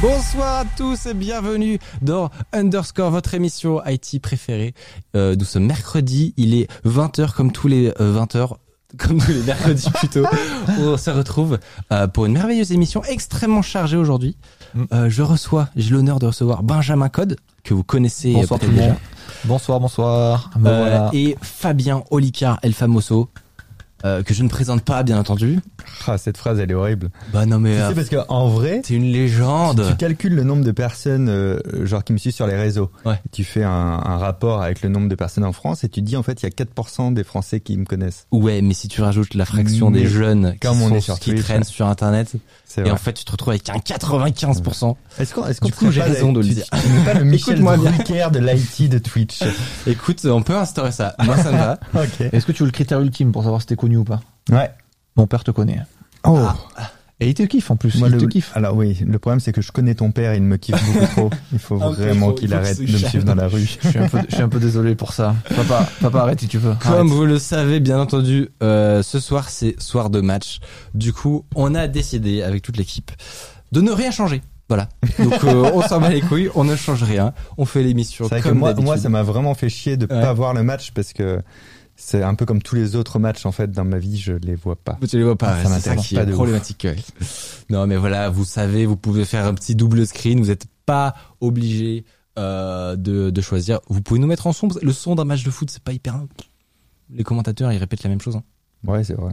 Bonsoir à tous et bienvenue dans Underscore, votre émission IT préférée. Euh, nous sommes mercredi, il est 20h comme tous les 20h. Comme tous les mercredis plutôt, où on se retrouve euh, pour une merveilleuse émission extrêmement chargée aujourd'hui. Euh, je reçois, j'ai l'honneur de recevoir Benjamin Code, que vous connaissez euh, Bonsoir peut-être tout le déjà, monde. Bonsoir, bonsoir. Me Euh, voilà. et Fabien Olicard El Famoso, euh, que je ne présente pas bien entendu. Ah, cette phrase, elle est horrible. Bah non mais Tu euh, sais, parce qu'en vrai, t'es une légende. tu calcules le nombre de personnes, euh, genre, qui me suivent sur les réseaux. Ouais. Tu fais un, un rapport avec le nombre de personnes en France et tu dis, en fait, il y a 4% des Français qui me connaissent. Ouais, mais si tu rajoutes la fraction Mais des jeunes qui, on sont- est sur qui Twitch, traînent ouais. sur Internet, C'est et vrai. en fait tu te retrouves avec un 95%. Est-ce qu'on, est-ce qu'on coup, j'ai raison de le dire. Tu n'es pas le Michel. Drucker de l'IT de Twitch. Écoute, on peut instaurer ça. Moi, ça me va. Est-ce que tu veux le critère ultime pour savoir si t'es connu ou pas? Ouais. Mon père te connaît. Oh. Et il te kiffe en plus. Moi, il le- te kiffe. Alors oui, le problème c'est que je connais ton père, il me kiffe beaucoup trop. Il faut peu vraiment qu'il arrête de me suivre dans la rue. Je suis un peu, je suis un peu désolé pour ça. Papa, papa, arrête si tu veux. Comme Arrête. vous le savez, bien entendu, euh, ce soir, c'est soir de match. Du coup, on a décidé, avec toute l'équipe, de ne rien changer. Voilà. Donc, euh, on s'en bat les couilles, on ne change rien. On fait l'émission C'est vrai que comme moi, d'habitude. moi, ça m'a vraiment fait chier de Ouais. pas voir le match parce que c'est un peu comme tous les autres matchs en fait dans ma vie, je les vois pas. Tu les vois pas, Ça c'est ça m'intéresse pas de problématique. ouais. Non, mais voilà, vous savez, vous pouvez faire un petit double screen. Vous n'êtes pas obligé euh, de, de choisir. Vous pouvez nous mettre en son. Le son d'un match de foot, c'est pas hyper. Les commentateurs, ils répètent la même chose. hein. Ouais, c'est vrai.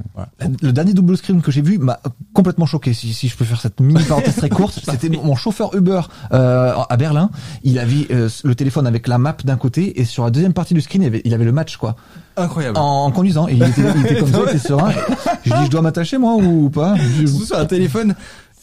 Le dernier double screen que j'ai vu m'a complètement choqué. Si, si je peux faire cette mini parenthèse très courte, c'était mon chauffeur Uber euh, à Berlin. Il avait euh, le téléphone avec la map d'un côté et sur la deuxième partie du screen, il avait, il avait le match quoi. Incroyable. En, en conduisant, et il était, il était comme ça, il était serein. Je dis, je dois m'attacher moi ou pas? Je- sur un téléphone.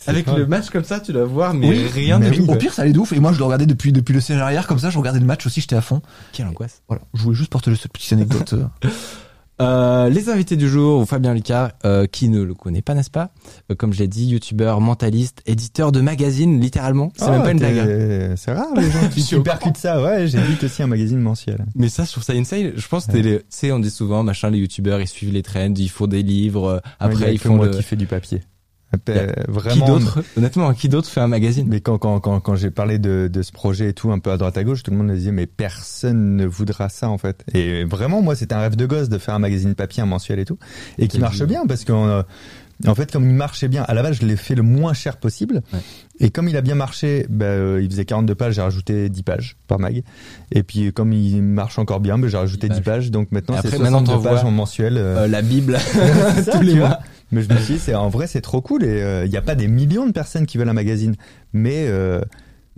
Avec le match comme ça, tu dois voir, mais Oui, rien mais du oui. tout. Au pire, ça allait de ouf. Et moi, je le regardais depuis depuis le siège arrière, comme ça, je regardais le match aussi. J'étais à fond. Quelle angoisse. Voilà, je voulais juste porter cette petite anecdote. euh. Les invités du jour, Fabien Lucas, euh, qui ne le connaît pas, n'est-ce pas Euh, Comme je l'ai dit, youtubeur, mentaliste, éditeur de magazine, littéralement. C'est Ah, même pas une blague. hein. C'est rare les gens qui, Je suis qui au percutent ça. Ouais, j'édite aussi un magazine mensuel. Mais ça, je trouve ça insane. Je pense que t'es les- tu sais, on dit souvent, machin, les youtubeurs, ils suivent les trends, ils font des livres, euh, Ouais, il après ils font moi le... qui fait du papier. Euh, Qui Vraiment. d'autre Honnêtement, qui d'autre fait un magazine Mais quand, quand, quand, quand j'ai parlé de, de ce projet et tout, un peu à droite à gauche, tout le monde me disait, mais personne ne voudra ça, en fait. Et vraiment, moi, c'était un rêve de gosse de faire un magazine papier, un mensuel et tout. Et qui marche bien, parce qu'en en fait, comme il marchait bien, à la base, je l'ai fait le moins cher possible. Ouais. Et comme il a bien marché, bah, euh, il faisait 42 pages, j'ai rajouté 10 pages par mag. Et puis, comme il marche encore bien, bah, j'ai rajouté 10 10 pages. Donc maintenant, c'est après, maintenant, 62 pages en mensuel. euh, Euh, La Bible, ça, tous les mois. Mais je me suis dit, en vrai, c'est trop cool et euh, il n'y a pas des millions de personnes qui veulent un magazine. Mais euh,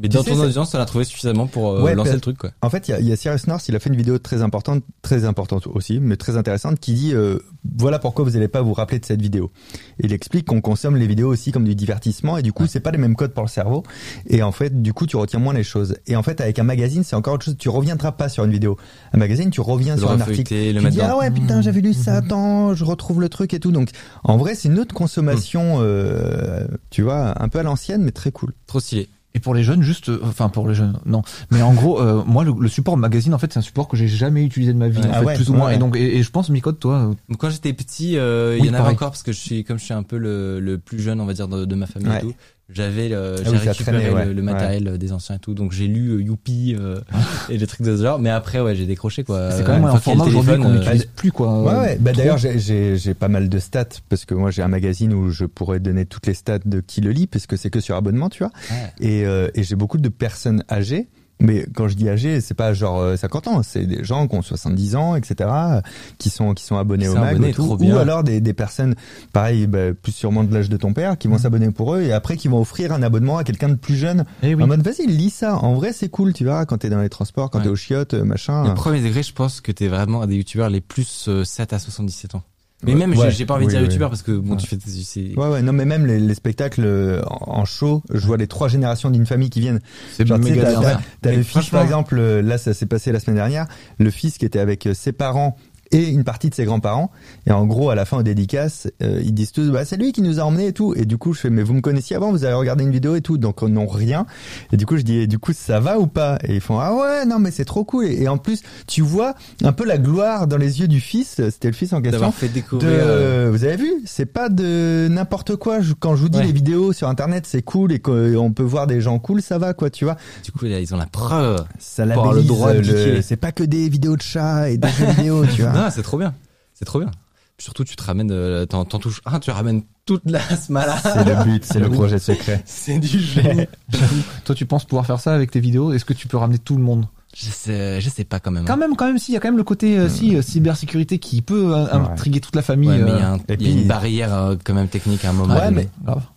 Mais Tu dans sais, ton audience, ça l'a trouvé suffisamment pour euh, Ouais, lancer parce- le truc, quoi. en fait, il y a, y a Cyrus North, il a fait une vidéo très importante, très importante aussi, mais très intéressante, qui dit euh, voilà pourquoi vous n'allez pas vous rappeler de cette vidéo. Et il explique qu'on consomme les vidéos aussi comme du divertissement et du coup, c'est pas les mêmes codes pour le cerveau. Et en fait, du coup, tu retiens moins les choses. Et en fait, avec un magazine, c'est encore autre chose. Tu reviendras pas sur une vidéo. Un magazine, tu reviens sur un article. le tu dis ah ouais putain j'avais lu ça attends je retrouve le truc et tout donc en vrai c'est une autre consommation euh, tu vois un peu à l'ancienne mais très cool Trop stylé. Et pour les jeunes, juste, euh, enfin pour les jeunes, non. Mais en gros, euh, moi, le, le support magazine, en fait, c'est un support que j'ai jamais utilisé de ma vie, Ouais. en Ah fait, ouais, plus ou moins. ouais. Et donc, et, et je pense, Micode, toi, euh, Donc, Quand j'étais petit, euh, il Oui, y en avait pareil. encore parce que je suis comme je suis un peu le, le plus jeune, on va dire, de, de ma famille Ouais. et tout. J'avais le- Ah oui, récupéré ouais. le, le matériel des anciens et tout. Donc j'ai lu euh, Youpi euh, et des trucs de ce genre. Mais après, ouais, j'ai décroché quoi. c'est quand même un format aujourd'hui qu'on euh, n'utilise plus, quoi. Ouais, euh, ouais. Bah, d'ailleurs, j'ai- j'ai j'ai pas mal de stats parce que moi j'ai un magazine où je pourrais donner toutes les stats de qui le lit parce que c'est que sur abonnement, tu vois. ouais. Et, euh, et j'ai beaucoup de personnes âgées Mais quand je dis âgé, c'est pas genre euh, 50 ans, c'est des gens qui ont 70 ans, etc., euh, qui sont qui sont abonnés au mag, abonnés, et tout. ou alors des, des personnes, pareil, bah, plus sûrement de l'âge de ton père, qui vont s'abonner pour eux et après qui vont offrir un abonnement à quelqu'un de plus jeune. Eh oui. En mode, vas-y, lis ça. En vrai, c'est cool, tu verras, quand t'es dans les transports, quand Ouais. t'es au chiottes, euh, machin. Le premier degré, je pense que t'es vraiment un des youtubeurs les plus euh, 7 à 77 ans. Mais même, j'ai- Ouais. j'ai pas envie de Oui, dire oui. youtubeur parce que bon, Ouais. tu fais, Ouais, ouais, non, mais même les, les spectacles euh, en en show, je vois les trois générations d'une famille qui viennent. C'est méga t'as- le fils, franchement- par exemple, euh, là, ça s'est passé la semaine dernière, le fils qui était avec euh, ses parents et une partie de ses grands-parents. Et en gros, à la fin, aux dédicaces, euh, ils disent tous, bah, c'est lui qui nous a emmenés et tout. Et du coup, je fais, mais vous me connaissiez avant, vous avez regardé une vidéo et tout. Donc, non, rien. Et du coup, je dis, et du coup, ça va ou pas? Et ils font, ah ouais, non, mais c'est trop cool. Et, et en plus, tu vois un peu la gloire dans les yeux du fils. C'était le fils en question. fait De, découvrir. euh, vous avez vu, c'est pas de n'importe quoi. Je- Quand je vous dis Ouais. les vidéos sur internet, c'est cool et qu'on peut voir des gens cool, ça va quoi, tu vois. du coup, là, ils ont la preuve. Ça le labellise droit de le- cliquer. C'est pas que des vidéos de chats et des jeux vidéo, tu vois. Non, c'est trop bien. C'est trop bien. Puis surtout, tu te ramènes, euh, t'en, t'en touches un, tu ramènes toute la smala. C'est le but, c'est le projet secret. C'est du génie. Toi, tu penses pouvoir faire ça avec tes vidéos? Est-ce que tu peux ramener tout le monde? Je sais, je sais pas quand même. hein. Quand même, quand même, si, il y a quand même le côté euh, si euh, cybersécurité qui peut euh, Ouais. intriguer toute la famille. Ouais, mais il y a, un- Et il y a puis- une barrière euh, quand même technique à un moment. Ouais, mais-.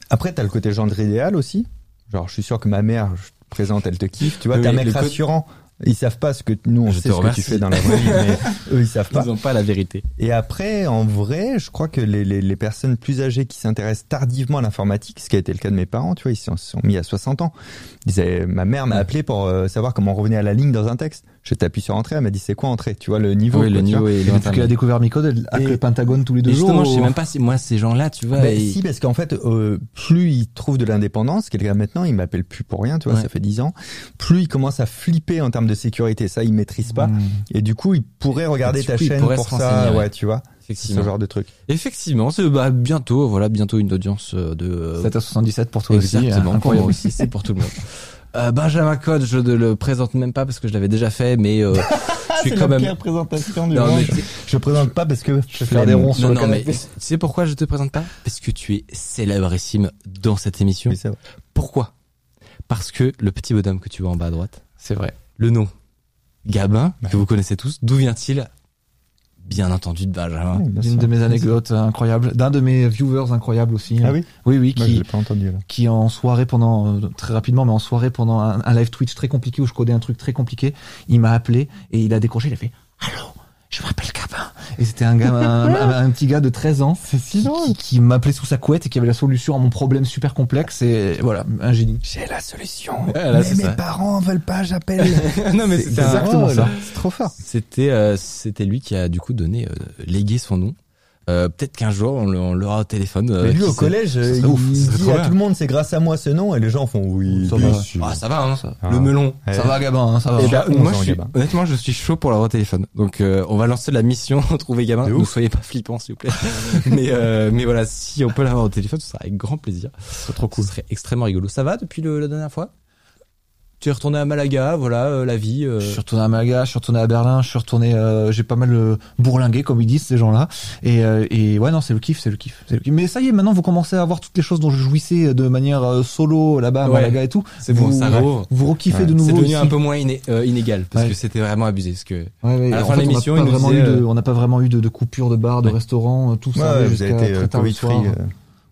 Après, t'as le côté gendre idéal aussi. Genre, je suis sûr que ma mère, je te présente, elle te kiffe. Tu vois, Oui, t'es un mec rassurant. Ils savent pas ce que nous on Je sait ce que tu fais dans la vraie vie, mais eux ils savent pas. Ils ont pas la vérité. Et après, en vrai, je crois que les, les, les personnes plus âgées qui s'intéressent tardivement à l'informatique, ce qui a été le cas de mes parents, tu vois, ils se sont, mis à 60 ans. Ils disaient, ma mère m'a appelé pour euh, savoir comment on revenait à la ligne dans un texte. Je t'appuie sur entrée, elle m'a dit c'est quoi entrée, tu vois le niveau. oui, quoi, le tu niveau Et depuis qu'elle a découvert Micode, elle hack Et- le Pentagone tous les deux Et jours. justement, je sais ou- même pas si moi ces gens-là, tu vois, Ben, ils- si, parce qu'en fait, euh, plus ils trouvent de l'indépendance, cas maintenant, ils m'appellent plus pour rien, tu vois, Ouais. ça fait 10 ans, plus ils commencent à flipper en termes de sécurité, ça ils maîtrisent pas, Hmm. et du coup ils pourraient regarder ta chaîne pour ça, ouais, ouais. tu vois, ce effectivement, genre de truc. effectivement, c'est bah, bientôt, voilà, bientôt une audience euh, de 7 à 77 pour toi aussi. Exactement, hein, pour moi incroyable. aussi, c'est pour tout le monde. Euh, Benjamin Code, je ne le présente même pas parce que je l'avais déjà fait, mais euh, je suis quand même. présentation du Non, mais Je présente pas parce que je faire des ronds sur non, le non, mais canapé. tu sais pourquoi je te présente pas? Parce que tu es célébrissime dans cette émission. Oui. Pourquoi? Parce que le petit bonhomme que tu vois en bas à droite, C'est vrai. Le nom Gabin, que vous connaissez tous, d'où vient-il? Bien entendu de Benjamin. Oui, D'une de mes anecdotes incroyables, d'un de mes viewers incroyables aussi. Ah oui? Oui, oui, je qui, l'ai pas entendu là. qui en soirée pendant, euh, très rapidement, mais en soirée pendant un, un live Twitch très compliqué où je codais un truc très compliqué, il m'a appelé et il a décroché, il a fait Allô, je m'appelle Gabin. Et c'était un gars, un, un- un petit gars de 13 ans. qui, qui, qui m'appelait sous sa couette et qui avait la solution à mon problème super complexe et voilà, un génie. J'ai la solution. Mais mes ça. parents veulent pas, j'appelle. non mais C'est exactement ça. C'est trop fort. C'était euh, c'était lui qui a du coup donné euh, légué son nom. Euh, Peut-être qu'un jour on l'aura au téléphone. euh, Mais lui au sait. collège, il ouf, ce serait dit trop à bien. tout le monde c'est grâce à moi ce nom et les gens font oui. Ça va. sûr. Ah ça va hein, Ça- le melon. Ouais. Ça va, Gabin, hein, ça va. Eh Et bah, moi, 11 ans, je suis, Gabin. honnêtement, je suis chaud pour l'avoir au téléphone. Donc, euh, on va lancer la mission trouver Gabin. Ne soyez pas flippants, s'il vous plaît. mais, mais voilà, si on peut l'avoir au téléphone, ce sera avec grand plaisir. C'est trop cool. Ce serait extrêmement rigolo. Ça va depuis le, la dernière fois? Tu es retourné à Malaga, voilà, euh, la vie. euh, Je suis retourné à Malaga, je suis retourné à Berlin, je suis retourné, euh, j'ai pas mal euh, bourlingué comme ils disent ces gens-là. Et, euh, et ouais non c'est le kiff, c'est le kiff, c'est le kiff. Mais ça y est, maintenant vous commencez à voir toutes les choses dont je jouissais de manière euh, solo là-bas à Ouais. Malaga et tout. C'est bon, vous, ça rouvre. Vous rekiffez Ouais. de C'est nouveau devenu ici. un peu moins iné- euh, inégal parce Ouais. que c'était vraiment abusé. Parce que Ouais, ouais, à la fin de l'émission, euh, on n'a pas vraiment eu de, de coupure de bar, de Ouais. restaurant, tout Ouais, ça ouais, vous jusqu'à avez été très tard le Covid free.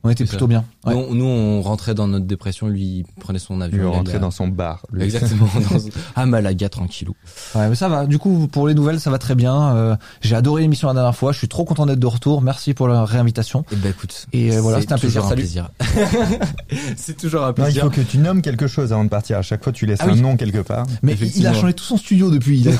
On était C'est plutôt ça. bien. Ouais. nous, nous, on rentrait dans notre dépression, lui il prenait son avion. lui rentrer à- dans son bar. lui. Exactement. dans- à Malaga, tranquillou. Ouais, mais ça va. Du coup, pour les nouvelles, ça va très bien. Euh, j'ai adoré l'émission la dernière fois. Je suis trop content d'être de retour. Merci pour la réinvitation. Et ben écoute. Et, euh, voilà, c'est c'était un plaisir. toujours Salut. plaisir. c'est toujours un Non, il plaisir. faut que tu nommes quelque chose avant de partir. À chaque fois, tu laisses Ah un oui. nom quelque part. Mais il a changé tout son studio depuis. Il a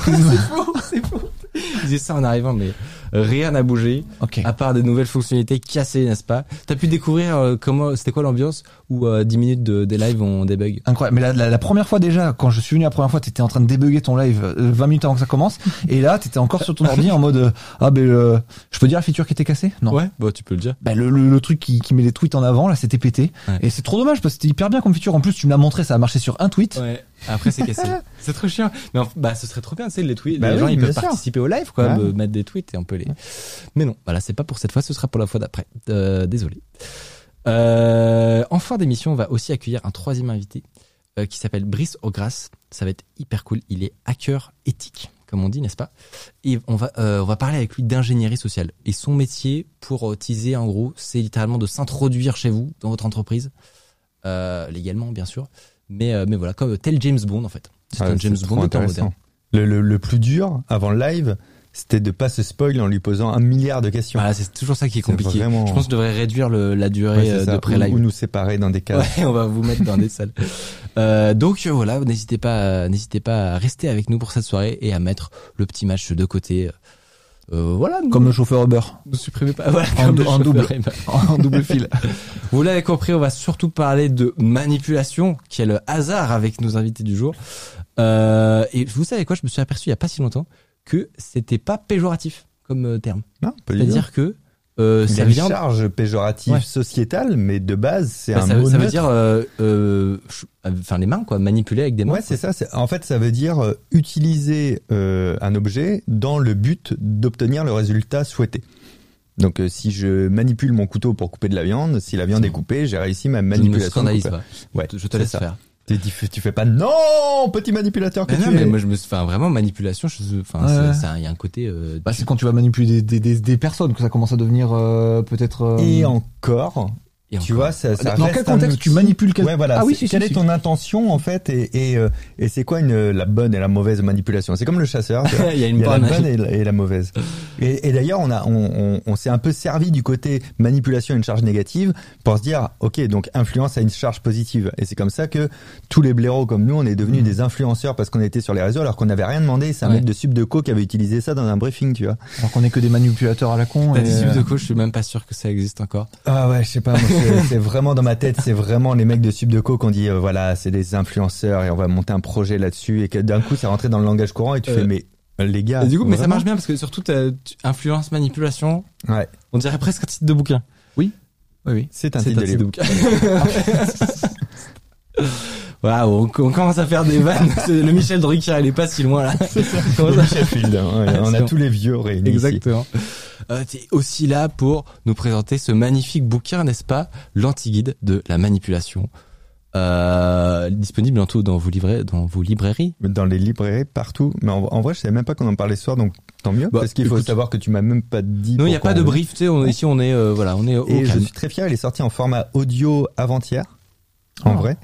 c'est faux. Il disait ça en arrivant, mais rien n'a bougé, à part des nouvelles fonctionnalités cassées, n'est-ce pas? T'as pu découvrir euh, comment, c'était quoi l'ambiance où euh, 10 minutes de, des lives ont des bugs Incroyable. Mais la, la, la première fois déjà, quand je suis venu la première fois, t'étais en train de débugger ton live euh, 20 minutes avant que ça commence. Et là, t'étais encore sur ton ordi en mode, euh, ah ben, euh, je peux dire la feature qui était cassée? Non. Ouais, bah tu peux le dire. Bah, le, le, le truc qui, qui met les tweets en avant, là, c'était pété. Ouais. Et c'est trop dommage parce que c'était hyper bien comme feature. En plus, tu me l'as montré, ça a marché sur un tweet. Ouais. Après c'est cassé. c'est trop chiant. Mais en- bah ce serait trop bien, tu sais, les tweets, Bah les oui, gens ils peuvent sûr. participer au live, quoi, Ouais. me- mettre des tweets et on peut les. Mais non, voilà, c'est pas pour cette fois, ce sera pour la fois d'après. Euh, désolé. Euh, en fin d'émission, on va aussi accueillir un troisième invité. euh, qui s'appelle Brice Ogras. Ça va être hyper cool. Il est hacker éthique, comme on dit, n'est-ce pas? Et on va, euh, on va parler avec lui d'ingénierie sociale. Et son métier, pour euh, teaser en gros, c'est littéralement de s'introduire chez vous, dans votre entreprise, euh, légalement bien sûr. Mais, euh, mais voilà, comme tel James Bond en fait. C'est Ouais, un James Bond de temps moderne. Le, le, le plus dur avant le live, c'était de pas se spoil en lui posant un milliard de questions. Voilà, c'est toujours ça qui est compliqué. vraiment- Je pense que je devrais réduire le, la durée Ouais, euh, de pré-live. Ou, ou nous séparer dans des cas. Ouais, on va vous mettre dans des salles. Euh, donc euh, voilà, n'hésitez pas, à- n'hésitez pas à rester avec nous pour cette soirée et à mettre le petit match de côté. Euh, voilà, nous- Comme le chauffeur Uber. ne supprimez pas. Voilà, En double. En double fil. Vous l'avez compris, on va surtout parler de manipulation, qui est le hasard avec nos invités du jour. Euh, et vous savez quoi, je me suis aperçu il y a pas si longtemps que c'était pas péjoratif comme euh, terme. C'est-à-dire que euh, ça a une vient charge péjorative Ouais. sociétale, mais de base, c'est bah, un ça, mot ça veut dire euh, euh, enfin les mains quoi, manipuler avec des mains. Ouais, c'est ça. En fait, ça veut dire utiliser un objet dans le but d'obtenir le résultat souhaité. Donc, si je manipule mon couteau pour couper de la viande, si la viande est coupée, j'ai réussi ma Je me manipulation. de pas. Ouais, je te laisse ça. faire. Tu, tu fais- pas non, petit manipulateur que Mais tu non, mais moi je me, enfin vraiment manipulation, je, enfin Ouais, ça, il y a un côté. Euh, Bah, c'est quand tu vas manipuler des, des, des, des personnes que ça commence à devenir euh, peut-être. euh, Et encore, et tu vois, ça, ça Dans quel contexte tu manipules quel- Ouais, voilà. Ah oui, si, Quelle si, est si. ton intention en fait, et et, euh, et c'est quoi une la bonne et la mauvaise manipulation? C'est comme le chasseur. il y a une y a la bonne. bonne et la, et la mauvaise. Et, et d'ailleurs, on a, on, on, on s'est un peu servi du côté manipulation et une charge négative pour se dire, ok, donc influence a une charge positive. Et c'est comme ça que tous les blaireaux comme nous, on est devenus des influenceurs parce qu'on était sur les réseaux alors qu'on n'avait rien demandé. C'est un Ouais. mec de Subdeco qui avait utilisé ça dans un briefing, tu vois. Alors qu'on est que des manipulateurs à la con. T'as et, dit euh, sub de coach, je suis même pas sûr que ça existe encore. Ah ouais, je sais pas, moi, c'est- vraiment dans ma tête, c'est vraiment les mecs de Subdeco qui ont dit, euh, voilà, c'est des influenceurs et on va monter un projet là-dessus et que d'un coup, c'est rentré dans le langage courant et tu Euh, fais, mais les gars. Et du coup, mais ça marche bien parce que surtout influence, manipulation, Ouais, on dirait presque un titre de bouquin. Oui, oui. c'est un C'est titre de un titre de bouquin. Waouh, on, on commence à faire des vannes. Le Michel Drucker, il est pas si loin là. Comment Le ça- Michel Field, hein, on a tous les vieux réunis ici. Euh, T'es aussi là pour nous présenter ce magnifique bouquin, n'est-ce pas? L'anti-guide de la manipulation. Euh, disponible bientôt dans vos, dans vos librairies. Dans les librairies, partout. Mais en, en vrai, je savais même pas qu'on en parlait ce soir, donc tant mieux. Bah, parce qu'il faut écoute. savoir que tu m'as même pas dit. Non, il n'y a pas de brief. Tu sais, on, ici, on est, euh, voilà, on est au Et je calme. suis très fier, il est sorti en format audio avant-hier. En Ah. vrai.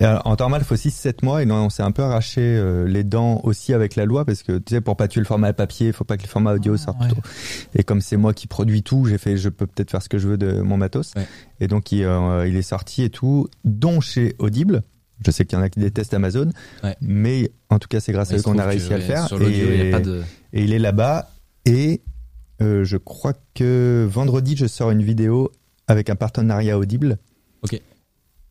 Et alors, en normal, il faut 6-7 mois et non, on s'est un peu arraché euh, les dents aussi avec la loi parce que tu sais, pour pas tuer le format papier, il faut pas que le format audio sorte ouais. trop. Et comme c'est moi qui produis tout, j'ai fait, je peux peut-être faire ce que je veux de mon matos. Ouais. Et donc, il, euh, il est sorti et tout, dont chez Audible. Je sais qu'il y en a qui détestent Amazon, Ouais. mais en tout cas, c'est grâce à eux qu'on a réussi que, à le faire. Il et, de. il est là-bas. Et euh, je crois que vendredi, je sors une vidéo avec un partenariat Audible. Ok.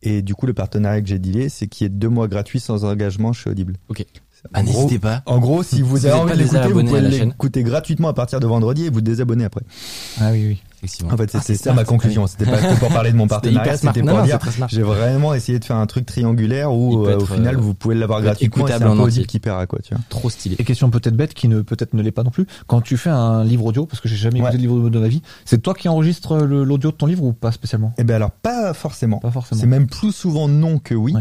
Et du coup, le partenariat que j'ai dealé, c'est qu'il y ait deux mois gratuits sans engagement chez Audible. Ok. Ah, en gros- n'hésitez pas. En gros, si vous Si avez envie pas de l'écouter, vous pouvez l'écouter gratuitement à partir de vendredi et vous désabonner après. Ah oui, oui. Effectivement. En fait, Ah, c'était c'est ça smart. ma conclusion. C'était pas pour parler de mon partenariat, c'était pour non, dire j'ai vraiment essayé de faire un truc triangulaire où euh, au final euh, vous pouvez l'avoir gratuitement et c'est un peu qui paiera quoi, tu vois. Trop stylé. Et question peut-être bête qui ne peut-être ne l'est pas non plus. Quand tu fais un livre audio, parce que j'ai jamais écouté de livre audio de ma vie, c'est toi qui enregistres le- l'audio de ton livre ou pas spécialement? Eh ben alors pas forcément. Pas forcément. C'est même plus souvent non que oui.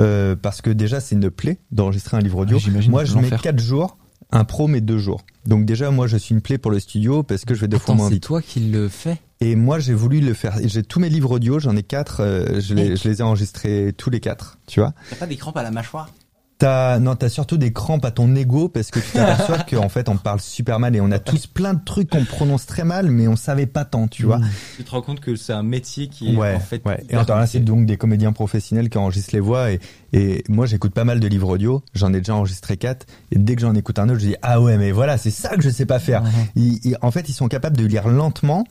Euh, parce que déjà c'est une plaie d'enregistrer un livre audio. Ah, j'imagine, moi je mets l'enfer. quatre jours, un pro met deux jours. Donc déjà moi je suis une plaie pour le studio parce que je vais deux fois moins c'est toi qui le fais? Et moi j'ai voulu le faire. J'ai tous mes livres audio, j'en ai quatre, euh, je, les, je les ai enregistrés tous les quatre, tu vois. T'as pas des crampes à la mâchoire? T'as non, t'as surtout des crampes à ton ego parce que tu t'aperçois qu'en fait on parle super mal et on a tous plein de trucs qu'on prononce très mal, mais on savait pas tant, tu vois. Mmh. Tu te rends compte que c'est un métier qui est ouais, en fait. ouais. Et encore là, c'est donc des comédiens professionnels qui enregistrent les voix et, et moi j'écoute pas mal de livres audio. J'en ai déjà enregistré quatre et dès que j'en écoute un autre, je dis ah ouais mais voilà c'est ça que je sais pas faire. Ils- ils- en fait, ils sont capables de lire lentement,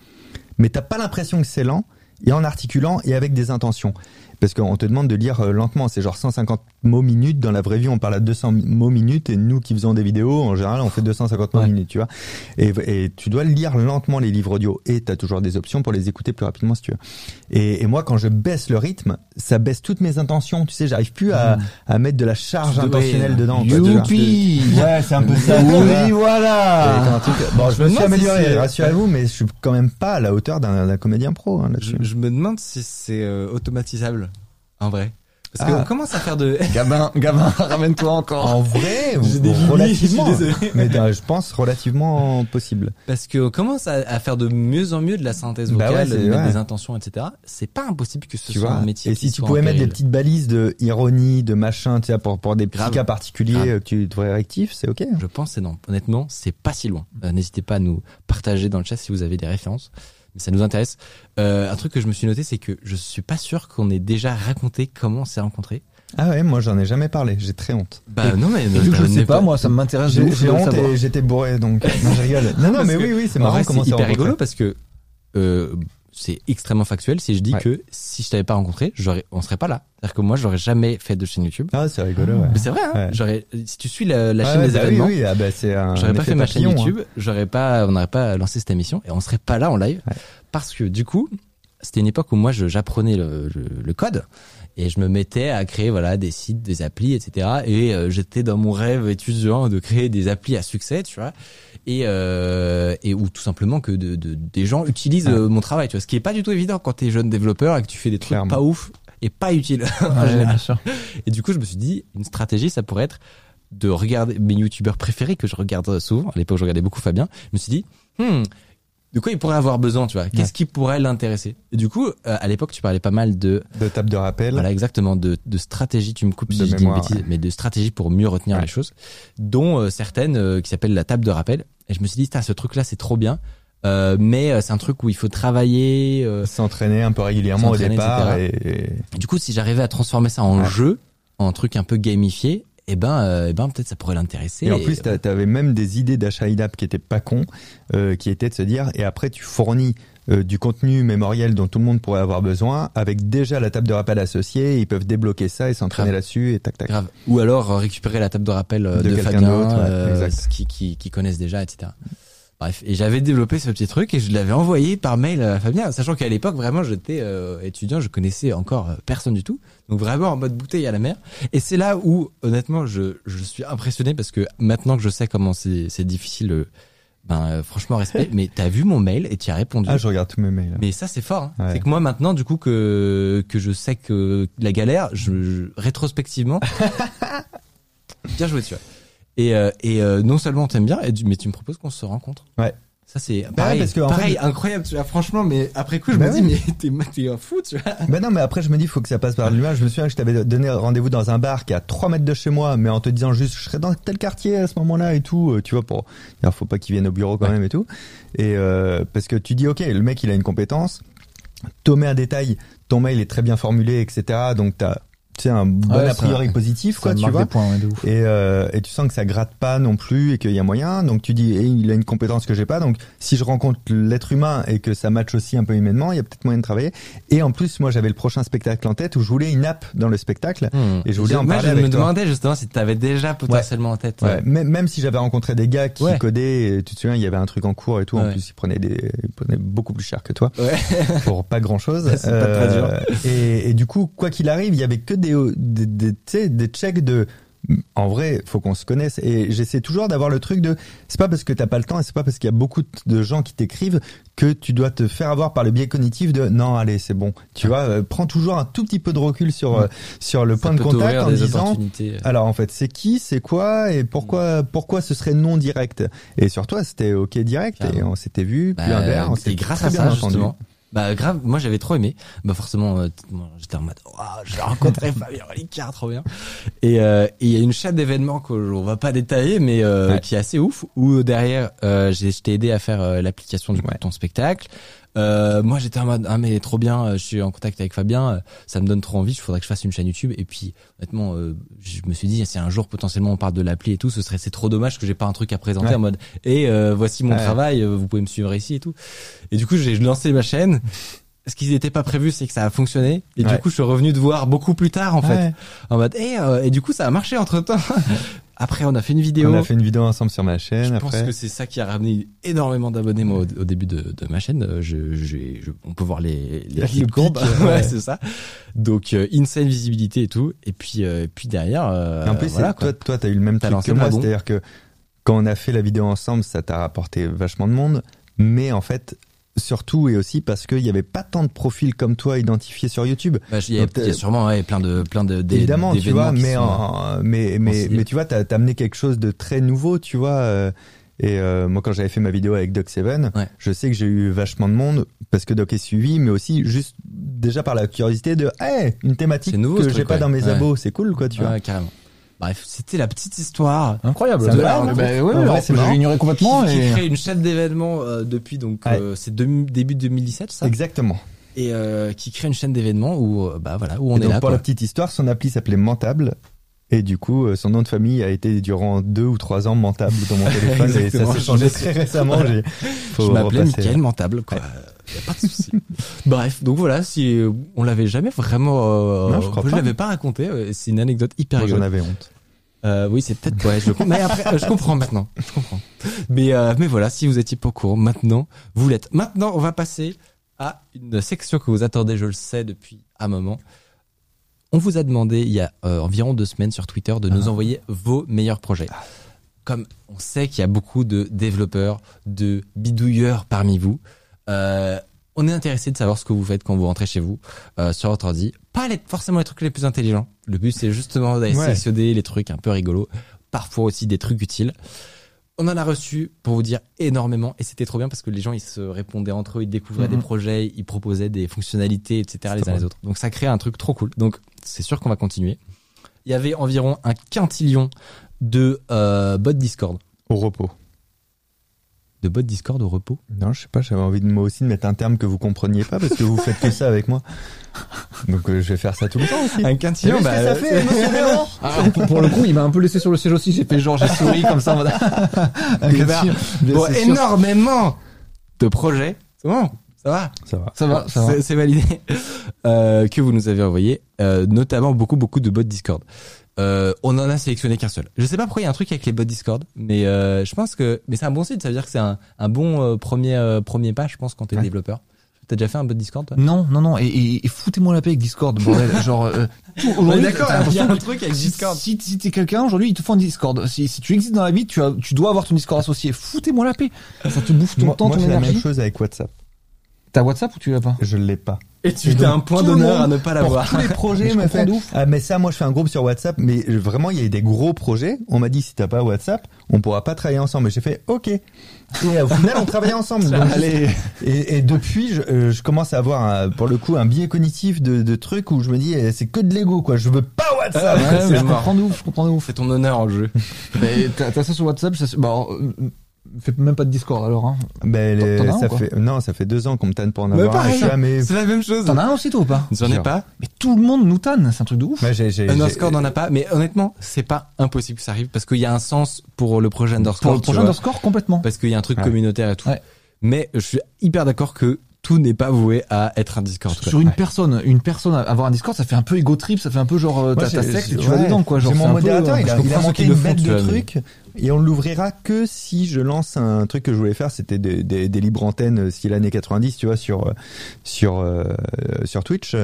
mais t'as pas l'impression que c'est lent et en articulant et avec des intentions. Parce qu'on te demande de lire euh, lentement, c'est genre 150 mots minutes. Dans la vraie vie, on parle à 200 mots minutes et nous qui faisons des vidéos, en général, on fait 250 mots Ouais. minutes, tu vois. Et, et tu dois lire lentement les livres audio et t'as toujours des options pour les écouter plus rapidement si tu veux. Et, et moi, quand je baisse le rythme, ça baisse toutes mes intentions. Tu sais, j'arrive plus à, à mettre de la charge Tu intentionnelle dedans. tu. Youpi Ouais, c'est un peu ça. tu. Oui, voilà truc- Bon, je Je me me suis si amélioré, c'est- rassurez-vous, mais je suis quand même pas à la hauteur d'un d'un comédien pro hein, Je, là-dessus. je me demande si c'est euh, automatisable. En vrai. Parce qu'on Ah. commence à faire de. Gabin, Gabin, ramène-toi encore. En vrai, des relativement. je suis désolé. Mais euh, je pense relativement possible. Parce qu'on commence à, à faire de mieux en mieux de la synthèse Bah vocale, ouais, c'est- de mettre ouais. des intentions, etc. C'est pas impossible que ce Tu soit vois. un métier Et qui si tu pouvais mettre des petites balises de ironie, de machin, tu sais, pour, pour des petits cas particuliers Grave. que tu devrais rectif, c'est ok. hein. Je pense c'est non. Honnêtement, c'est pas si loin. Euh, N'hésitez pas à nous partager dans le chat si vous avez des références. Mais ça nous intéresse. Euh, un truc que je me suis noté, c'est que je suis pas sûr qu'on ait déjà raconté comment on s'est rencontrés. Ah ouais, moi j'en ai jamais parlé, j'ai très honte. Bah non mais vu que je t'as- sais pas, moi, ça m'intéresse J'ai honte et j'étais bourré donc. Non, je rigole. Non, non, Parce mais oui, oui, c'est marrant comment c'est hyper rigolo parce que euh, c'est extrêmement factuel si je dis Ouais. que si je t'avais pas rencontré, j'aurais, on serait pas là. C'est-à-dire que moi, j'aurais jamais fait de chaîne YouTube. Ah, c'est rigolo, ouais. Mais c'est vrai, hein. Ouais. J'aurais, si tu suis la, chaîne des bah oui, événements, Oui, ah bah c'est j'aurais pas fait ma chaîne hein. YouTube, j'aurais pas, on n'aurait pas lancé cette émission et on serait pas là en live parce que du coup, c'était une époque où moi, j'apprenais le, le, le code et je me mettais à créer voilà des sites, des applis, etc. Et euh, j'étais dans mon rêve étudiant de créer des applis à succès, tu vois, et euh, et ou tout simplement que de, de- des gens utilisent Ouais. euh, mon travail, tu vois, ce qui est pas du tout évident quand t'es jeune développeur et que tu fais des trucs Clairement. pas ouf et pas utiles Ouais, bien sûr. Et du coup, je me suis dit, une stratégie, ça pourrait être de regarder mes youtubeurs préférés que je regarde souvent. À l'époque, je regardais beaucoup Fabien. Je me suis dit, hmm, de quoi il pourrait avoir besoin, tu vois? Qu'est-ce qui pourrait l'intéresser? Et du coup, euh, à l'époque, tu parlais pas mal de, De table de rappel. voilà, exactement, de, de stratégie. Tu me coupes si De je dis une bêtise, ouais. mais de stratégie pour mieux retenir Ouais. les choses, dont euh, certaines euh, qui s'appellent la table de rappel. Et je me suis dit, ce truc-là, c'est trop bien. Euh, mais euh, c'est un truc où il faut travailler. euh, S'entraîner un peu régulièrement au départ. Et... Et Du coup, si j'arrivais à transformer ça en jeu, en truc un peu gamifié, eh ben, euh, eh ben peut-être ça pourrait l'intéresser. Et en plus, t'a- t'avais même des idées d'achat in-app qui étaient pas cons, euh, qui étaient de se dire, et après tu fournis euh, du contenu mémoriel dont tout le monde pourrait avoir besoin, avec déjà la table de rappel associée, ils peuvent débloquer ça et s'entraîner là-dessus, et tac tac. grave. Ou alors euh, récupérer la table de rappel euh, De de, Fabien, ouais, euh, qui, qui, qui connaissent déjà, etc. Bref, et j'avais développé ce petit truc et je l'avais envoyé par mail à Fabien, sachant qu'à l'époque vraiment j'étais euh, étudiant, je connaissais encore personne du tout, donc vraiment en mode bouteille à la mer. Et c'est là où honnêtement je, je suis impressionné parce que maintenant que je sais comment c'est c'est difficile, euh, ben euh, franchement respect. mais t'as vu mon mail et tu as répondu. Ah, je regarde tous mes mails. Mais ça c'est fort. hein. Ouais. C'est que moi maintenant du coup que que je sais que la galère, je, je- rétrospectivement, bien joué tu vois. Et euh, et euh, non seulement t'aimes bien, mais tu me proposes qu'on se rencontre. Ouais. Ça c'est pareil, parce que, pareil, fait- incroyable tu vois. Franchement, mais après coup je Bah me dis mais t'es t'es un fou tu vois. Ben non, mais après je me dis, faut que ça passe par l'humain. Je me souviens que je t'avais donné rendez-vous dans un bar qui est à 3 mètres de chez moi, mais en te disant juste, je serais dans tel quartier à ce moment-là et tout, euh, tu vois, pour, il faut pas qu'il vienne au bureau quand Ouais. même et tout. Et euh, parce que tu dis, ok, le mec il a une compétence, t'en mets un détail, ton mail est très bien formulé, etc. Donc t'as, tu sais, un bon Ouais, a ça- priori positif, Ça quoi, tu vois. des points, ouais, de ouf. Et, euh, et tu sens que ça gratte pas non plus et qu'il y a moyen. Donc tu dis, eh, il a une compétence que j'ai pas. Donc si je rencontre l'être humain et que ça matche aussi un peu humainement, il y a peut-être moyen de travailler. Et en plus, moi j'avais le prochain spectacle en tête où je voulais une app dans le spectacle. Et je voulais en moi, parler je avec me toi. demandais justement si t'avais déjà potentiellement en tête. Ouais, euh, même, même si j'avais rencontré des gars qui Ouais. codaient, et tu te souviens, il y avait un truc en cours et tout. En plus, ils prenaient des, ils prenaient beaucoup plus cher que toi Ouais. pour pas grand chose. C'est pas très dur. Et, et du coup, quoi qu'il arrive, il y avait que des, des, des, checks de. En vrai, faut qu'on se connaisse. Et j'essaie toujours d'avoir le truc de. C'est pas parce que t'as pas le temps et c'est pas parce qu'il y a beaucoup de gens qui t'écrivent que tu dois te faire avoir par le biais cognitif de non, allez, c'est bon. Tu vois, euh, prends toujours un tout petit peu de recul sur euh, sur le Ça point de contact en des disant. opportunités. Alors en fait, c'est qui, c'est quoi et pourquoi pourquoi ce serait non direct? Et sur toi, c'était ok direct et on s'était vu, puis Bah, un verre, on et s'est grâce très à bien ça entendu. justement bah grave moi j'avais trop aimé. Bah forcément euh, j'étais en mode Waouh, j'ai rencontré Fabien Olicard trop bien et euh, et il y a une chaîne d'événements qu'on va pas détailler mais euh, Ouais. qui est assez ouf où derrière euh, j'ai je t'ai aidé à faire l'application du coup, de ton spectacle euh, moi j'étais en mode ah mais trop bien euh, je suis en contact avec Fabien euh, ça me donne trop envie il faudrait que je fasse une chaîne YouTube et puis honnêtement euh, je me suis dit si un jour potentiellement on parle de l'appli et tout ce serait c'est trop dommage que j'ai pas un truc à présenter Ouais. en mode et euh, voici mon Ouais. travail vous pouvez me suivre ici et tout et du coup, j'ai lancé ma chaîne. Ce qui n'était pas prévu, c'est que ça a fonctionné. Et Ouais. du coup, je suis revenu te voir beaucoup plus tard, en fait. Ouais. En mode, et, euh, et du coup, ça a marché entre temps. Après, on a fait une vidéo. On a fait une vidéo ensemble sur ma chaîne. je après. pense que c'est ça qui a ramené énormément d'abonnés, moi, au, au début de, de ma chaîne. Euh, Je, je- je- on peut voir les, les, Le les courbes. ouais, ouais. c'est ça. Donc, euh, insane visibilité et tout. Et puis, euh, puis derrière, euh, Et en plus, voilà, toi, toi, t'as eu le même lancé que moi, c'est-à-dire que quand on a fait la vidéo ensemble, ça t'a rapporté vachement de monde, mais en fait, surtout et aussi parce qu'il y avait pas tant de profils comme toi identifiés sur YouTube. Bah, il y a, Donc, il y a sûrement ouais, plein de plein de Évidemment, tu vois, qui mais en, mais mais tu vois, t'as as amené quelque chose de très nouveau, tu vois. euh, et euh, moi, quand j'avais fait ma vidéo avec Doc Seven, Ouais. je sais que j'ai eu vachement de monde parce que Doc est suivi, mais aussi juste déjà par la curiosité de, hey, une thématique nouveau, que j'ai pas ouais. dans mes abos, c'est cool, quoi, tu vois. Carrément. Bref, c'était la petite histoire. Incroyable. Là, hein, bah, ouais, en vrai, alors, c'est j'ai ignoré complètement. qui, qui et... crée une chaîne d'événements euh, depuis donc Ouais. euh, c'est début 2017 ça? Exactement. et euh, qui crée une chaîne d'événements où euh, bah voilà où on Et est donc, là pour quoi. la petite histoire, son appli s'appelait Mentable. Et du coup, euh, son nom de famille a été durant deux ou trois ans Mentable dans mon téléphone. et ça s'est changé très récemment. Faut je m'appelais. Michael Mentable quoi. Y a pas de souci. Bref, donc voilà, si euh, on l'avait jamais vraiment, euh, Non, je crois pas. l'avais pas raconté. euh, C'est une anecdote hyper j'en avais honte. Euh, oui, c'est peut-être ouais, je mais après je comprends maintenant, je comprends. Mais euh, mais voilà, si vous étiez pas au courant, maintenant vous l'êtes. Maintenant, on va passer à une section que vous attendez, je le sais depuis un moment. On vous a demandé il y a euh, environ deux semaines sur Twitter de nous envoyer vos meilleurs projets. Comme on sait qu'il y a beaucoup de développeurs, de bidouilleurs parmi vous, euh, on est intéressé de savoir ce que vous faites quand vous rentrez chez vous euh, sur votre ordi. Pas les, forcément les trucs les plus intelligents. Le but c'est justement d'aller Ouais. sélectionner les trucs un peu rigolos, parfois aussi des trucs utiles. On en a reçu, pour vous dire, énormément, et c'était trop bien parce que les gens, ils se répondaient entre eux, ils découvraient Mhm. des projets, ils proposaient des fonctionnalités, etc., les uns les autres. Donc ça crée un truc trop cool. Donc c'est sûr qu'on va continuer. Il y avait environ un quintillion de euh, bots Discord. Au repos. De bots Discord au repos Non, je sais pas, j'avais envie de moi aussi de mettre un terme que vous compreniez pas parce que vous faites que ça avec moi. Donc euh, je vais faire ça tout le temps aussi. Un ce que ça fait émotionnellement Ah, pour, pour le coup, il m'a un peu laissé sur le siège aussi. J'ai fait genre, j'ai souri comme ça. en mode- Bien bah, sûr, bien Bon, sûr. énormément de projets. C'est bon, ça va? Ça va. Ça va, ça va. C'est- C'est validé. Euh, que vous nous avez envoyé, euh, notamment beaucoup beaucoup de bots Discord. Euh, on en a sélectionné qu'un seul. Je sais pas pourquoi il y a un truc avec les bots Discord, mais euh, je pense que mais c'est un bon site, ça veut dire que c'est un, un bon euh, premier euh, premier pas, je pense, quand t'es Ouais. développeur. T'as déjà fait un bot Discord toi? Non, non, non. Et, et, et foutez-moi la paix avec Discord, bordel. Genre, euh, tout- aujourd'hui, d'accord, il y a un truc avec Discord. Si, si t'es quelqu'un, aujourd'hui, ils te font un Discord. Si, si tu existes dans la vie, tu, as, tu dois avoir ton Discord associé. Foutez-moi la paix. Ça te bouffe tout Moi, le temps, moi, ton j'ai la énergie. même chose avec WhatsApp. T'as WhatsApp ou tu l'as pas Je l'ai pas. Et tu as un point d'honneur à ne pas l'avoir. tous les projets, Je m'a comprends fait. de ouf. Ah mais ça, moi je fais un groupe sur WhatsApp, mais euh, vraiment il y a eu des gros projets. On m'a dit si t'as pas WhatsApp, on pourra pas travailler ensemble. Et j'ai fait ok. Et au final on travaillait ensemble. Donc, Allez. Et, et depuis, je, euh, je commence à avoir un- pour le coup un biais cognitif de, de trucs où je me dis eh, c'est que de l'ego quoi. Je veux pas WhatsApp. Ouais, Ouais, c'est mais je comprends de ouf, je comprends de ouf. C'est ton honneur en jeu. Mais t'as ça sur WhatsApp, ça, se- fais même pas de Discord alors. Hein. Ben, les- T'en as un, ça fait non, ça fait deux ans qu'on me tanne pour en avoir un. pareil. Je suis, ah, mais C'est la même chose. T'en as un aussi toi ou pas J'en ai pas. Mais tout le monde nous tanne, c'est un truc de ouf. Ouais, j'ai- j'ai- j'ai- Underscore n'en a pas, mais honnêtement, c'est pas impossible que ça arrive parce qu'il y a un sens pour le projet Underscore. Pour le vois. Underscore, complètement. parce qu'il y a un truc Ouais. communautaire et tout. Ouais. Mais je suis hyper d'accord que tout n'est pas voué à être un Discord. quoi. Sur une personne, une personne avoir un Discord, ça fait un peu ego trip, ça fait un peu genre euh, t'as ta secte et tu ouais, vas dedans quoi. Genre mon peu, modérateur, euh, il a, il a le une bête tu de trucs et on l'ouvrira que si je lance un truc que je voulais faire, c'était des, des, libres antennes euh, style années 90, tu vois, sur euh, sur euh, sur Twitch.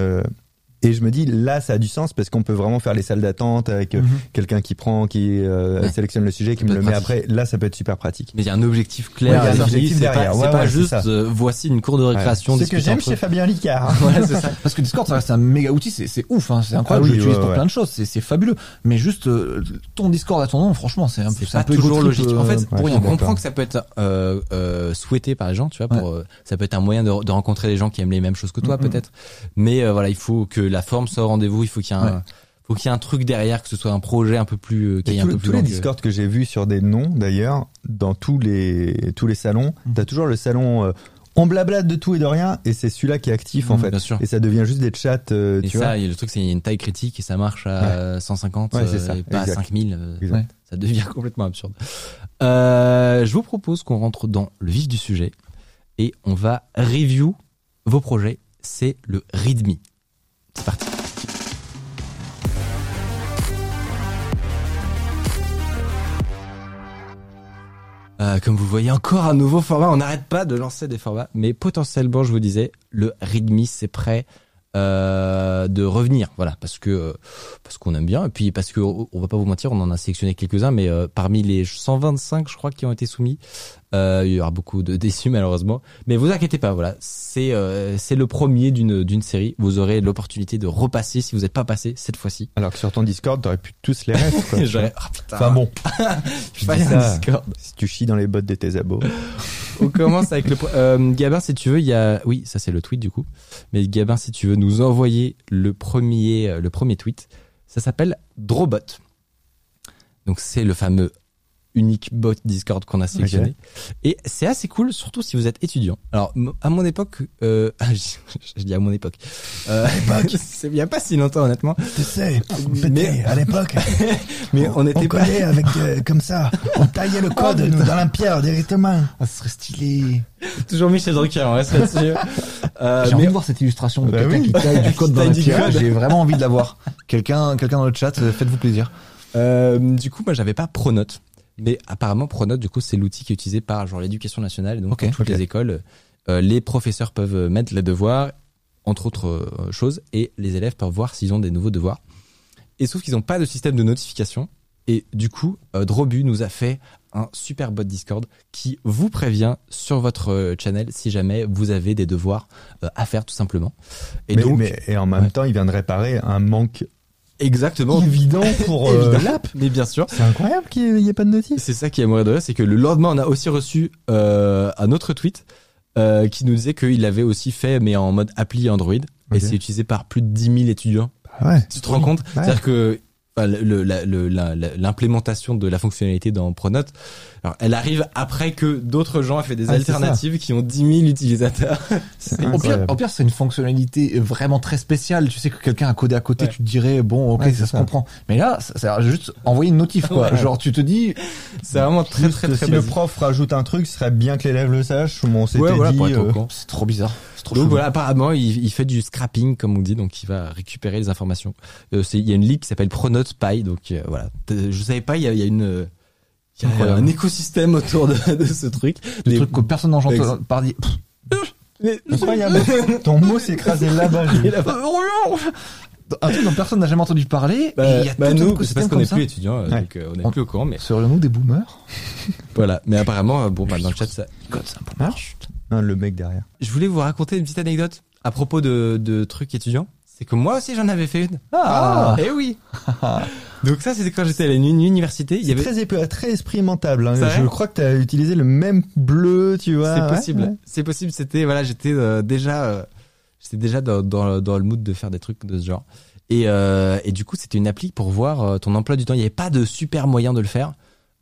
Et je me dis là, ça a du sens parce qu'on peut vraiment faire les salles d'attente avec euh, Mhm. quelqu'un qui prend, qui euh, Ouais. sélectionne le sujet, qui me le met après. Là, ça peut être super pratique. Mais il y a un objectif clair. c'est pas, Ouais, c'est pas ouais, c'est juste euh, voici une cour de récréation. C'est ce que j'aime chez. Fabien Licard. Ça. Parce que Discord, ça reste un méga outil, c'est ouf, hein, c'est incroyable, Ah oui, je l'utilise pour plein de choses, c'est fabuleux. Mais juste euh, ton Discord à ton nom, franchement, c'est un, pas peu toujours logique. En fait, pour on comprend que ça peut être souhaité par les gens, tu vois. Ça peut être un moyen de, rencontrer des gens qui aiment les mêmes choses que toi, Mhm. peut-être. Mais voilà, il faut que la forme soit au rendez-vous. Il faut qu'il y ait un, Ouais. faut qu'il y ait un truc derrière, que ce soit un projet un peu plus, euh, qui Et est un tous, peu tous plus les que- Discord que j'ai vus sur des noms, d'ailleurs, dans tous les tous les salons, Mhm. t'as toujours le salon. euh, on blablate de tout et de rien, et c'est celui-là qui est actif en Mhm, fait. bien sûr. Et ça devient juste des chats, euh, Et tu ça, vois. le truc, c'est qu'il y a une taille critique et ça marche à 150, Ouais, c'est euh, ça, et pas exact. à 5000. euh. Ouais. Ça devient complètement absurde. Euh, je vous propose qu'on rentre dans le vif du sujet et on va review vos projets. C'est le README. C'est parti. Euh, comme vous voyez, encore un nouveau format. On n'arrête pas de lancer des formats, mais potentiellement, je vous disais, le README, c'est prêt euh, de revenir, voilà, parce que euh, parce qu'on aime bien et puis parce que on va pas vous mentir, on en a sélectionné quelques-uns, mais parmi les 125, je crois, qui ont été soumis, euh, il y aura beaucoup de déçus malheureusement. Mais vous inquiétez pas, voilà, c'est euh, c'est le premier d'une d'une série. Vous aurez l'opportunité de repasser si vous n'êtes pas passé cette fois-ci. Alors que sur ton Discord, t'aurais pu tous les rêves, quoi. J'aurais- ah, putain, Enfin bon, je un ça. Discord. si tu chies dans les bottes de tes abos. On commence avec le. Euh, Gabin, si tu veux, il y a. Oui, ça c'est le tweet du coup. Mais Gabin, si tu veux nous envoyer le premier, euh, le premier tweet, ça s'appelle Drobot. Donc c'est le fameux unique bot Discord qu'on a sélectionné. Et c'est assez cool, surtout si vous êtes étudiant. Alors à mon époque, euh, je, je dis à mon époque. Euh, c'est bien pas si longtemps honnêtement. Tu sais, Mais- à l'époque, Mais on n'était pas. avec euh, comme ça, on taillait le code nous, dans la pierre directement. Ah, ce serait stylé. Toujours Michel Drucker, on reste là-dessus. Euh, J'ai mais- envie de voir cette illustration de Bah quelqu'un oui. qui taille du code dans la pierre. J'ai vraiment envie de la voir. Quelqu'un, quelqu'un dans le chat, euh, faites-vous plaisir. Euh, du coup, moi, j'avais pas Pronote. Mais apparemment, Pronote, du coup, c'est l'outil qui est utilisé par genre l'éducation nationale. Et donc, dans toutes les écoles, euh, les professeurs peuvent mettre les devoirs, entre autres euh, choses, et les élèves peuvent voir s'ils ont des nouveaux devoirs. Et sauf qu'ils n'ont pas de système de notification. Et du coup, euh, Drobu nous a fait un super bot Discord qui vous prévient sur votre channel si jamais vous avez des devoirs à faire tout simplement. Et mais, donc, mais- et en même Ouais. temps, il vient de réparer un manque exactement, évident pour euh, l'app. mais bien sûr. C'est incroyable qu'il n'y ait pas de notice. C'est ça qui est à mourir de c'est que le lendemain, on a aussi reçu euh, un autre tweet euh, qui nous disait qu'il avait aussi fait, mais en mode appli Android, et Ok. c'est utilisé par plus de 10 000 étudiants. Ouais. Tu te rends compte? Ouais. C'est-à-dire que enfin, l'implémentation de la fonctionnalité dans Pronote, alors, elle arrive après que d'autres gens aient fait des Ah, alternatives qui ont 10 000 utilisateurs. Au pire, au pire, c'est une fonctionnalité vraiment très spéciale. Tu sais que quelqu'un a codé à côté, Ouais. tu te dirais bon, ok, Ouais, ça se comprend. Mais là, ça, juste envoyer une notif quoi. Ouais. Genre, tu te dis, C'est vraiment très très très si le prof rajoute un truc, ce serait bien que l'élève le sache. Bon, on s'était Ouais, voilà, dit. euh, c'est trop bizarre. Trop Donc voilà, apparemment, il, il fait du scrapping, comme on dit, donc il va récupérer les informations. Euh, c'est- il y a une ligue qui s'appelle Pronote Pie, donc euh, voilà. Je savais pas, il y a, il y a une, euh, il y a un écosystème autour de, de ce truc. Des Les- trucs que personne n'en entend par Incroyable. Ton mot s'est écrasé là-bas. Un truc dont personne n'a jamais entendu parler. bah, et y a bah, tout nous, c'est parce qu'on comme est ça. plus étudiants, euh, Ouais. donc euh, on est On- plus au courant, mais Serions-nous des boomers? Voilà. Mais apparemment, euh, bon, bah, dans le chat, ça. Code, c'est un boomer. Hein, le mec derrière. Je voulais vous raconter une petite anecdote à propos de, de trucs étudiants. C'est que moi aussi, j'en avais fait une. Ah. Eh oui. donc ça, c'était quand j'étais à l'université. Il y avait. très, ép- très expérimentable. hein. Je crois que tu as utilisé le même bleu, tu vois. C'est Ouais, possible. ouais. C'est possible. C'était voilà, j'étais euh, déjà, euh, j'étais déjà dans, dans, dans le mood de faire des trucs de ce genre. Et, euh, et du coup, c'était une appli pour voir euh, ton emploi du temps. Il n'y avait pas de super moyen de le faire.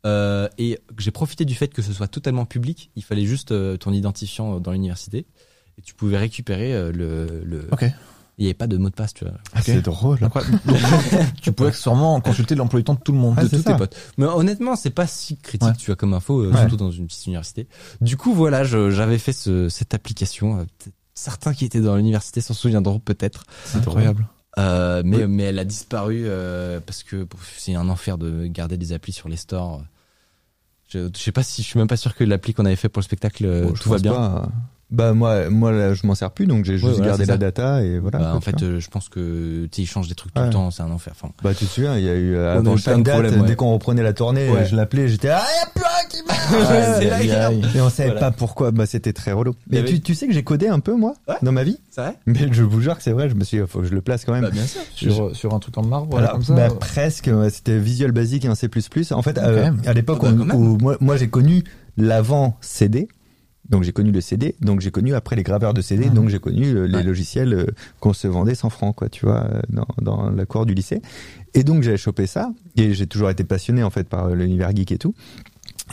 Euh, et j'ai profité du fait que ce soit totalement public. Il fallait juste euh, ton identifiant dans l'université. Et tu pouvais récupérer euh, le. le... Ok. Il n'y avait pas de mot de passe, tu vois. Ah, C'est drôle. Donc, tu pouvais sûrement consulter l'emploi du temps de tout le monde. Ah, de tous ça. tes potes. Mais honnêtement, c'est pas si critique, Ouais. tu vois, comme info, euh, Ouais. surtout dans une petite université. Du coup, voilà, j'avais fait ce, cette application. euh, Certains qui étaient dans l'université s'en souviendront peut-être. C'est incroyable. Euh, mais, Oui. mais elle a disparu euh, parce que c'est un enfer de garder des applis sur les stores. Je, je sais pas si je suis même pas sûr que l'appli qu'on avait fait pour le spectacle euh, Bon, tout va bien. pas. Bah moi, moi là, je m'en sers plus, donc j'ai juste voilà, gardé la ça. data et voilà. Bah, en fait, euh, je pense que tu sais, ils changent des trucs tout Ouais. le temps, c'est un enfer. Enfin, bah tu te souviens, il y a eu euh, avant chaque date, ouais. dès qu'on reprenait la tournée, Ouais. je l'appelais, j'étais ah y a plus un qui marche. Et on savait Voilà. pas pourquoi, bah c'était très relou. Il Mais tu, tu sais que j'ai codé un peu moi Ouais. dans ma vie, c'est vrai? Mais je vous jure que c'est vrai. Je me suis, dit, faut que je le place quand même. Bah bien sûr. Sur, sur un truc en marbre, Voilà, voilà, comme ça. bah, ouais. presque. C'était Visual Basic et un C++. En fait, Quand euh, à l'époque Ah bah, où- moi j'ai connu l'avant CD. Donc j'ai connu le CD, donc j'ai connu après les graveurs de CD, donc j'ai connu euh, les Ouais. logiciels euh, qu'on se vendait 100 francs, quoi, tu vois, euh, dans, dans la cour du lycée. Et donc j'ai chopé ça, et j'ai toujours été passionné en fait par l'univers geek et tout.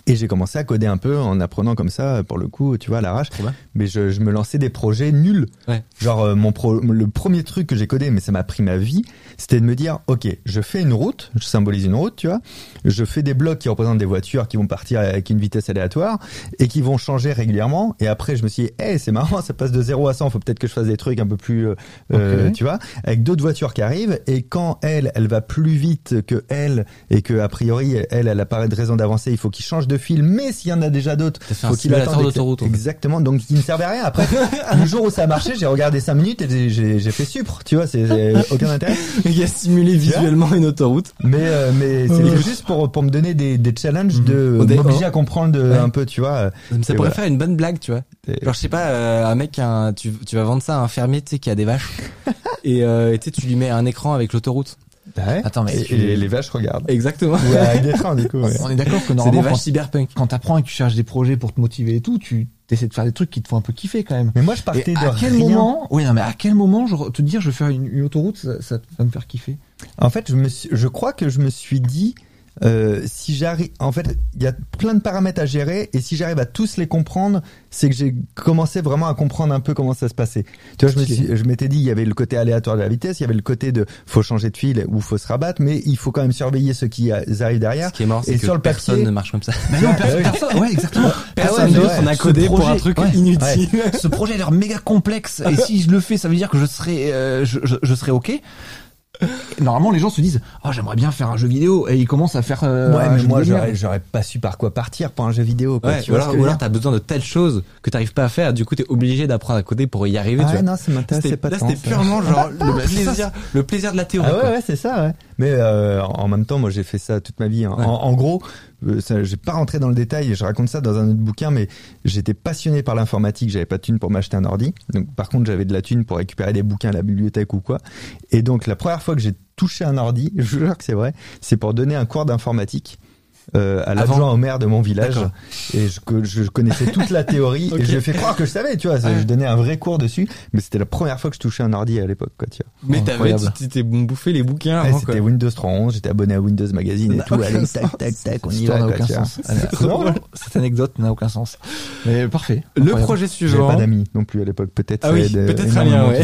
Et j'ai commencé à coder un peu en apprenant comme ça, pour le coup, tu vois, à l'arrache. Mais je, je me lançais des projets nuls. Ouais. Genre euh, mon pro, le premier truc que j'ai codé, mais ça m'a pris ma vie, c'était de me dire, ok, je fais une route, je symbolise une route, tu vois, je fais des blocs qui représentent des voitures qui vont partir avec une vitesse aléatoire et qui vont changer régulièrement. Et après, je me suis dit, hey, c'est marrant, ça passe de 0 à 100, faut peut-être que je fasse des trucs un peu plus, euh, euh, tu vois, avec d'autres voitures qui arrivent. Et quand elle, elle va plus vite que elle et que a priori elle, elle a pas de raison d'avancer, il faut qu'il change de fil, mais s'il y en a déjà d'autres, faut qu'il attende fait. Exactement, donc il ne servait à rien. Après, le jour où ça a marché, j'ai regardé 5 minutes et j'ai- fait supre, tu vois, c'est aucun intérêt. Il a simulé visuellement une autoroute. Mais euh, mais c'était juste pour pour me donner des des challenges de Au dé- m'obliger à comprendre de, Ouais. un peu, tu vois. Ça Et pourrait voilà. faire une bonne blague, tu vois. Genre, je sais pas, euh, un mec, un, tu, tu vas vendre ça à un fermier, tu sais, qui a des vaches. et euh, et tu sais, tu lui mets un écran avec l'autoroute. Ouais. Attends, mais et, tu- et les vaches regardent. Exactement. Du coup. ouais. On est d'accord que C'est des normalement, vaches quand, cyberpunk. quand t'apprends et que tu cherches des projets pour te motiver et tout, tu essaies de faire des trucs qui te font un peu kiffer quand même. Mais moi je Et partais de à quel rien. moment, oui, non, mais à quel moment, je, te dire, je vais faire une, une autoroute, ça, ça va me faire kiffer? En fait, je me suis, je crois que je me suis dit, euh, si j'arrive, en fait, il y a plein de paramètres à gérer et si j'arrive à tous les comprendre, c'est que j'ai commencé vraiment à comprendre un peu comment ça se passait. Tu vois, je me Ok. suis, je m'étais dit, il y avait le côté aléatoire de la vitesse, il y avait le côté de faut changer de fil ou faut se rabattre, mais il faut quand même surveiller ceux qui arrivent derrière. Ce qui est mort, c'est Et que sur le personne papier- ne marche comme ça. Mais non, personne, personne- ouais, exactement. Personne ouais, d'autre, ouais. on a codé pour un projet- truc ouais, inutile. Ce projet a l'air méga complexe et si je le fais, ça veut dire que je serai, euh, je, je, je serai ok. Normalement, les gens se disent, oh, j'aimerais bien faire un jeu vidéo et ils commencent à faire. euh, ouais, un mais jeu moi j'aurais, j'aurais pas su par quoi partir pour un jeu vidéo. Quoi, Ouais, tu ou vois ce alors, que ou alors t'as besoin de telles choses que t'arrives pas à faire, du coup t'es obligé d'apprendre à coder pour y arriver, Ah tu ouais, vois. non, ça m'intéressait pas là, c'était purement genre le plaisir, le plaisir de la théorie. Ah ouais, quoi. ouais, c'est ça, ouais. Mais euh, en même temps, moi, j'ai fait ça toute ma vie. hein. Ouais. En, en gros, ça, j'ai pas rentré dans le détail. Je raconte ça dans un autre bouquin, mais j'étais passionné par l'informatique. J'avais pas de thune pour m'acheter un ordi. Donc, par contre, j'avais de la thune pour récupérer des bouquins à la bibliothèque ou quoi. Et donc, la première fois que j'ai touché un ordi, je vous jure que c'est vrai, c'est pour donner un cours d'informatique. Euh, à l'adjoint au maire de mon village et je, que je connaissais toute la théorie et je fait croire que je savais tu vois Ouais. je donnais un vrai cours dessus mais c'était la première fois que je touchais un ordi à l'époque quoi tu vois Mais t'avais, tu t'étais bouffé les bouquins Ouais, avant c'était Windows 3.11, j'étais abonné à Windows Magazine et tout. Allez, tac, tac, tac, on y va. n'a quoi, aucun tu vois. drôle. Cette anecdote n'a aucun sens. Mais parfait. Le Incroyable. projet J'avais suivant. pas d'amis non plus à l'époque. Peut-être Ah oui, euh, peut-être un lien, ouais.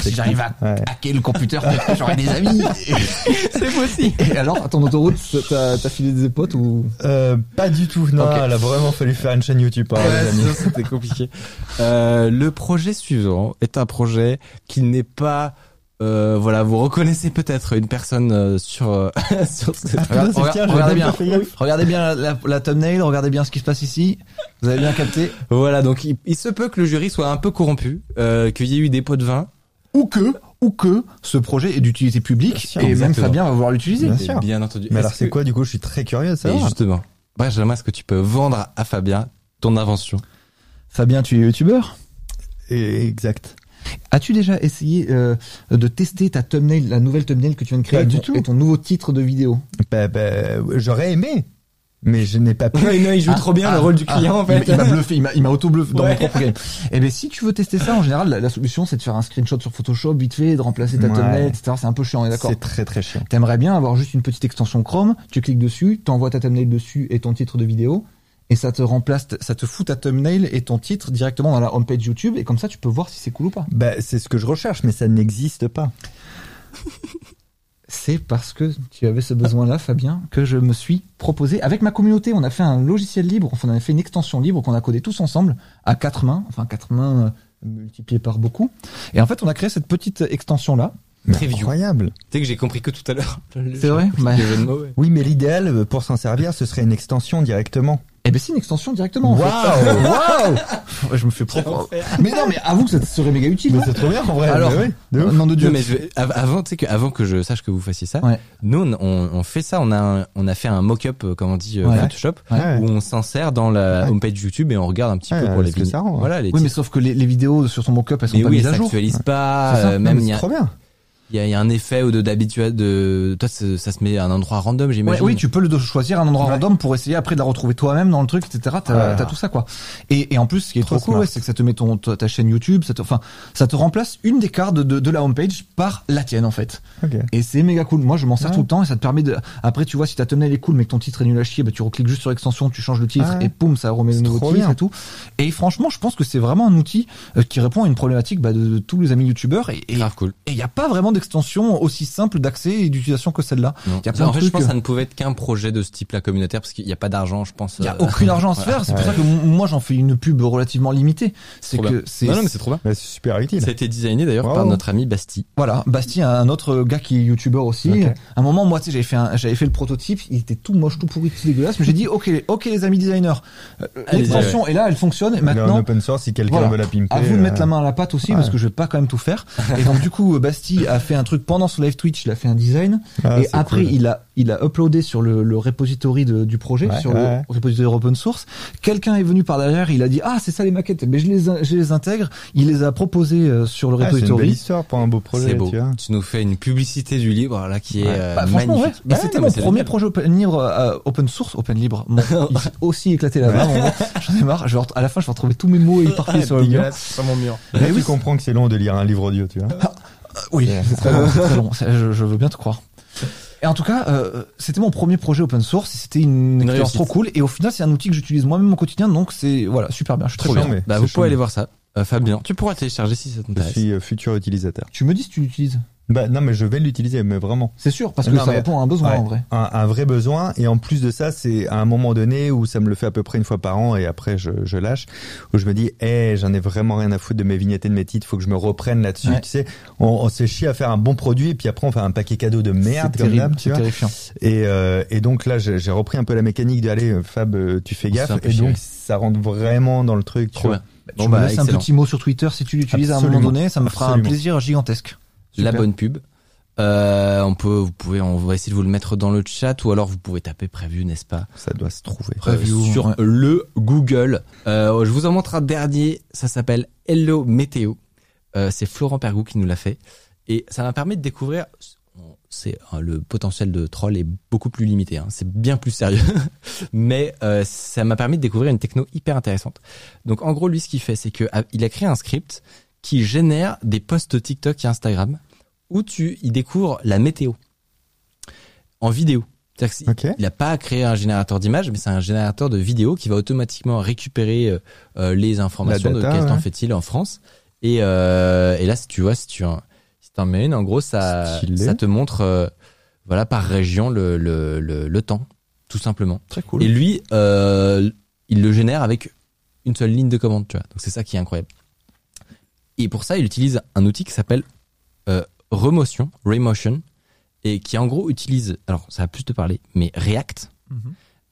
Si j'arrive à hacker le computer, j'aurai des amis. C'est possible. Et alors, à ton autoroute, t'as t'as filé des potes ou Euh, pas du tout. Non, Ok. elle a vraiment fallu faire une chaîne YouTube. hein, les Ouais, c'était compliqué. Euh, le projet suivant est un projet qui n'est pas euh, voilà, vous reconnaissez peut-être une personne euh, sur euh, sur ce- Regarde- c'est regarde- tiens, regardez bien, regardez bien la, la, la thumbnail, regardez bien ce qui se passe ici. Vous avez bien capté Voilà, donc il, il se peut que le jury soit un peu corrompu, euh, qu'il y ait eu des pots de vin. Ou que, ou que ce projet est d'utilité publique sûr, et même. Fabien va vouloir l'utiliser. Bien sûr. Bien entendu. Mais alors, c'est que- quoi du coup? Je suis très curieux de Et savoir. justement, Benjamin, est-ce que tu peux vendre à Fabien ton invention? Fabien, tu es youtubeur? Et- Exact. As-tu déjà essayé euh, de tester ta thumbnail, la nouvelle thumbnail que tu viens de créer Pas et du ton, tout. et ton nouveau titre de vidéo? Bah, bah, j'aurais aimé, mais je n'ai pas pu. non, il joue Ah, trop bien ah, le rôle du ah, client en m'a- fait. Il m'a bluffé, il m'a, il m'a auto-bluffé dans Ouais. mon propre game. Et bien si tu veux tester ça, en général, la, la solution c'est de faire un screenshot sur Photoshop vite fait, de remplacer ta Ouais. thumbnail, etc. C'est un peu chiant, on est d'accord C'est très très chiant. T'aimerais bien avoir juste une petite extension Chrome, tu cliques dessus, t'envoies ta thumbnail dessus et ton titre de vidéo, et ça te remplace, ça te fout ta thumbnail et ton titre directement dans la homepage YouTube, et comme ça tu peux voir si c'est cool ou pas. Bah, c'est ce que je recherche, mais ça n'existe pas. C'est parce que tu avais ce besoin-là, Fabien, que je me suis proposé. Avec ma communauté, on a fait un logiciel libre, enfin, on a fait une extension libre qu'on a codé tous ensemble, à quatre mains, enfin quatre mains euh, multipliées par beaucoup. Et en fait, on a créé cette petite extension-là. Incroyable. Tu sais que j'ai compris que tout à l'heure. C'est vrai Bah, mots, ouais. Oui, mais l'idéal euh, pour s'en servir, ce serait une extension directement. Eh ben c'est une extension directement. en fait. Waouh Waouh Je me fais propre. Mais non, mais avoue que ça serait méga utile. Mais c'est trop bien en vrai. Alors, mais de ouf. nom de Dieu. Non, mais je avant, tu sais que avant que je sache que vous fassiez ça, Ouais. nous on, fait ça, on a un- on a fait un mock-up, euh, comme on dit, euh, Ouais. Photoshop, Ouais. où on s'insère dans la Ouais. homepage YouTube et on regarde un petit Ouais, peu pour les vidéos. Voilà les Oui, mais sauf que les, les vidéos sur son mock-up, elles sont Mais pas oui, mises ça à jour. s'actualise pas, euh, même il y c'est a, trop bien. Il y a, il y a un effet ou de d'habitude de, toi ça, ça se met à un endroit random, Ouais, j'imagine. oui, tu peux le choisir un endroit Ouais. random pour essayer après de la retrouver toi-même dans le truc, etc. T'as Ouais. t'as tout ça, quoi. Et, et en plus, ce qui est Trop trop, cool, ouais, c'est que ça te met ton, ta, chaîne YouTube, ça te, enfin, ça te remplace une des cartes de, de, de la homepage par la tienne, en fait. Ok. Et c'est méga cool. Moi, je m'en sers Ouais. tout le temps et ça te permet de, après, tu vois, si ta thumbnail est cool, mais que ton titre est nul à chier, bah, tu recliques juste sur extension, tu changes le titre Ouais. et poum, ça remet le nouveau titre bien. et tout. Et franchement, je pense que c'est vraiment un outil euh, qui répond à une problématique bah, de, de tous les amis youtubeurs et, et grave cool. et il n'y a pas vraiment d'extension aussi simple d'accès et d'utilisation que celle-là. Non. Il y a plein en de fait, je pense que euh, ça ne pouvait être qu'un projet de ce type-là communautaire parce qu'il n'y a pas d'argent, je pense. Il y a euh, aucun argent à se voilà. faire. C'est pour ça que moi j'en fais une pub relativement limitée. C'est que c'est Non, non, mais c'est trop bien. C'est super utile. Ça a été designé d'ailleurs par notre ami Basti. Voilà, Basti, un autre gars qui est youtubeur aussi. À un moment, moi, tu sais, j'avais fait, un- j'avais fait le prototype, il était tout moche, tout pourri, tout dégueulasse, mais j'ai dit, ok, ok, les amis designers, euh, l'extension est là, elle fonctionne, et Il est en maintenant, open source si quelqu'un Voilà. veut la pimper. à vous de mettre euh, la main à la pâte aussi, ouais. parce que je vais pas quand même tout faire. Et donc, du coup, Basti a fait un truc pendant son live Twitch, il a fait un design, ah, et après, cool. il a, il a uploadé sur le, le repository de- du projet, Ouais, sur ouais. le repository open source. Quelqu'un est venu par derrière, il a dit, ah, c'est ça les maquettes, mais je les, je les intègre. Il les a proposées euh, sur le Ah, c'est une belle repository. histoire pour un beau projet, C'est beau. tu vois. Tu nous fais une publicité du livre là qui est Ouais. euh, Bah, magnifique. Bah, c'était mon premier génial. projet open libre, euh, open source, open libre. Bon, il s'est aussi éclaté un moment. J'en ai marre. Je vais ret- à la fin, je vais retrouver tous mes mots éparpillés sur le mur. Sur mon mur. Mais tu comprends que c'est long de lire un livre audio, tu vois. Oui, c'est très long. c'est très long. Je, je veux bien te croire. Et en tout cas, euh, c'était mon premier projet open source. et C'était une, expérience réussite. trop cool. Et au final, c'est un outil que j'utilise moi-même au quotidien. Donc c'est voilà, super bien. Je suis très Trop bien. Bah, vous pouvez aller voir ça. Euh, Fabien, tu pourras le télécharger si ça Je t'intéresse. suis euh, futur utilisateur. Tu me dis si tu l'utilises. Bah non, mais je vais l'utiliser, mais vraiment. C'est sûr, parce que Non, ça mais- répond à un besoin Ouais. en vrai. Un, un vrai besoin, et en plus de ça, c'est à un moment donné où ça me le fait à peu près une fois par an, et après je, je lâche, où je me dis, eh, j'en ai vraiment rien à foutre de mes vignettes et de mes titres, faut que je me reprenne là-dessus. Ouais. Tu sais, on, on s'est chié à faire un bon produit, et puis après on fait un paquet cadeau de merde, C'est comme terrible, tu c'est vois. terrifiant. Et, euh, et donc là, j'ai j'ai repris un peu la mécanique de allez, Fab, euh, tu fais On gaffe. Et donc, ça rentre vraiment dans le truc. tu Trop vois. bien. tu Bon, me bah, laisses un petit mot sur Twitter si tu l'utilises à un moment donné, ça me fera un plaisir gigantesque. La bonne pub. Euh, on peut, vous pouvez, on va essayer de vous le mettre dans le chat ou alors vous pouvez taper prévu, n'est-ce pas? Ça doit se trouver. Euh, sur ouais. le Google. Euh, je vous en montre un dernier. Ça s'appelle Hello Météo. Euh, c'est Florent Pergou qui nous l'a fait et ça m'a permis de découvrir. C'est euh, le potentiel de troll est beaucoup plus limité. Hein. C'est bien plus sérieux, mais ça m'a permis de découvrir une techno hyper intéressante. Donc en gros, lui, ce qu'il fait, c'est que ah, il a créé un script qui génère des posts TikTok et Instagram où tu y découvres la météo en vidéo. C'est-à-dire que Ok. il n'a pas créé un générateur d'images, mais c'est un générateur de vidéos qui va automatiquement récupérer euh, euh, les informations data, de quel temps fait-il en France. Et, euh, et là, si tu vois, si tu en, si t'en mets une, en gros, ça, Stylé. ça te montre, euh, voilà, par région le, le, le, le temps, tout simplement. Très cool. Et lui, euh, il le génère avec une seule ligne de commande, tu vois. Donc c'est ça qui est incroyable. Et pour ça, il utilise un outil qui s'appelle Remotion, Remotion, et qui en gros utilise, alors ça va plus te parler, mais React, Mhm.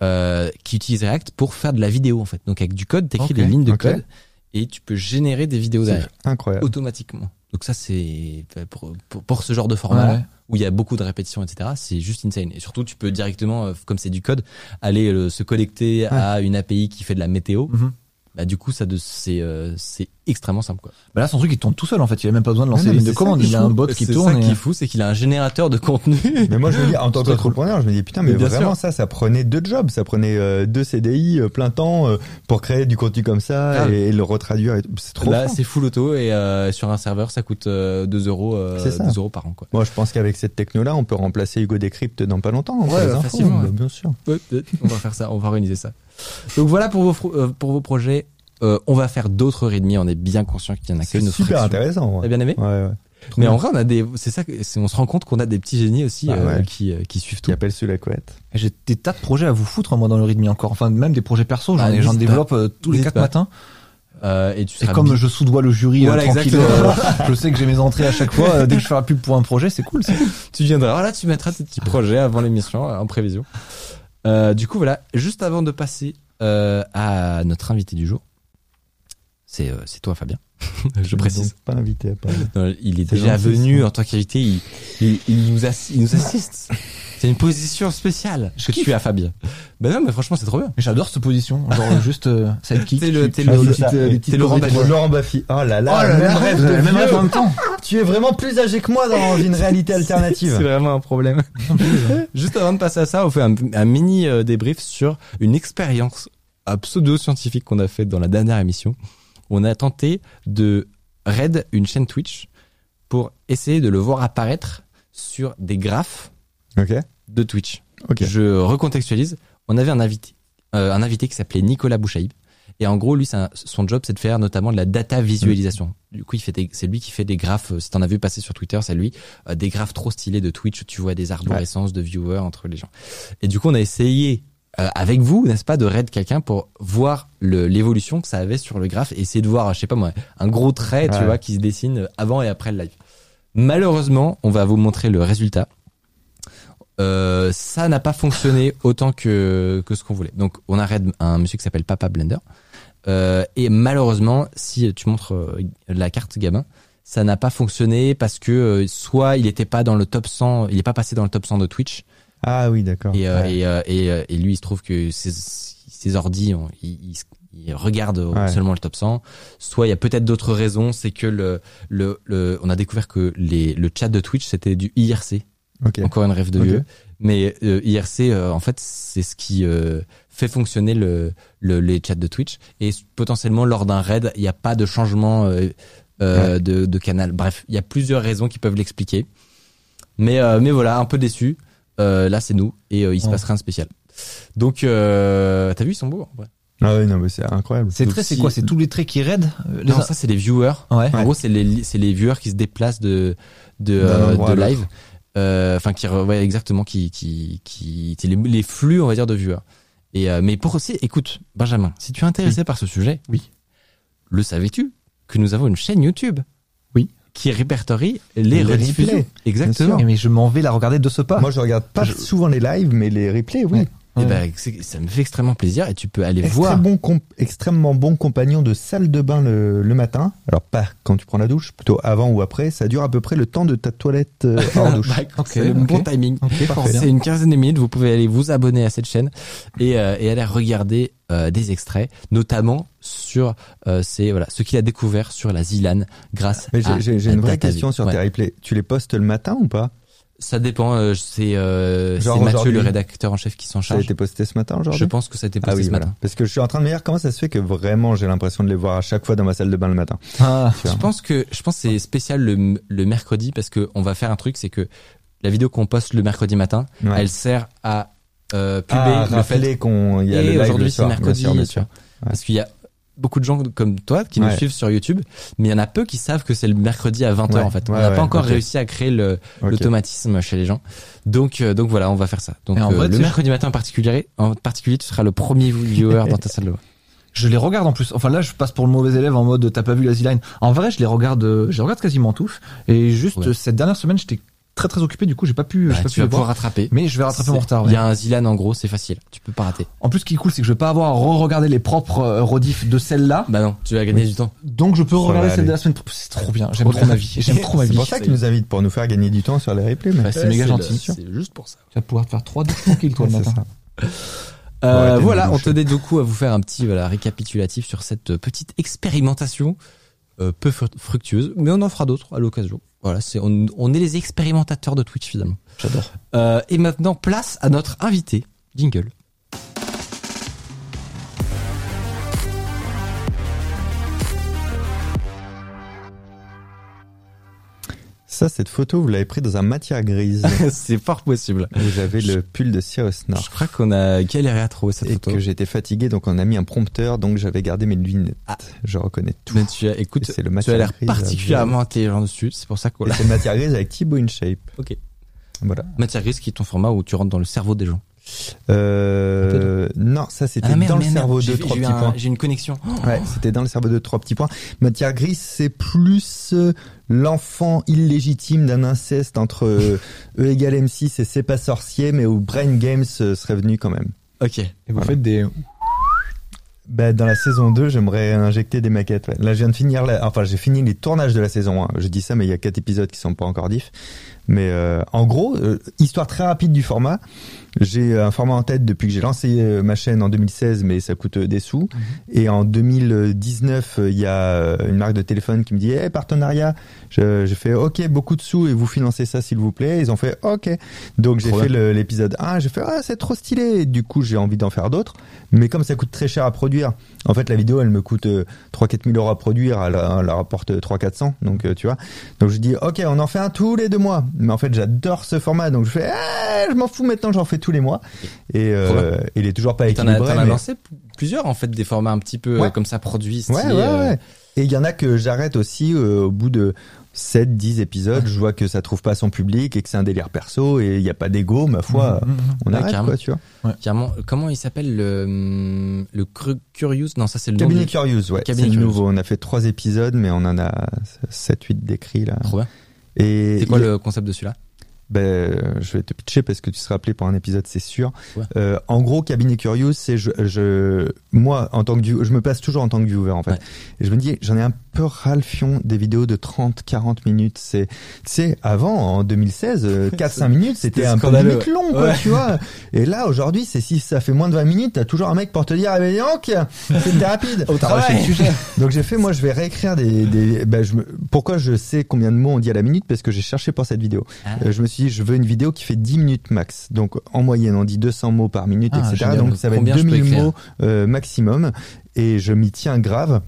euh, qui utilise React pour faire de la vidéo en fait. Donc avec du code, t'écris Ok, des lignes de code et tu peux générer des vidéos derrière incroyable. automatiquement. Donc ça c'est pour, pour, pour ce genre de format Ouais. où il y a beaucoup de répétitions etc. C'est juste insane. Et surtout tu peux directement, euh, comme c'est du code, aller euh, se connecter à une API qui fait de la météo. Mhm. Bah du coup ça de- c'est euh, c'est extrêmement simple quoi. Bah là, son truc, il tourne tout seul, en fait. Il a même pas besoin de lancer lignes de c'est commande. Il a un bot qui C'est tourne. ça qui est fou, c'est qu'il a un générateur de contenu. Mais moi, je me dis, en tant C'est qu'entrepreneur, je me dis, putain, mais, Mais bien vraiment, sûr. ça, ça prenait deux jobs. Ça prenait euh, deux CDI, euh, plein temps, euh, pour créer du contenu comme ça Ah. et, le retraduire. C'est trop Là c'est full auto et euh, sur un serveur ça coûte euh, 2 euros, euh, C'est ça. 2 euros par an quoi. Moi, je pense qu'avec cette techno-là, on peut remplacer Hugo Decrypt dans pas longtemps. Ouais, facilement, Bah, ouais. bien sûr. On va faire ça, on va organiser ça. Donc voilà pour vos euh, pour vos projets. Euh, on va faire d'autres rythmies. On est bien conscient qu'il y en a C'est qu'une super fraction. intéressant. T'as Ouais, bien aimé ouais. ouais. Mais en vrai, on a des. C'est ça. que- c'est- On se rend compte qu'on a des petits génies aussi Bah euh, ouais. qui euh, qui suivent Qui tout. appelle sous la couette. Et J'ai des tas de projets à vous foutre, moi, dans le rythme encore. Enfin, même des projets perso. J'en Ah, n'hésite développe euh, tous les quatre pas. matins. Euh, et tu Et comme je soudoie le jury, euh, Voilà, tranquille, exactement. euh, je sais que j'ai mes entrées à chaque fois. euh, dès que je fais la pub pour un projet, c'est cool. c'est cool. tu viendras. Voilà, tu mettras tes petits projets avant l'émission euh, en prévision. Euh, du coup, voilà. Juste avant de passer euh, à notre invité du jour, c'est euh, c'est toi, Fabien. je précise. donc pas invité à parler. Non, il est C'est déjà gentil, venu ça. en tant qu'invité. Il, il, il nous assi- il nous assiste. C'est une position spéciale que tu as, Fabien. Ben non, mais franchement, c'est trop bien. Mais J'adore cette position. Genre juste euh, sidekick. T'es le- tu- t'es le- euh, t'es Laurent. Baffy. Laurent Baffy. Oh là là. Oh là même rêve vieux. rêve en même temps. Tu es vraiment plus âgé que moi dans une réalité C'est alternative. vraiment un problème. Juste avant de passer à ça, on fait un, un mini euh, débrief sur une expérience euh, pseudo-scientifique qu'on a faite dans la dernière émission. On a tenté de raid une chaîne Twitch pour essayer de le voir apparaître sur des graphes Ok. de Twitch. Ok. Je recontextualise. On avait un invité, euh, un invité qui s'appelait Nicolas Bouchaïb Et en gros, lui, un- son job, c'est de faire notamment de la data visualisation. Du coup, il fait des- c'est lui qui fait des graphes. euh, Si t'en as vu passer sur Twitter, c'est lui euh, des graphes trop stylés de Twitch où tu vois des arborescences de viewers entre les gens. Et du coup, on a essayé euh, avec vous, n'est-ce pas, de raid quelqu'un pour voir l'évolution que ça avait sur le graphe et essayer de voir, je sais pas moi, un gros trait, tu vois, qui se dessine avant et après le live. Malheureusement, on va vous montrer le résultat. Euh, ça n'a pas fonctionné autant que, que ce qu'on voulait. Donc, on arrête un monsieur qui s'appelle Papa Blender. Euh, et malheureusement, si tu montres euh, la carte gamin, ça n'a pas fonctionné parce que euh, soit il était pas dans le top 100, il est pas passé dans le top 100 de Twitch. Ah oui, d'accord. Et, euh, Ouais. et, euh, et, euh, et lui, il se trouve que ses, ses ordis, on- ils regardent Ouais. seulement le top 100. Soit il y a peut-être d'autres raisons, c'est que le, le, le, on a découvert que les, le chat de Twitch, c'était du IRC. Ok. Encore une rêve de Ok. vieux. Mais euh, IRC, euh, en fait, c'est ce qui euh, fait fonctionner le, le, les chats de Twitch. Et potentiellement, lors d'un raid, il n'y a pas de changement euh, de, de canal. Bref, il y a plusieurs raisons qui peuvent l'expliquer. Mais, euh, mais voilà, un peu déçu. Euh, là, c'est nous. Et euh, il se Ouais. passe rien de spécial. Donc, euh, t'as vu, ils sont beaux. en vrai. Ah oui, non, mais c'est incroyable. Ces traits, c'est si- quoi C'est tous les traits qui raident les Non, ça, c'est les viewers. Ouais. En gros, c'est les, c'est les viewers qui se déplacent de, de, euh, de live. l'autre. Euh, Enfin, qui, re- ouais, exactement, qui, qui, qui, c'est les, les flux, on va dire, de viewers. Et, euh, mais pour aussi, écoute, Benjamin, si tu es intéressé par ce sujet, Oui. le savais-tu que nous avons une chaîne YouTube? Qui répertorie les, Les rediffusions. replays. Exactement. Mais je m'en vais la regarder de ce pas. Moi, je regarde pas Je- souvent les lives, mais les replays, oui. Ouais. Et Ouais. ben, c'est- ça me fait extrêmement plaisir et tu peux aller Extrême voir. bon extrêmement bon compagnon de salle de bain le, le matin. Alors pas quand tu prends la douche, plutôt avant ou après. Ça dure à peu près le temps de ta toilette euh, hors douche. Bah, c'est le bon timing. Ok, fort bien. C'est une quinzaine de minutes. Vous pouvez aller vous abonner à cette chaîne et, euh, et aller regarder euh, des extraits, notamment sur euh, ces voilà ce qu'il a découvert sur la Zilan grâce Mais à j'ai- j'ai j'ai à une vraie question sur Ouais. tes replays. Tu les postes le matin ou pas? Ça dépend. euh, c'est euh, Mathieu, le rédacteur en chef, qui s'en Ça a charge. été posté ce matin aujourd'hui Je pense que ça a été posté Ah oui, ce voilà. matin. Parce que je suis en train de me dire comment ça se fait que vraiment j'ai l'impression de les voir à chaque fois dans ma salle de bain le matin. Ah. Je pense que je pense que c'est spécial le, le mercredi parce que on va faire un truc, c'est que la vidéo qu'on poste le mercredi matin, Ouais. elle sert à euh, puber Ah, le fait qu'on y a le et live aujourd'hui c'est bien mercredi, sûr, bien tu sûr. vois. parce qu'il y a beaucoup de gens comme toi qui nous Ouais. suivent sur YouTube, mais il y en a peu qui savent que c'est le mercredi à 20h Ouais, en fait. on n'a pas encore réussi à créer l'automatisme chez les gens. Donc euh, donc voilà, on va faire ça. Donc en euh, vrai, le mercredi matin en particulier, en particulier, tu seras le premier viewer dans ta salle de bain. Je les regarde en plus. Enfin là, je passe pour le mauvais élève en mode t'as pas vu la Z-Line. En vrai, je les regarde, euh, je les regarde quasiment tous. Et juste cette dernière semaine, j'étais très très occupé. Du coup, j'ai pas pu, j'ai Ouais, pas tu pu vas pouvoir voir. rattraper. Mais je vais rattraper mon C'est- retard. Il ouais. y a un Zilan en gros, c'est facile. Tu peux pas rater. En plus, ce qui est cool, c'est que je vais pas avoir à re-regarder les propres euh, rediffs de celle-là. Bah non, tu vas gagner du temps. Donc, je peux Ça regarder celle de la semaine. C'est trop bien. J'aime Trop ma vie. J'aime trop ma C'est vie. pour ça qu'ils nous invitent pour nous faire gagner du temps sur les replays. Mais... Ouais, c'est méga gentil. C'est juste pour ça. Tu vas pouvoir te faire trois douches tranquilles, toi, le C'est matin. Euh, voilà, on tenait du coup à vous faire un petit voilà, récapitulatif sur cette petite expérimentation euh, peu fru- fructueuse, mais on en fera d'autres à l'occasion. Voilà, c'est on, on est les expérimentateurs de Twitch finalement. J'adore. Euh, et maintenant, place à notre invité, Jingle. Ça, cette photo, vous l'avez pris dans un matière grise. c'est fort possible. vous avez le pull de Cyrus North. Je crois qu'on a galéré à trouver cette Et photo. que j'étais fatigué, donc on a mis un prompteur, donc j'avais gardé mes lunettes. Ah. Je reconnais tout. Mais tu as, écoute, Et c'est le tu as l'air particulièrement intelligent dessus. C'est pour ça qu'on Et l'a. c'est matière grise avec Thibaut InShape. Ok. Voilà. Matière grise qui est ton format où tu rentres dans le cerveau des gens. Euh, non, ça c'était Ah, dans le cerveau de trois petits un- points. J'ai une connexion. Ouais, c'était dans le cerveau de trois petits points. Matière grise, c'est plus euh, l'enfant illégitime d'un inceste entre euh, E égale M6 et C'est pas sorcier, mais où Brain Games euh, serait venu quand même. Ok. Et vous Voilà. faites des. Bah, dans la saison 2, j'aimerais injecter des maquettes. ouais. Là, je viens de finir la... Enfin, j'ai fini les tournages de la saison 1. Je dis ça, mais il y a quatre épisodes qui sont pas encore diff. Mais euh, en gros, euh, histoire très rapide du format. J'ai un format en tête depuis que j'ai lancé euh, ma chaîne en 2016, mais ça coûte euh, des sous. Et en 2019, euh, il y a une marque de téléphone qui me dit hey, partenariat. Je, je fais OK, beaucoup de sous et vous financez ça s'il vous plaît. Ils ont fait OK. Donc j'ai fait l'épisode 1. J'ai fait ah c'est trop stylé. Et du coup j'ai envie d'en faire d'autres. Mais comme ça coûte très cher à produire, en fait la vidéo elle me coûte 3-4 000 euros à produire. Elle, elle rapporte 3-400. Donc euh, tu vois. Donc je dis OK, on en fait un tous les deux mois. Mais en fait j'adore ce format, donc je fais, ah, je m'en fous maintenant, j'en fais tous les mois. Et euh, il est toujours pas équilibré. t'en as mais- lancé plusieurs en fait des formats un petit peu Ouais. comme ça produits Ouais, ouais, euh, ouais. Et il y en a que j'arrête aussi euh, au bout de 7, 10 épisodes. Je vois que ça trouve pas son public et que c'est un délire perso et il n'y a pas d'ego, ma foi. Mhm, mhm. On Ouais, arrête, carrément. quoi, tu vois. Carrément, comment il s'appelle le le Curious? Non, ça c'est le nom Cabinet du- Curious, ouais. Cabinet C'est le Curious. nouveau. On a fait trois épisodes, mais on en a 7, 8 décrits, là. Trop bien. Et C'est quoi il- le concept de celui-là? Ben, je vais te pitcher parce que tu seras appelé pour un épisode, c'est sûr. Ouais. Euh, en gros, Cabinet Curious, c'est je, je, moi, en tant que viewer, je me place toujours en tant que viewer, en fait. Ouais. Et je me dis, j'en ai un peu ras le fion des vidéos de 30, 40 minutes. C'est, tu sais, avant, en 2016, euh, 4, 5 minutes, c'était un peu limite long, quoi, Ouais. tu vois. Et là, aujourd'hui, c'est si ça fait moins de 20 minutes, t'as toujours un mec pour te dire, ah, ben, donc, c'était rapide. Au travail. Donc j'ai fait, moi je vais réécrire des, des ben, je me, pourquoi je sais combien de mots on dit à la minute parce que j'ai cherché pour cette vidéo. Ah. Euh, je me suis dit, je veux une vidéo qui fait 10 minutes max. Donc en moyenne, on dit 200 mots par minute, Ah, etc. génial. Donc ça va être Combien peux 2000 écrire mots euh, maximum. Et je m'y tiens grave.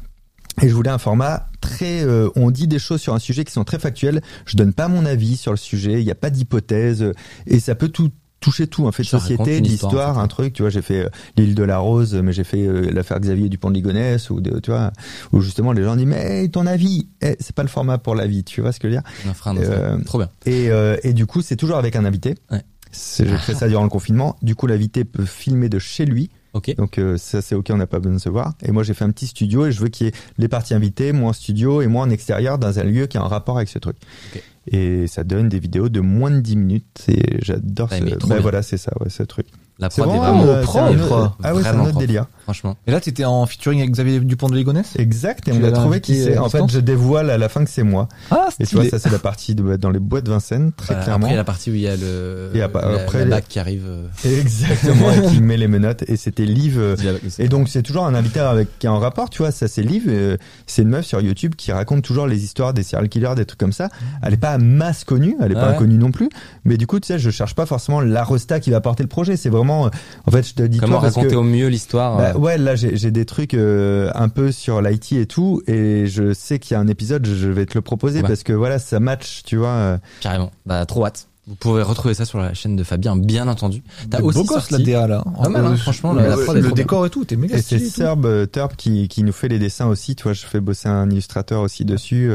Et je voulais un format très, euh, on dit des choses sur un sujet qui sont très factuelles. Je donne pas mon avis sur le sujet. Il n'y a pas d'hypothèse. Et ça peut tout toucher tout, en fait, société, de histoire, l'histoire, en fait. un truc. Tu vois, j'ai fait euh, l'île de la Rose, mais j'ai fait euh, l'affaire Xavier Dupont de Ligonnès ou de, tu vois, où justement les gens disent mais hey, ton avis, Eh, c'est pas le format pour l'avis. Tu vois ce que je veux dire? On fera un. Euh, Trop bien. et, euh, et du coup, c'est toujours avec un invité. Ouais. C'est- J'ai fait ça durant le confinement. Du coup, l'invité peut filmer de chez lui. Ok. Donc euh, ça c'est ok, on n'a pas besoin de se voir. Et moi j'ai fait un petit studio et je veux qu'il y ait les parties invitées, moi en studio et moi en extérieur dans un lieu qui a un rapport avec ce truc. Ok. Et ça donne des vidéos de moins de 10 minutes et j'adore Ouais, ce... Ben bien. voilà, c'est ça, ouais, ce truc. La prod est vraiment, vraiment euh, pro, autre- Ah ouais, c'est un autre délire. Franchement. Et là, t'étais en featuring avec Xavier Dupont de Ligonnès? Exact, et Tu on a trouvé qui c'est. En fait, je dévoile à la fin que c'est moi. Ah, Et tu vois, ça c'est la partie de, dans les boîtes de Vincennes, très Voilà, clairement. Après, il y a la partie où il y a le Et après- la, après, la les- bague qui arrive. euh, Exactement, et qui met les menottes. Et c'était Liv. euh. Et donc c'est toujours un invité avec qui est en rapport, tu vois, ça c'est Liv, euh, c'est une meuf sur YouTube qui raconte toujours les histoires des serial killers, des trucs comme ça. Elle est pas masse connue, elle est pas Ouais. inconnue non plus, mais du coup tu sais, je cherche pas forcément la resta qui va porter le projet, c'est vraiment, en fait je te dis Comment toi parce raconter que au mieux l'histoire bah, euh, ouais là j'ai j'ai des trucs euh, un peu sur l'IT et tout, et je sais qu'il y a un épisode, je vais te le proposer parce que voilà ça match, tu vois. euh, Carrément. Bah, trop hâte. Vous pouvez retrouver ça sur la chaîne de Fabien, bien entendu. T'as Beau aussi gosse, sorti... la DA là. Pas mal, hein, Euh, franchement, le, la- la prod est le trop bien. décor et tout, t'es méga Et c'est. Serb euh, Turb qui, qui nous fait les dessins aussi. Tu vois, je fais bosser un illustrateur aussi dessus.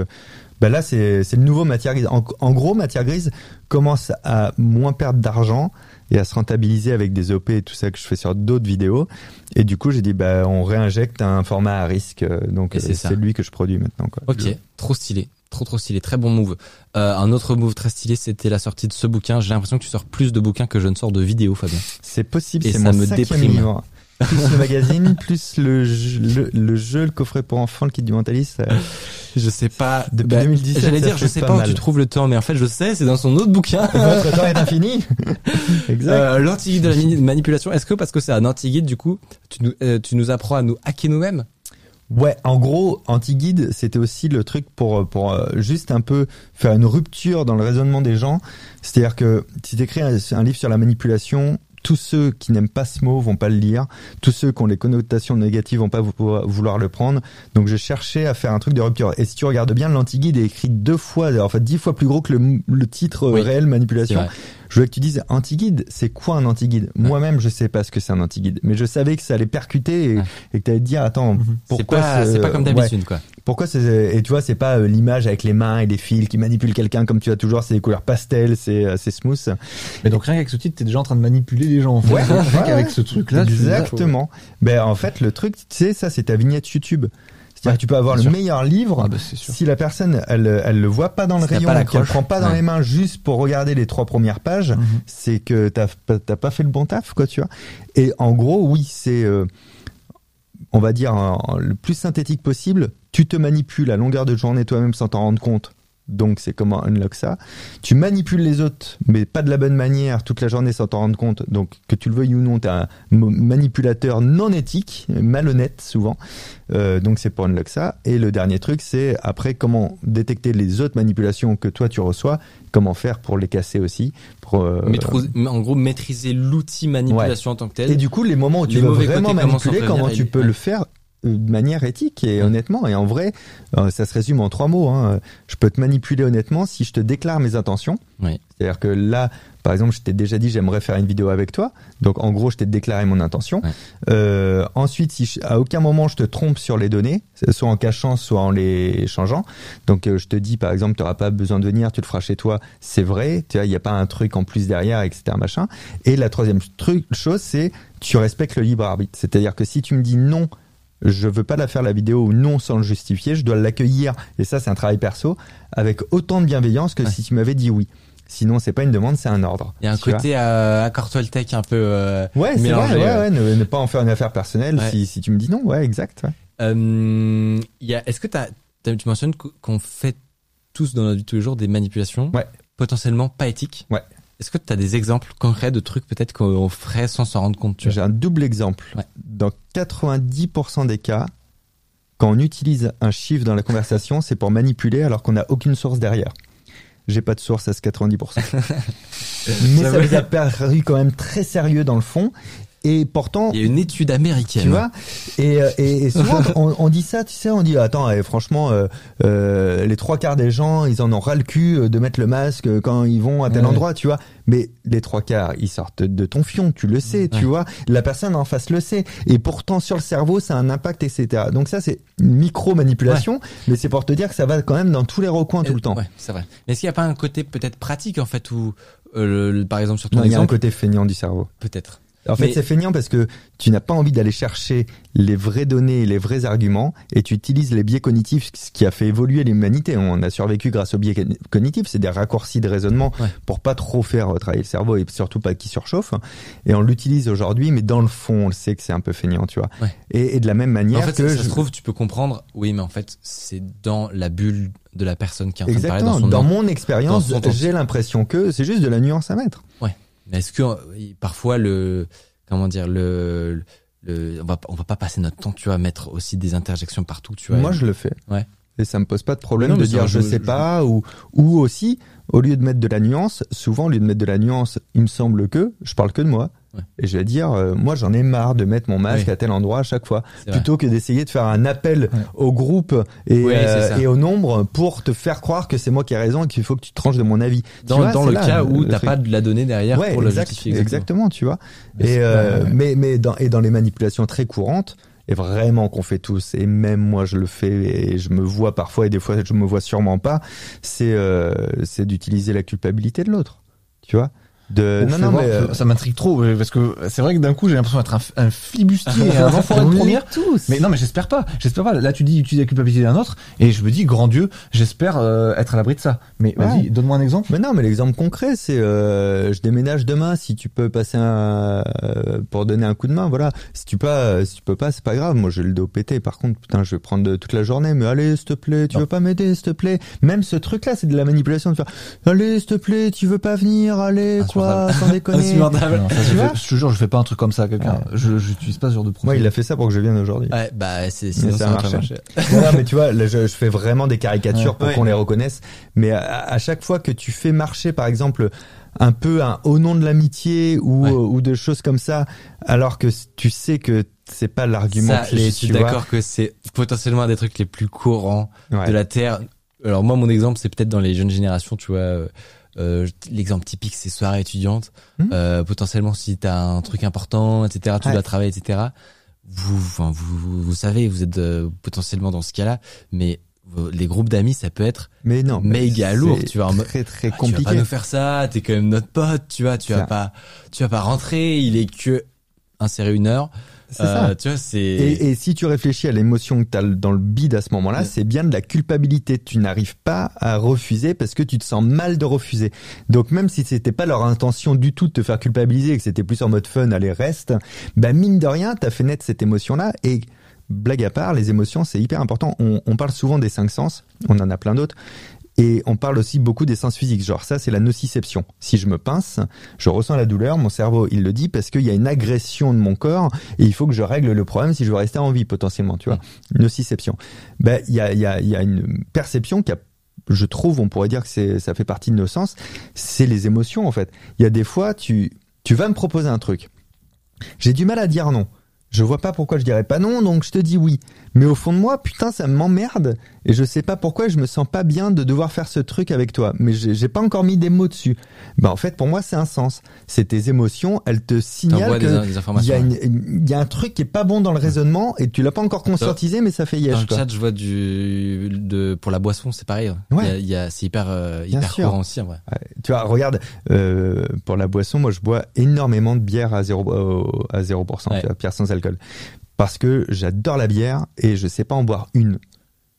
Ben là, c'est c'est le nouveau matière grise. En, en gros, matière grise commence à moins perdre d'argent et à se rentabiliser avec des OP et tout ça que je fais sur d'autres vidéos. Et du coup, j'ai dit, bah, on réinjecte un format à risque. Donc, euh, c'est ça. c'est lui que je produis maintenant. Quoi. Ok, Je- trop stylé. Trop trop stylé, très bon move. Euh, un autre move très stylé, c'était la sortie de ce bouquin. J'ai l'impression que tu sors plus de bouquins que je ne sors de vidéos, Fabien. C'est possible, c'est mon me déprime. livre. Plus le magazine, plus le jeu, le, le jeu, le coffret pour enfants, le kit du mentaliste. euh, Je sais pas. Depuis bah, 2017, J'allais ça dire, je sais pas pas, où tu trouves le temps, mais en fait, je sais, c'est dans son autre bouquin. Votre temps est infini. exact. Euh, L'anti-guide de la manipulation. Est-ce que parce que c'est un anti-guide, du coup, tu nous, euh, tu nous apprends à nous hacker nous-mêmes? Ouais, en gros, anti-guide, c'était aussi le truc pour pour euh, juste un peu faire une rupture dans le raisonnement des gens. C'est-à-dire que si tu écris un, un livre sur la manipulation, tous ceux qui n'aiment pas ce mot vont pas le lire. Tous ceux qui ont les connotations négatives vont pas vouloir le prendre. Donc je cherchais à faire un truc de rupture. Et si tu regardes bien, l'anti-guide est écrit deux fois, en fait dix fois plus gros que le, le titre euh, Oui, réel manipulation. Je voulais que tu dises anti-guide, c'est quoi un anti-guide? Moi-même, je sais pas ce que c'est un anti-guide, mais je savais que ça allait percuter et, Ouais. et que tu allais te dire, attends, Mhm. C'est pourquoi pas, ce- c'est pas comme ouais. d'habitude, quoi. Pourquoi c'est et tu vois c'est pas euh, l'image avec les mains et les fils qui manipulent quelqu'un comme tu as toujours c'est des couleurs pastel c'est euh, c'est smooth Mais donc rien qu'avec ce titre, t'es déjà en train de manipuler les gens. En fait. Ouais, rien ouais, qu'avec ouais. ce truc-là. ça, exactement ben en fait le truc tu sais ça c'est ta vignette YouTube tu peux avoir le sûr. meilleur livre Ah bah si la personne elle elle le voit pas dans le Si rayon qu'elle prend pas dans Ouais. les mains juste pour regarder les trois premières pages Mhm. c'est que t'as pas- t'as pas fait le bon taf quoi tu vois et en gros oui c'est euh, on va dire le plus synthétique possible tu te manipules à longueur de journée toi-même sans t'en rendre compte donc c'est comment unlock ça tu manipules les autres mais pas de la bonne manière toute la journée sans t'en rendre compte donc que tu le veuilles ou non t'es un manipulateur non éthique malhonnête souvent euh, donc c'est pour unlock ça. Et le dernier truc, c'est après comment détecter les autres manipulations que toi tu reçois, comment faire pour les casser aussi. Pour, euh, en gros, maîtriser l'outil manipulation en tant que tel. et du coup, les moments où tu Les veux vraiment comment manipuler, comment tu peux ouais. le faire de manière éthique et honnêtement. Et en vrai, euh, ça se résume en trois mots. Hein. Je peux te manipuler honnêtement si je te déclare mes intentions. Oui. C'est-à-dire que là, par exemple, je t'ai déjà dit j'aimerais faire une vidéo avec toi. Donc en gros, je t'ai déclaré mon intention. Euh, ensuite, si je- à aucun moment je te trompe sur les données, soit en cachant, soit en les changeant. Donc euh, je te dis par exemple, tu n'auras pas besoin de venir, tu le feras chez toi. C'est vrai. Tu vois, il n'y a pas un truc en plus derrière, etc. Machin. Et la troisième truc, chose, c'est tu respectes le libre arbitre. C'est-à-dire que si tu me dis non, je veux pas la faire la vidéo ou non sans le justifier, je dois l'accueillir. Et ça, c'est un travail perso avec autant de bienveillance que Ouais. si tu m'avais dit oui. Sinon, c'est pas une demande, c'est un ordre. Il y a un côté euh, accorde-toi le tech un peu euh, Ouais, c'est vrai, ouais, ouais. ouais, ne, ne pas en faire une affaire personnelle Ouais. si, si tu me dis non, ouais, exact. ouais. Euh, il y a, est-ce que t'as, t'as- tu mentionnes qu- qu'on fait tous dans notre vie tous les jours des manipulations potentiellement pas éthiques? Ouais. Est-ce que tu as des exemples concrets de trucs peut-être qu'on ferait sans s'en rendre compte J'ai un double exemple. Ouais. Dans 90% des cas, quand on utilise un chiffre dans la conversation, c'est pour manipuler alors qu'on n'a aucune source derrière. J'ai pas de source à ce 90%. Mais ça J'avoue. vous a paru quand même très sérieux dans le fond. Et pourtant, Il y a une étude américaine. tu vois et, euh, et, et souvent on, on dit ça tu sais on dit attends eh, franchement euh, euh, les trois quarts des gens ils en ont ras le cul euh, de mettre le masque euh, quand ils vont à tel Ouais. endroit tu vois mais les trois quarts ils sortent de ton fion tu le sais tu vois la personne en face le sait et pourtant sur le cerveau ça a un impact etc donc ça c'est une micro manipulation mais c'est pour te dire que ça va quand même dans tous les recoins tout le temps Ouais, c'est vrai. Mais est-ce qu'il n'y a pas un côté peut-être pratique en fait où, euh, le- le- par exemple sur ton Non, il y a un côté feignant du cerveau peut-être. En Mais- fait, c'est feignant parce que tu n'as pas envie d'aller chercher les vraies données et les vrais arguments et tu utilises les biais cognitifs, ce qui a fait évoluer l'humanité. On a survécu grâce aux biais cogn- cognitifs, c'est des raccourcis de raisonnement Ouais. pour pas trop faire travailler le cerveau et surtout pas qu'il surchauffe. Et on l'utilise aujourd'hui, mais dans le fond, on le sait que c'est un peu feignant, tu vois. Ouais. Et, et de la même manière en fait, que ça, ça je- se trouve, tu peux comprendre. Oui, mais en fait, c'est dans la bulle de la personne qui est en train de parler Exactement. dans Dans, son mon expérience, dans j'ai l'impression que c'est juste de la nuance à mettre. Est-ce que euh, parfois le comment dire le, le on va on va pas passer notre temps tu vois à mettre aussi des interjections partout tu vois Moi, je le fais. Ouais. Et ça me pose pas de problème Non, de dire je jeu- sais je- pas ou ou aussi au lieu de mettre de la nuance, souvent au lieu de mettre de la nuance, il me semble que je parle que de moi. Ouais. Et je vais dire euh, moi j'en ai marre de mettre mon masque Oui. à tel endroit à chaque fois plutôt que d'essayer de faire un appel Ouais. au groupe et, Oui, c'est euh, et au nombre pour te faire croire que c'est moi qui ai raison et qu'il faut que tu tranches de mon avis. Dans, vois, dans c'est le là, cas où t'as pas de la donnée derrière Ouais, pour le exact- justifier exactement. tu vois. Et euh, mais mais dans et dans les manipulations très courantes et vraiment qu'on fait tous et même moi je le fais et je me vois parfois et des fois je me vois sûrement pas c'est euh, c'est d'utiliser la culpabilité de l'autre tu vois de non non mais euh, ça m'intrigue trop euh, parce que c'est vrai que d'un coup j'ai l'impression d'être un, un flibustier, un enfoiré de première. tous Mais non, mais j'espère pas. J'espère pas. Là, tu dis utiliser la culpabilité d'un autre, et je me dis, grand Dieu, j'espère euh, être à l'abri de ça. Mais Ouais. vas-y, donne-moi un exemple. Mais non, mais l'exemple concret, c'est euh, je déménage demain. Si tu peux passer un euh, pour donner un coup de main, voilà. Si tu pas, si tu peux pas, c'est pas grave. Moi, j'ai le dos pété. Par contre, putain, je vais prendre toute la journée. Mais allez, s'il te plaît, tu Non. veux pas m'aider, s'il te plaît? Même ce truc-là, c'est de la manipulation de faire. Allez, s'il te plaît, tu veux pas venir, allez, quoi, sans déconner. Insupportable. Non, ça, Tu je, fais- je te jure, je fais pas un truc comme ça à quelqu'un. Je j'utilise pas ce genre de profil. Moi, il a fait ça pour que je vienne aujourd'hui. ouais bah c'est ça ça Non, non, mais tu vois, là, je, je fais vraiment des caricatures Ouais. pour Ouais. qu'on les reconnaisse. Mais à, à chaque fois que tu fais marcher, par exemple, un peu un au nom de l'amitié ou, Ouais. ou de choses comme ça, alors que tu sais que c'est pas l'argument clé, je suis d'accord que c'est potentiellement un des trucs les plus courants Ouais. de la terre alors moi mon exemple c'est peut-être dans les jeunes générations tu vois euh, l'exemple typique c'est soirée étudiante Mhm. euh, potentiellement si t'as un truc important etc tu Ouais. dois travailler etc vous enfin vous vous savez vous êtes euh, potentiellement dans ce cas-là mais les groupes d'amis ça peut être Mais non, méga lourd, tu vois, Très très Ah, tu vas pas compliqué. nous faire ça t'es quand même notre pote tu vois tu vas pas tu vas pas rentrer il est que insérer une heure C'est Euh, ça. tu vois c'est Et, et si tu réfléchis à l'émotion que tu as dans le bide à ce moment-là, Ouais. c'est bien de la culpabilité. Tu n'arrives pas à refuser parce que tu te sens mal de refuser. Donc même si c'était pas leur intention du tout de te faire culpabiliser et que c'était plus en mode fun, allez reste, bah mine de rien, t'as fait naître cette émotion-là et blague à part, les émotions c'est hyper important. On, on parle souvent des cinq sens, on en a plein d'autres. Et on parle aussi beaucoup des sens physiques. Genre ça, c'est la nociception. Si je me pince, je ressens la douleur, mon cerveau, il le dit parce qu'il y a une agression de mon corps et il faut que je règle le problème si je veux rester en vie potentiellement, tu vois. Nociception. Ben, il y a, y, a, y a une perception qui a je trouve, on pourrait dire que c'est, ça fait partie de nos sens, c'est les émotions en fait. Il y a des fois, tu, tu vas me proposer un truc. J'ai du mal à dire non. Je vois pas pourquoi je dirais pas non, donc je te dis oui. Mais au fond de moi, putain, ça m'emmerde et je sais pas pourquoi je me sens pas bien de devoir faire ce truc avec toi. Mais j'ai pas encore mis des mots dessus. Bah en fait, pour moi, c'est un sens. C'est tes émotions, elles te signalent T'envoies des, que des il y, a une- il y a un truc qui est pas bon dans le raisonnement et tu l'as pas encore conscientisé, mais ça fait Dans yesh le quoi. chat, je vois du de pour la boisson, c'est pareil. Ouais. Il y a, a- c'est hyper euh, hyper courant aussi en vrai. Tu vois, regarde, euh, pour la boisson, moi je bois énormément de bière à 0%, euh, à 0% Ouais. tu vois, bière sans alcool. Parce que j'adore la bière et je sais pas en boire une.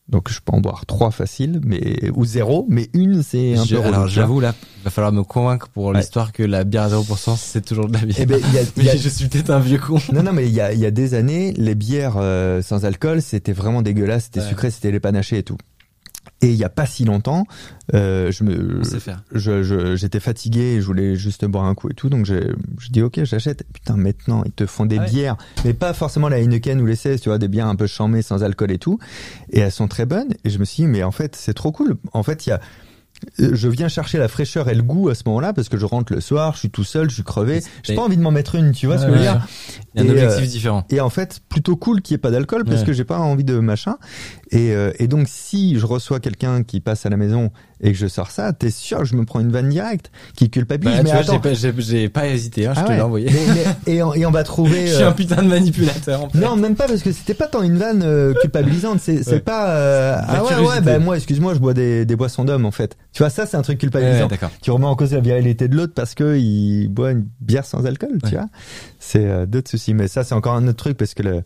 Donc je peux en boire trois facile, mais ou zéro, mais une c'est un Je- peu alors j'avoue là, il va falloir me convaincre pour Ouais. l'histoire que la bière à 0% c'est toujours de la bière. Eh ben, il y a- il y a- Mais je suis peut-être un vieux con. Non, non, mais il y a, il y a des années, les bières euh, sans alcool, c'était vraiment dégueulasse, c'était Ouais. sucré, c'était les panachés et tout. Et il y a pas si longtemps, euh, je me, je, je- j'étais fatigué, et je voulais juste boire un coup et tout, donc j'ai, je dis ok, j'achète. Putain, maintenant ils te font des ouais. bières, mais pas forcément la Heineken ou les 16, tu vois, des bières un peu chamées sans alcool et tout, et elles sont très bonnes. Et je me suis dit mais en fait c'est trop cool. En fait il y a je viens chercher la fraîcheur et le goût à ce moment-là parce que je rentre le soir, je suis tout seul, je suis crevé, j'ai pas envie de m'en mettre une, tu vois ce que Ouais, je veux ouais. dire Il y a un Et, objectif euh, différent. et en fait, plutôt cool qu'il n'y ait pas d'alcool parce Ouais. que j'ai pas envie de machin. Et, euh, et donc, si je reçois quelqu'un qui passe à la maison et que je sors ça, t'es sûr que je me prends une vanne directe qui culpabilise. Bah, mais tu vois, attends. j'ai pas, hésité, hein, je Ah te ouais. l'ai envoyé. Mais- mais- et, on, et on va trouver. Je suis euh, un putain de manipulateur en fait. non, même pas parce que c'était pas tant une vanne euh, culpabilisante. C'est Ouais. pas. euh, ah ouais, ouais, bah moi, excuse-moi, je bois des, des boissons d'homme en fait. Tu vois, ça c'est un truc Ouais, culpabilisant. d'accord. tu remets en cause la virilité de l'autre parce que il boit une bière sans alcool, tu Ouais. vois. C'est euh, d'autres soucis. Mais ça, c'est encore un autre truc parce que le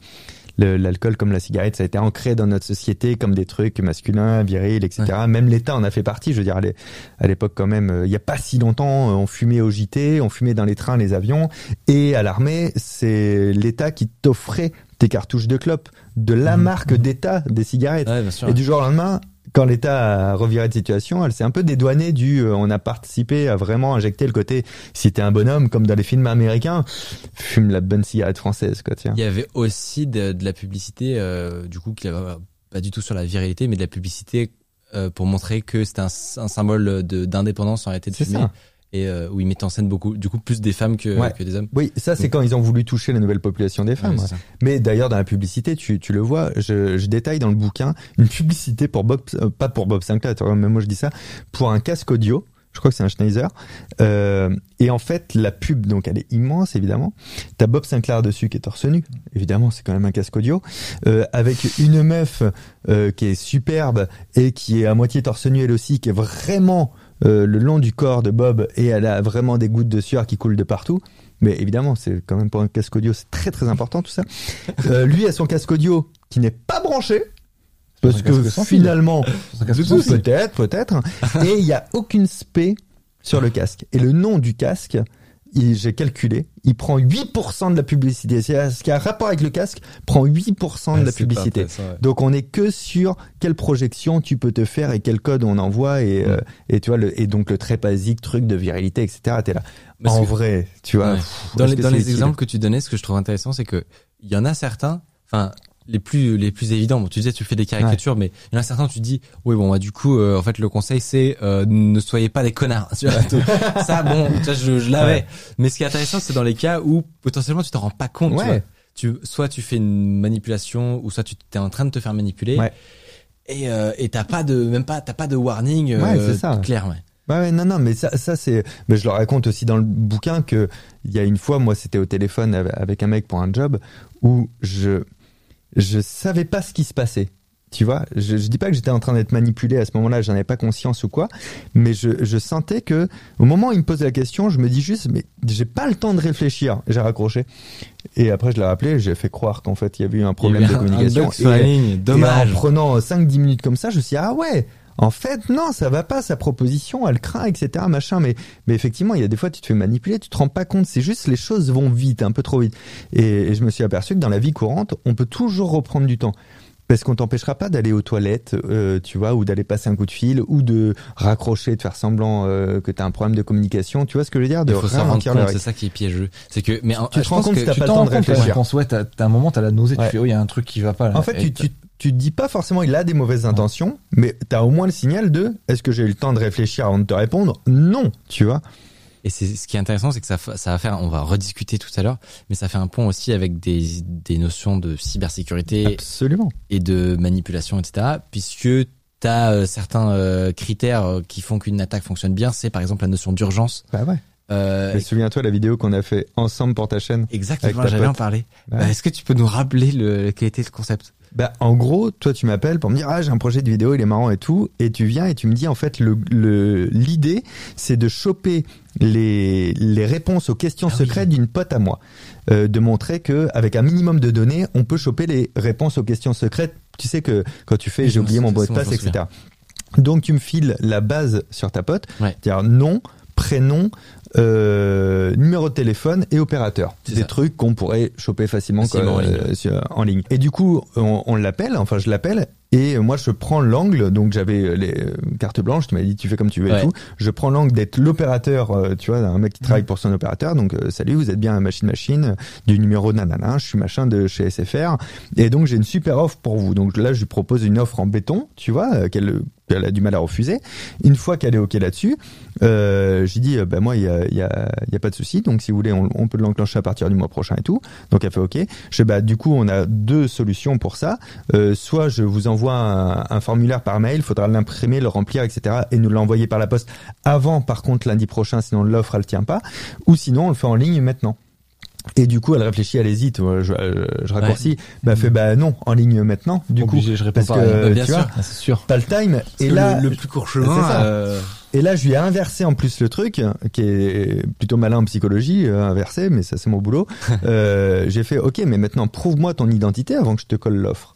le- l'alcool comme la cigarette, ça a été ancré dans notre société comme des trucs masculins, virils, etc. Même l'État en a fait partie. Je veux dire, à l'é- à l'époque quand même, euh, il y a pas si longtemps, euh, on fumait au JT, on fumait dans les trains, les avions, et à l'armée, c'est l'État qui t'offrait tes cartouches de clopes de la Mhm. marque d'État des cigarettes. Ouais. Et du jour au lendemain, quand l'État a reviré de situation, elle s'est un peu dédouanée du euh, on a participé à vraiment injecter le côté si t'es un bonhomme comme dans les films américains, fume la bonne cigarette française quoi tiens. Il y avait aussi de, de la publicité, euh, du coup, qui avait pas du tout sur la virilité, mais de la publicité euh, pour montrer que c'était un, un symbole d'indépendance en réalité de fumer, ça. Et euh, où ils mettaient en scène beaucoup, du coup, plus des femmes que, Ouais. que des hommes. Oui, ça c'est quand ils ont voulu toucher la nouvelle population des femmes. Ouais. Mais d'ailleurs dans la publicité, tu, tu le vois, je, je détaille dans le bouquin une publicité pour Bob, euh, pas pour Bob Sinclair, mais moi je dis ça, pour un casque audio. Je crois que c'est un Schneider. Euh, et en fait, la pub, donc elle est immense, évidemment. T'as Bob Sinclair dessus qui est torse nu. Évidemment, c'est quand même un casque audio. Avec une meuf qui est superbe et qui est à moitié torse nu elle aussi, qui est vraiment euh, le long du corps de Bob et elle a vraiment des gouttes de sueur qui coulent de partout. Mais évidemment, c'est quand même pour un casque audio, c'est très très important tout ça. Euh, lui a son casque audio qui n'est pas branché. Parce que finalement, peut-être, peut-être. Et il y a aucune spé sur le casque. Et le nom du casque, j'ai calculé, il prend 8% de la publicité. C'est ce qui a rapport avec le casque prend 8% de la Ouais, publicité. ouais. Donc on est que sur quelle projection tu peux te faire et quel code on envoie et, Mm. euh, et tu vois le et donc le très basique truc de virilité etc. T'es là. Parce en que- vrai, tu vois. Ouais. pff, Dans les, dans les exemples que tu donnais, ce que je trouve intéressant, c'est que il y en a certains, enfin les plus les plus évidents. Bon, tu disais tu fais des caricatures, mais il y en a certains tu dis oui bon bah du coup euh, en fait le conseil c'est euh, ne soyez pas des connards. Tu vois, ça bon, tu vois, je, je l'avais. Ouais. Mais ce qui est intéressant c'est dans les cas où potentiellement tu t'en rends pas compte. tu Ouais. vois. Tu soit tu fais une manipulation ou soit tu t'es en train de te faire manipuler. Ouais. Et euh, et t'as pas de même pas t'as pas de warning euh, Ouais, c'est ça. clair. Ouais. Ouais, ouais, non, non, mais ça, ça c'est, mais je le raconte aussi dans le bouquin que il y a une fois, moi, c'était au téléphone av- avec un mec pour un job où je, je savais pas ce qui se passait. Tu vois, je, je dis pas que j'étais en train d'être manipulé à ce moment-là, j'en avais pas conscience ou quoi, mais je, je sentais que au moment où il me pose la question, je me dis juste, mais j'ai pas le temps de réfléchir. J'ai raccroché et après je l'ai rappelé, j'ai fait croire qu'en fait il y avait eu un problème de un- un communication. Et- ligne. Dommage. et en prenant 5-10 minutes comme ça, je me suis dit, ah ouais, en fait, non, ça va pas, sa proposition, elle craint, etc., machin. Mais, mais effectivement, il y a des fois, tu te fais manipuler, tu te rends pas compte. C'est juste, les choses vont vite, un peu trop vite. Et, et je me suis aperçu que dans la vie courante, on peut toujours reprendre du temps. Parce qu'on t'empêchera pas d'aller aux toilettes, euh, tu vois, ou d'aller passer un coup de fil, ou de raccrocher, de faire semblant euh, que tu as un problème de communication. Tu vois ce que je veux dire? De Il faut s'en rendre compte, c'est ça qui est piégeux. C'est que, mais Tu te rends compte que que t'as pas le temps de quand réfléchir. penses, ouais, t'as t'as un moment, t'as la nausée, Ouais. tu fais, oh, il y a un truc qui va pas là. En fait, tu, tu, tu te dis pas forcément il a des mauvaises intentions, mais tu as au moins le signal de est-ce que j'ai eu le temps de réfléchir avant de te répondre? Non, tu vois. Et c'est ce qui est intéressant, c'est que ça, ça va faire, on va rediscuter tout à l'heure, mais ça fait un pont aussi avec des, des notions de cybersécurité Absolument. et de manipulation, etc. Puisque tu as certains euh, critères euh, qui font qu'une attaque fonctionne bien. C'est par exemple la notion d'urgence. Bah ouais. Euh, Et souviens-toi la vidéo qu'on a fait ensemble pour ta chaîne. exactement, j'avais en. Ouais. Bah, Est-ce que tu peux nous rappeler le, quel était le concept? Bah, en gros, toi, tu m'appelles pour me dire, ah, j'ai un projet de vidéo, il est marrant et tout. Et tu viens et tu me dis, en fait, le, le, l'idée, c'est de choper les, les réponses aux questions Ah oui. secrètes d'une pote à moi. Euh, de montrer que, avec un minimum de données, on peut choper les réponses aux questions secrètes. Tu sais que quand tu fais, j'ai oublié mon mot de passe, etc. Donc, tu me files la base sur ta pote. Ouais. C'est-à-dire nom, prénom, euh, numéro de téléphone et opérateur. C'est Des ça. trucs qu'on pourrait choper facilement, en ligne. euh, sur- en ligne. Et du coup, on, on l'appelle, enfin je l'appelle, et moi je prends l'angle, donc j'avais les euh, cartes blanches, tu m'as dit tu fais comme tu veux Ouais. et tout. Je prends l'angle d'être l'opérateur, euh, tu vois, un mec qui travaille pour son opérateur, donc euh, salut, vous êtes bien un machine machine du numéro nanana, je suis machin de chez SFR, et donc j'ai une super offre pour vous. Donc là je lui propose une offre en béton, tu vois, euh, qu'elle a du mal à refuser. Une fois qu'elle est ok là-dessus, euh, j'ai dit, euh, bah moi, il y a, il y, a, y a pas de souci. Donc, si vous voulez, on, on peut l'enclencher à partir du mois prochain et tout. Donc, elle fait ok. Je fais, bah, du coup, on a deux solutions pour ça. Euh, soit je vous envoie un, un formulaire par mail, faudra l'imprimer, le remplir, etc. et nous l'envoyer par la poste avant, par contre, lundi prochain, sinon l'offre, elle tient pas. Ou sinon, on le fait en ligne maintenant. Et du coup, elle réfléchit, elle hésite. Moi, Je, euh, je raccourcis. Bah, elle fait bah non, en ligne maintenant. Du Obligé, coup, je réponds parce pareil. que Bah, bien tu sûr. vois, sûr. t'as le time. Parce et là, le, le plus court chemin, euh, et là, je lui ai inversé en plus le truc, qui est plutôt malin en psychologie, euh, inversé, mais ça c'est mon boulot. Euh, j'ai fait, ok, mais maintenant prouve-moi ton identité avant que je te colle l'offre.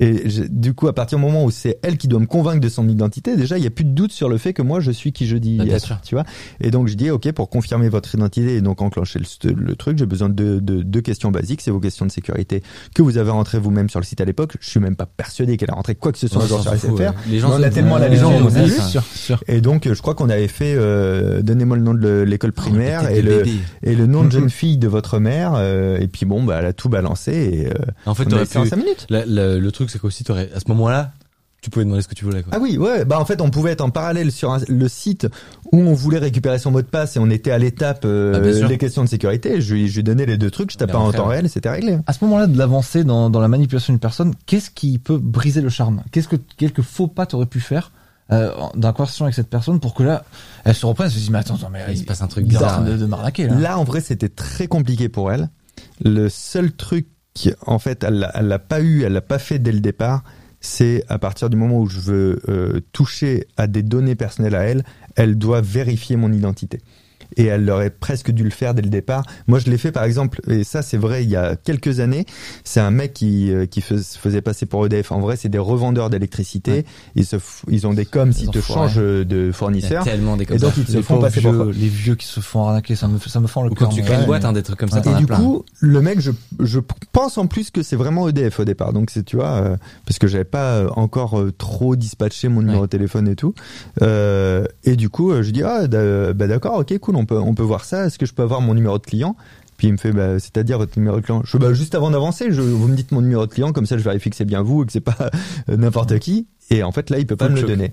Et du coup, à partir du moment où c'est elle qui doit me convaincre de son identité, déjà, il n'y a plus de doute sur le fait que moi, je suis qui je dis Bah, bien être, sûr. tu vois. Et donc, je dis, OK, pour confirmer votre identité et donc enclencher le, le truc, j'ai besoin de, de deux questions basiques. C'est vos questions de sécurité que vous avez rentrées vous-même sur le site à l'époque. Je suis même pas persuadé qu'elle a rentré quoi que ce soit sur SFR. ouais. Les gens on a tellement la légende, on a. Et donc, je crois qu'on avait fait, euh, donnez-moi le nom de l'école primaire Oh, et le, et le nom de jeune fille de votre mère. euh, et puis bon, bah, elle a tout balancé et euh, En fait, on a t'aurais fait en pu- 5 minutes. la- la- le truc, c'est qu'aussi, t'aurais, à ce moment-là, tu pouvais demander ce que tu voulais, quoi. Ah oui, ouais. Bah en fait, on pouvait être en parallèle sur un- le site où on voulait récupérer son mot de passe et on était à l'étape euh, Ah, questions de sécurité. Je lui, je lui donnais les deux trucs, je tapais en temps réel, et c'était réglé. À ce moment-là de l'avancée dans, dans la manipulation d'une personne, qu'est-ce qui peut briser le charme? Qu'est-ce que quelques faux pas t'aurais pu faire euh, dans la conversation avec cette personne pour que là, elle se reprenne, elle se dise mais attends, attends mais Il se passe un truc bizarre. de, de m'arnaquer là. Là, en vrai, c'était très compliqué pour elle. Le seul truc, en fait, elle l'a- elle l'a pas eu, elle l'a pas fait dès le départ. C'est à partir du moment où je veux euh, toucher à des données personnelles à elle, elle doit vérifier mon identité. Et elle aurait presque dû le faire dès le départ. Moi, je l'ai fait par exemple, et ça c'est vrai, il y a quelques années, c'est un mec qui, euh, qui faisait passer pour EDF. En vrai, c'est des revendeurs d'électricité. Ouais. Ils, se ils ont des coms, ils te changent de Il y a fournisseur. tellement des comme Et donc, ils se les font passer pour vieux, les vieux qui se font arnaquer, ça me, ça me fend le cœur. quand tu crées une boîte, hein, des trucs comme ça, Et du plein. coup, le mec, je, je pense en plus que c'est vraiment EDF au départ. Donc c'est, tu vois, euh, parce que j'avais pas euh, encore euh, trop dispatché mon numéro Ouais. de téléphone et tout. Euh, et du coup, euh, je dis ah bah d'accord, ok, cool, on peut on peut voir ça. Est-ce que je peux avoir mon numéro de client? Puis il me fait bah c'est-à-dire votre numéro de client. Je bah juste avant d'avancer, je, vous me dites mon numéro de client comme ça, je vérifie que c'est bien vous et que c'est pas euh, n'importe qui. Et en fait là, il peut pas me le le choc. donner.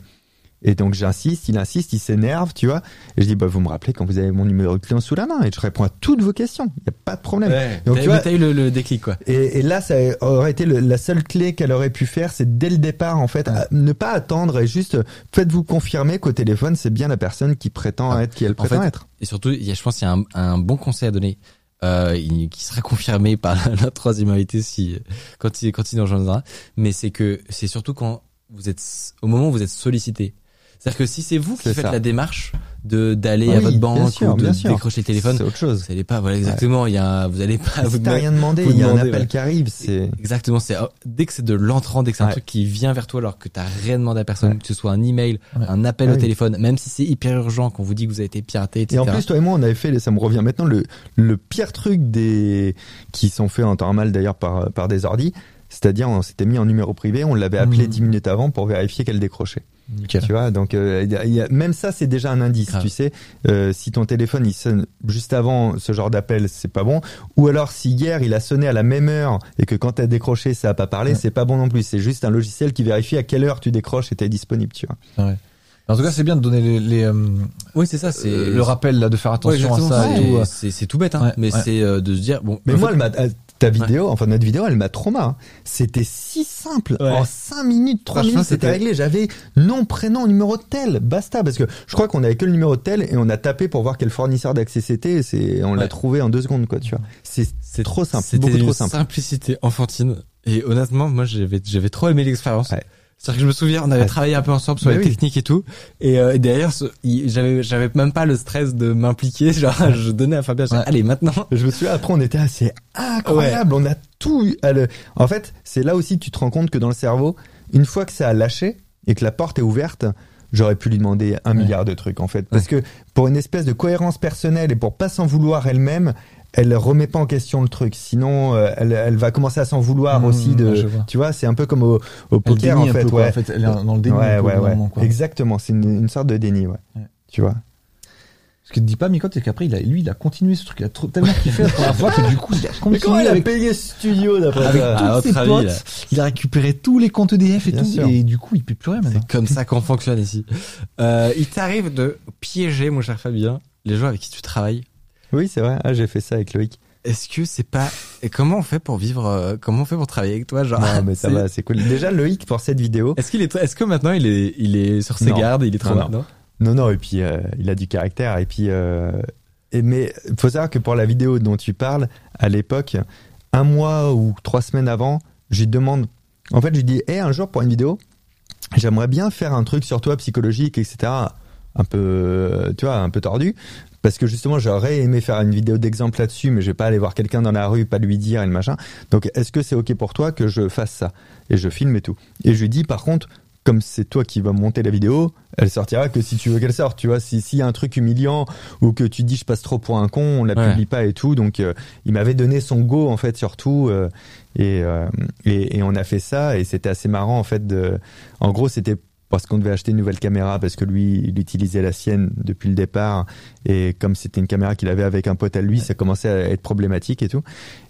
Et donc j'insiste, il insiste, il s'énerve, tu vois. Et je dis bah vous me rappelez quand vous avez mon numéro de client sous la main et je réponds à toutes vos questions. Il y a pas de problème. Ouais. Donc, tu vois- eu le, le déclic, quoi. Et, et là, ça aurait été le- la seule clé qu'elle aurait pu faire, c'est dès le départ, en fait, ne pas attendre et juste faites-vous confirmer qu'au téléphone, c'est bien la personne qui prétend Ah, être qui elle en prétend fait, être. Et surtout, il y a, je pense qu'il y a un, un bon conseil à donner, euh, il- qui sera confirmé par la troisième invité si, quand il, quand il nous rejoindra. Mais c'est que, c'est surtout quand vous êtes, au moment où vous êtes sollicité. C'est-à-dire que si c'est vous qui faites ça. la démarche de d'aller Ah à oui, votre banque sûr, ou de décrocher le téléphone, C'est autre chose. vous allez pas, voilà exactement. Il y a, vous allez pas vous demander- rien demandé, il y a un appel ouais. qui arrive, c'est. Exactement, c'est oh, dès que c'est de l'entrant, dès que c'est un truc qui vient vers toi alors que t'as rien demandé à personne, que ce soit un email, un appel Ah au oui. téléphone, même si c'est hyper urgent, qu'on vous dit que vous avez été piraté, Et etc. en plus, toi et moi, on avait fait, ça me revient maintenant, le, le pire truc des, qui sont faits en temps normal d'ailleurs par, par des ordis. C'est-à-dire, on s'était mis en numéro privé, on l'avait appelé Mmh. 10 minutes avant pour vérifier qu'elle décrochait. Nickel. Tu vois, donc euh, il y a- il y a- même ça, c'est déjà un indice. Grave. Tu sais, Euh, si ton téléphone il sonne juste avant ce genre d'appel, c'est pas bon. Ou alors si hier il a sonné à la même heure et que quand t'as décroché, ça a pas parlé, Ouais. c'est pas bon non plus. C'est juste un logiciel qui vérifie à quelle heure tu décroches et t'es disponible. Tu vois. En tout cas, c'est bien de donner les, les, euh, oui, c'est ça, c'est le rappel là, de faire Ouais, attention à ça et c'est- tout. euh. C'est tout bête, hein, Ouais, mais ouais. c'est euh, de se dire bon. Mais moi, fait, elle m'a, euh, ta vidéo, enfin notre vidéo, elle m'a trauma. hein. C'était si simple. Ouais. En 5 minutes, 3 Franchement, minutes, c'était réglé. J'avais nom, prénom, numéro de tel. Basta. Parce que je crois qu'on avait que le numéro de tel et on a tapé pour voir quel fournisseur d'accès c'était. et C'est, on l'a trouvé en deux secondes, quoi, tu vois. C'est, c'est trop simple. C'était Beaucoup trop une simple. simplicité enfantine. Et honnêtement, moi, j'avais j'avais trop aimé l'expérience. C'est-à-dire que je me souviens, on avait Ouais. travaillé un peu ensemble sur Mais les oui. techniques et tout. Et, euh, et derrière, j'avais j'avais même pas le stress de m'impliquer. Genre, je donnais à Fabien, Ouais. allez, maintenant. Je me souviens, après, on était assez incroyable. On a tout eu à le... En fait, c'est là aussi que tu te rends compte que dans le cerveau, une fois que ça a lâché et que la porte est ouverte, j'aurais pu lui demander un milliard de trucs, en fait. Parce que pour une espèce de cohérence personnelle et pour pas s'en vouloir elle-même, elle remet pas en question le truc. Sinon, euh, elle, elle va commencer à s'en vouloir Mmh, aussi de, tu vois, c'est un peu comme au, poker, en un fait, peu, quoi. ouais. En fait, elle est dans le déni ouais, ouais, moment, quoi. Exactement. C'est une, une sorte de déni, ouais. Ouais. Tu vois. Ce que te dit pas Miko, c'est qu'après, il a, lui, il a continué ce truc. Il a trop, tellement kiffé la première fois que du coup, il a continué avec, payé ce studio d'après avec ça tous ses avis, potes. là. Il a récupéré tous les comptes EDF et Bien tout. sûr. Et du coup, il paie plus rien maintenant. C'est comme ça qu'on fonctionne ici. Euh, il t'arrive de piéger, mon cher Fabien, les gens avec qui tu travailles. Oui, c'est vrai. Ah, j'ai fait ça avec Loïc. Est-ce que c'est pas et comment on fait pour vivre euh, comment on fait pour travailler avec toi genre? Non, mais ça va, c'est cool. Déjà, Loïc, pour cette vidéo. Est-ce qu'il est est-ce que maintenant il est il est sur ses Non. gardes, il est trop Non, non Non, non, et puis euh, il a du caractère. Et puis, euh, et, mais faut savoir que pour la vidéo dont tu parles, à l'époque, un mois ou trois semaines avant, je lui demande. En fait, je lui dis, hé, un jour pour une vidéo, j'aimerais bien faire un truc sur toi psychologique, etc. Un peu, tu vois, un peu tordu. Parce que justement, j'aurais aimé faire une vidéo d'exemple là-dessus, mais je vais pas aller voir quelqu'un dans la rue, pas lui dire et le machin. Donc, est-ce que c'est ok pour toi que je fasse ça? Et je filme et tout. Et je lui dis, par contre, comme c'est toi qui vas monter la vidéo, elle sortira que si tu veux qu'elle sorte, tu vois. Si s'il y a un truc humiliant ou que tu dis je passe trop pour un con, on la Ouais. publie pas et tout. Donc, euh, il m'avait donné son go en fait surtout, euh, et, euh, et et on a fait ça et c'était assez marrant en fait. De, en gros, c'était parce qu'on devait acheter une nouvelle caméra parce que lui, il utilisait la sienne depuis le départ et comme c'était une caméra qu'il avait avec un pote à lui, ça commençait à être problématique et tout.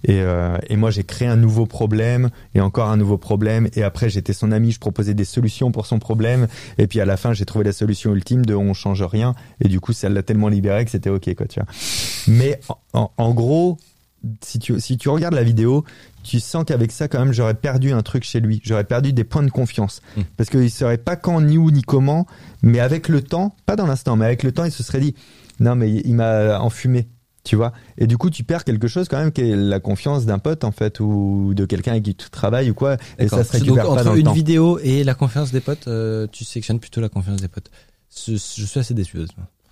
Et, euh, et moi, j'ai créé un nouveau problème et encore un nouveau problème. Et après, j'étais son ami, je proposais des solutions pour son problème. Et puis à la fin, j'ai trouvé la solution ultime de on change rien. Et du coup, ça l'a tellement libéré que c'était ok, quoi, tu vois. Mais en, en- en gros, si tu, si tu regardes la vidéo, tu sens qu'avec ça, quand même, j'aurais perdu un truc chez lui. J'aurais perdu des points de confiance. Mm. Parce qu'il saurait pas quand, ni où, ni comment. Mais avec le temps, pas dans l'instant, mais avec le temps, il se serait dit, non, mais il m'a enfumé. Tu vois Et du coup, tu perds quelque chose quand même qui est la confiance d'un pote, en fait, ou de quelqu'un avec qui tu travailles ou quoi. Et ça se Donc récupère pas entre le une temps. vidéo et la confiance des potes, euh, tu sélectionnes plutôt la confiance des potes. Je, je suis assez déçu.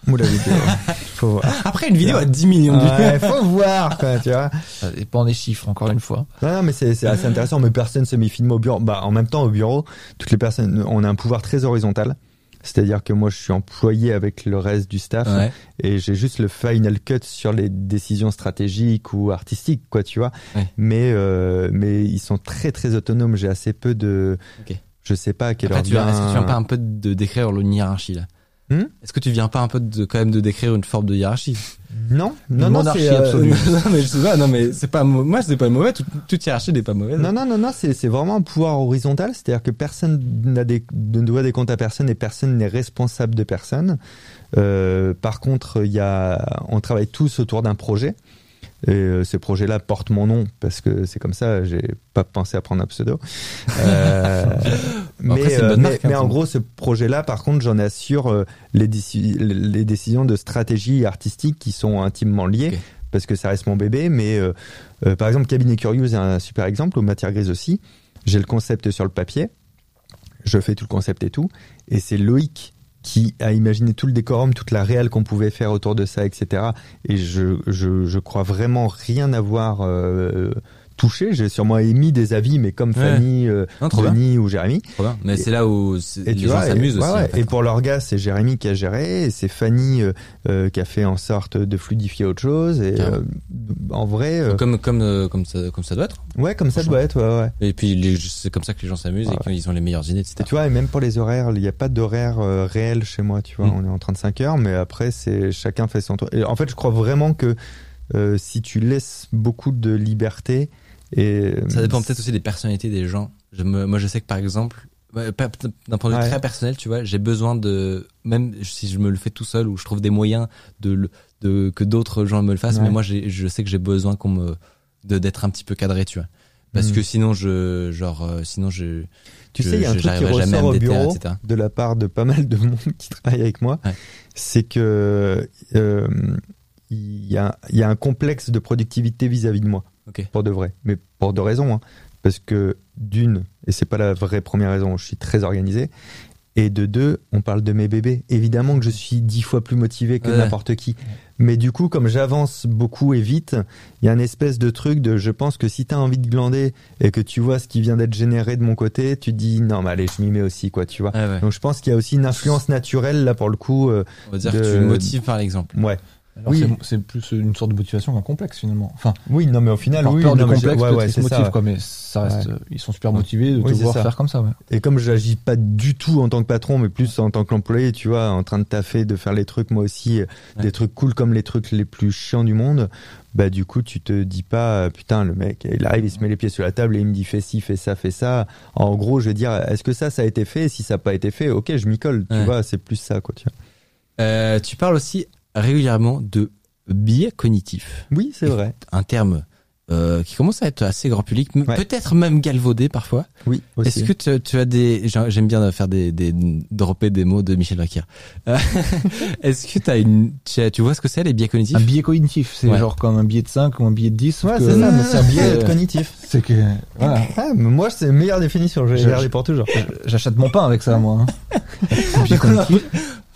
Ou la vidéo. Faut voir. Après une vidéo à 10 millions de vues. Ouais, faut voir, quoi, tu vois. Ça dépend des chiffres, encore une fois. Non, non, mais c'est assez intéressant. Mais personne se met film au bureau. Bah, en même temps, au bureau, toutes les personnes, on a un pouvoir très horizontal. C'est-à-dire que moi, je suis employé avec le reste du staff Ouais. et j'ai juste le final cut sur les décisions stratégiques ou artistiques, quoi, tu vois. Ouais. Mais euh, mais ils sont très très autonomes. J'ai assez peu de. Ok. Je sais pas à quelle Après, heure tu vient- est-ce que tu viens pas un peu de décrire une hiérarchie là? Hmm Est-ce que tu viens pas un peu de quand même de décrire une forme de hiérarchie? Non, non, non, monarchie c'est, euh, absolue. non mais je sais pas, non mais c'est pas moi c'est pas mauvais, toute, toute hiérarchie n'est pas mauvaise. Non, non, non, non, c'est, c'est vraiment un pouvoir horizontal, c'est-à-dire que personne n'a des, ne doit des comptes à personne et personne n'est responsable de personne. Euh, par contre, il y a, on travaille tous autour d'un projet. Et euh, ce projet-là porte mon nom parce que c'est comme ça, j'ai pas pensé à prendre un pseudo. Euh, après, euh, mais, hein, mais en gros, ce projet-là, par contre, j'en assure les, déci- les décisions de stratégie artistique qui sont intimement liées parce que ça reste mon bébé. Mais par exemple, Cabinet Curieux, c'est un super exemple, aux matières grises aussi. J'ai le concept sur le papier, je fais tout le concept et tout, et c'est Loïc qui a imaginé tout le décorum, toute la réelle qu'on pouvait faire autour de ça, etc. Et je, je, je crois vraiment rien avoir euh, touché. J'ai sûrement émis des avis, mais comme. Fanny, euh, Non, trop Denis ou Jérémy. Mais c'est là où Et les gens s'amusent et, aussi. en fait. et pour l'orgas, c'est Jérémy qui a géré, c'est Fanny euh, euh, qui a fait en sorte de fluidifier autre chose. Et euh, en vrai, Comme comme comme ça comme ça doit être. ouais, comme ça doit être. Ouais, ouais. Et puis c'est comme ça que les gens s'amusent et qu'ils ont les meilleures idées, etc. Et tu vois, et même pour les horaires, il n'y a pas d'horaire réel chez moi, tu vois. Mm. On est en 35 heures, mais après, c'est chacun fait son tour. Et en fait, je crois vraiment que euh, si tu laisses beaucoup de liberté, et Ça dépend peut-être aussi des personnalités des gens. Je me, moi, je sais que par exemple, pas- d'un point de vue Ouais. très personnel, tu vois, j'ai besoin de, même si je me le fais tout seul ou je trouve des moyens de, de que d'autres gens me le fassent, Ouais. mais moi, je sais que j'ai besoin qu'on me, d'être un petit peu cadré, tu vois. Parce Mm. que sinon, je, genre, euh, sinon je, Tu je- sais, il y a un truc qui ressort au bureau etc. de la part de pas mal de monde qui travaille avec moi, Ouais. c'est que euh, il y, a, il y a un complexe de productivité vis-à-vis de moi, Pour de vrai, mais pour deux raisons. hein. Parce que d'une, et c'est pas la vraie première raison, je suis très organisé. Et de deux, on parle de mes bébés. Évidemment que je suis dix fois plus motivé que Ouais. n'importe qui. Mais du coup, comme j'avance beaucoup et vite, il y a une espèce de truc de je pense que si tu as envie de glander et que tu vois ce qui vient d'être généré de mon côté, tu te dis non, mais allez, je m'y mets aussi, quoi, tu vois. Ouais, ouais. Donc je pense qu'il y a aussi une influence naturelle là pour le coup. euh, On va dire de- que tu motives par l'exemple. ouais. Alors, Oui. c'est- plus une sorte de motivation qu'un complexe finalement. Enfin, Oui, non, mais au final, oui, peur non, je- complexe, ouais, se ça. ouais. quoi, mais ça reste, Ouais. euh, ils sont super motivés de Oui, te voir ça. faire comme ça. Ouais. Et comme j'agis pas du tout en tant que patron, mais plus en tant qu'employé, tu vois, en train de taffer, de faire les trucs, moi aussi, euh, Ouais. des trucs cool comme les trucs les plus chiants du monde, bah du coup, tu te dis pas, euh, putain, le mec, il arrive, il se met les pieds sur la table et il me dit fais ci, fais ça, fais ça. En gros, je veux dire, est-ce que ça, ça a été fait? Si ça n'a pas été fait, ok, je m'y colle, tu Ouais. vois, c'est plus ça, quoi, tu vois. Euh, tu parles aussi régulièrement de biais cognitifs. Oui, c'est vrai. un terme euh, qui commence à être assez grand public, Ouais. peut-être même galvaudé parfois. Oui, aussi. Est-ce que tu, tu as des j'ai- j'aime bien faire des, des dropper des mots de Michel Drucker. Euh, Est-ce que tu as une tu, as- tu vois ce que c'est les biais cognitifs? Un billet cognitif, c'est Ouais. genre comme un billet de 5 ou un billet de 10. sauf Ouais, que- c'est ça, mais c'est un biais cognitif. C'est que, voilà. Ah, mais moi, c'est la meilleure définition, je vais Je- garder pour toujours. J'achète mon pain avec ça, moi. hein. Billet cognitif.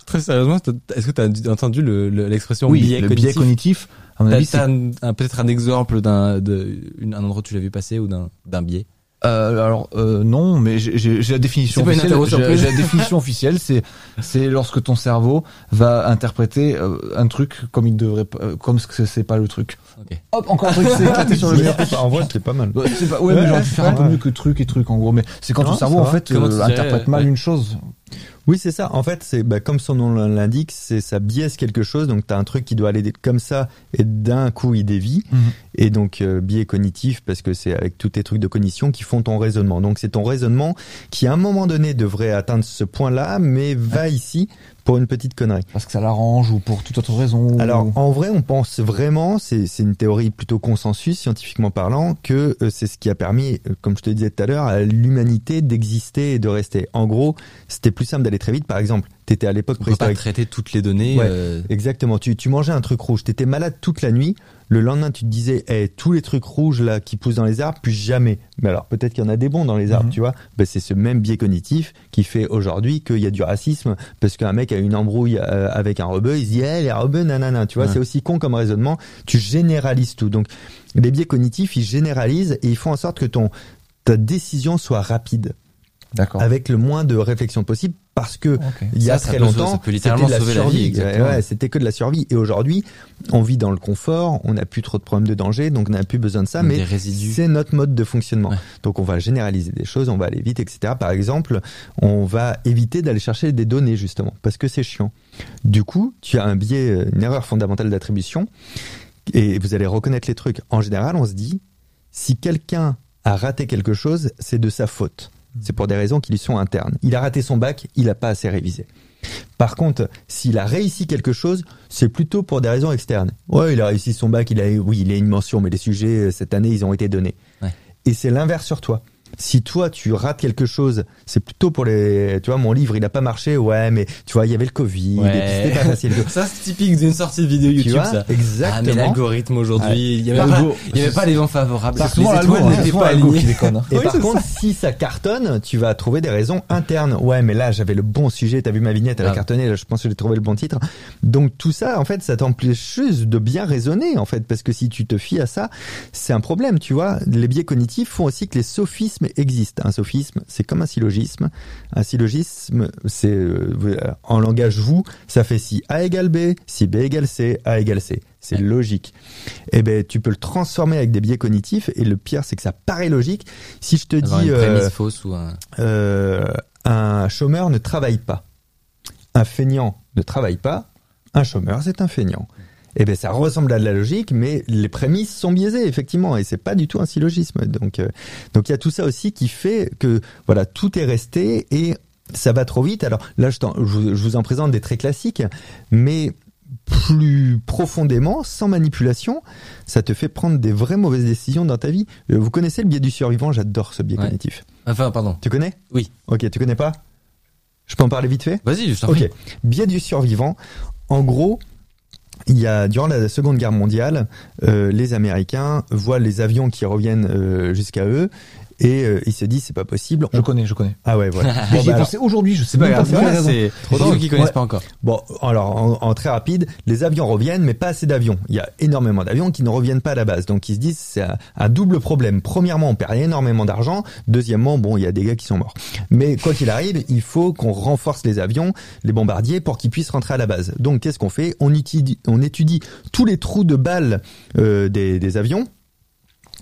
Très sérieusement, est-ce que tu as entendu le- le- l'expression Oui, biais le cognitif biais cognitif, à mon T'as- avis, t'as c'est un, un- peut-être un exemple d'un un endroit où tu l'as vu passer ou d'un d'un biais. Euh, alors euh, non, mais j'ai- j'ai j'ai la définition C'est officielle. J'ai la définition officielle, c'est c'est lorsque ton cerveau va interpréter euh, un truc comme il devrait, euh, comme ce que c'est pas le truc. Hop, encore un truc s'est éclaté sur le mur. En vrai, c'est pas mal. Ouais, c'est pas- ouais, mais genre tu fais un peu mieux que truc et truc en gros. Mais c'est quand Non, ton cerveau en fait euh, interprète mal ouais. une chose. Oui, c'est ça. En fait, c'est bah, comme son nom l'indique, c'est ça biaise quelque chose. Donc, tu as un truc qui doit aller comme ça et d'un coup, il dévie. Mhm. Et donc, euh, biais cognitif, parce que c'est avec tous tes trucs de cognition qui font ton raisonnement. Donc, c'est ton raisonnement qui, à un moment donné, devrait atteindre ce point-là, mais va ici pour une petite connerie. Parce que ça l'arrange ou pour toute autre raison. ou- Alors, en vrai, on pense vraiment, c'est c'est une théorie plutôt consensus, scientifiquement parlant, que euh, c'est ce qui a permis, euh, comme je te disais tout à l'heure, à l'humanité d'exister et de rester. En gros, c'était plus simple d'aller très vite. Par exemple, t'étais à l'époque On peut pas préhistorique. traiter toutes les données. Ouais. euh, Exactement. Tu, tu mangeais un truc rouge. T'étais malade toute la nuit. Le lendemain, tu te disais, eh, tous les trucs rouges là qui poussent dans les arbres, plus jamais. Mais alors, peut-être qu'il y en a des bons dans les arbres, Mhm. tu vois. Ben, c'est ce même biais cognitif qui fait aujourd'hui qu'il y a du racisme parce qu'un mec a une embrouille euh, avec un rebeu, il se dit, eh, les rebeux, nanana. Tu vois, Ouais. c'est aussi con comme raisonnement. Tu généralises tout. Donc, les biais cognitifs, ils généralisent et ils font en sorte que ton ta décision soit rapide. Avec le moins de réflexion possible, parce que il y a Ça, très longtemps, ça peut littéralement c'était de sauver la survie. vie, exactement. Ouais, c'était que de la survie. Et aujourd'hui, on vit dans le confort, on n'a plus trop de problèmes de danger, donc on n'a plus besoin de ça. Mais c'est notre mode de fonctionnement. Ouais. Donc on va généraliser des choses, on va aller vite, etc. Par exemple, on va éviter d'aller chercher des données justement parce que c'est chiant. Du coup, tu as un biais, euh, une erreur fondamentale d'attribution, et vous allez reconnaître les trucs. En général, on se dit si quelqu'un a raté quelque chose, c'est de sa faute. C'est pour des raisons qui lui sont internes. Il a raté son bac, il n'a pas assez révisé. Par contre, s'il a réussi quelque chose, c'est plutôt pour des raisons externes. Ouais, il a réussi son bac, il a, oui, il a une mention, mais les sujets euh, cette année, ils ont été donnés. Ouais. Et c'est l'inverse sur toi. Si toi tu rates quelque chose, c'est plutôt pour les, tu vois, mon livre il a pas marché, ouais, mais tu vois, il y avait le Covid, et puis c'était pas facile. Ça, c'est typique d'une sortie de vidéo YouTube, vois, ça. exactement. Ah, mais l'algorithme aujourd'hui, il y avait, pas, il y avait pas les gens favorables. Souvent étoiles l'algo, souvent pas hein. Et Oui, par contre, si ça cartonne, tu vas trouver des raisons internes. Ouais, mais là, j'avais le bon sujet, t'as vu ma vignette, elle a Ah. cartonné, là, je pense que j'ai trouvé le bon titre. Donc tout ça, en fait, ça t'empêche juste de bien raisonner, en fait, parce que si tu te fies à ça, c'est un problème, tu vois. Les biais cognitifs font aussi que les sophismes existent. Un sophisme, c'est comme un syllogisme. Un syllogisme, c'est euh, en langage vous, ça fait si A égale B, si B égale C, A égale C. C'est Ouais. logique. Eh ben, tu peux le transformer avec des biais cognitifs, et le pire, c'est que ça paraît logique. Si je te Avoir dis, une euh, prémisse fausse ou un... euh, un chômeur ne travaille pas. Un feignant ne travaille pas. Un chômeur, c'est un feignant. Eh ben, ça ressemble à de la logique, mais les prémices sont biaisées, effectivement, et c'est pas du tout un syllogisme. Donc, euh, donc il y a tout ça aussi qui fait que, voilà, tout est resté et ça va trop vite. Alors là, je, je vous- je vous en présente des très classiques, mais plus profondément, sans manipulation, ça te fait prendre des vraies mauvaises décisions dans ta vie. Euh, Vous connaissez le biais du survivant? J'adore ce biais Ouais. cognitif. Enfin, pardon. Tu connais? Oui. Ok, tu connais pas? Je peux en parler vite fait? Vas-y, je t'en Ok. Biais du survivant. En gros, il y a durant la Seconde Guerre mondiale, euh, les Américains voient les avions qui reviennent euh, jusqu'à eux et euh, ils se disent c'est pas possible. Je On- connais, je connais. Ah ouais, voilà. Mais Bon, j'y ai bah, pensé aujourd'hui, je sais pas grave, c'est Trop ceux qui connaissent Ouais. pas encore. Bon, alors en, en très rapide, les avions reviennent, mais pas assez d'avions. Il y a énormément d'avions qui ne reviennent pas à la base. Donc ils se disent c'est un, un double problème. Premièrement, on perd énormément d'argent. Deuxièmement, bon, il y a des gars qui sont morts. Mais quoi qu'il arrive, il faut qu'on renforce les avions, les bombardiers, pour qu'ils puissent rentrer à la base. Donc qu'est-ce qu'on fait? On étudie, on étudie tous les trous de balles euh, des, des avions.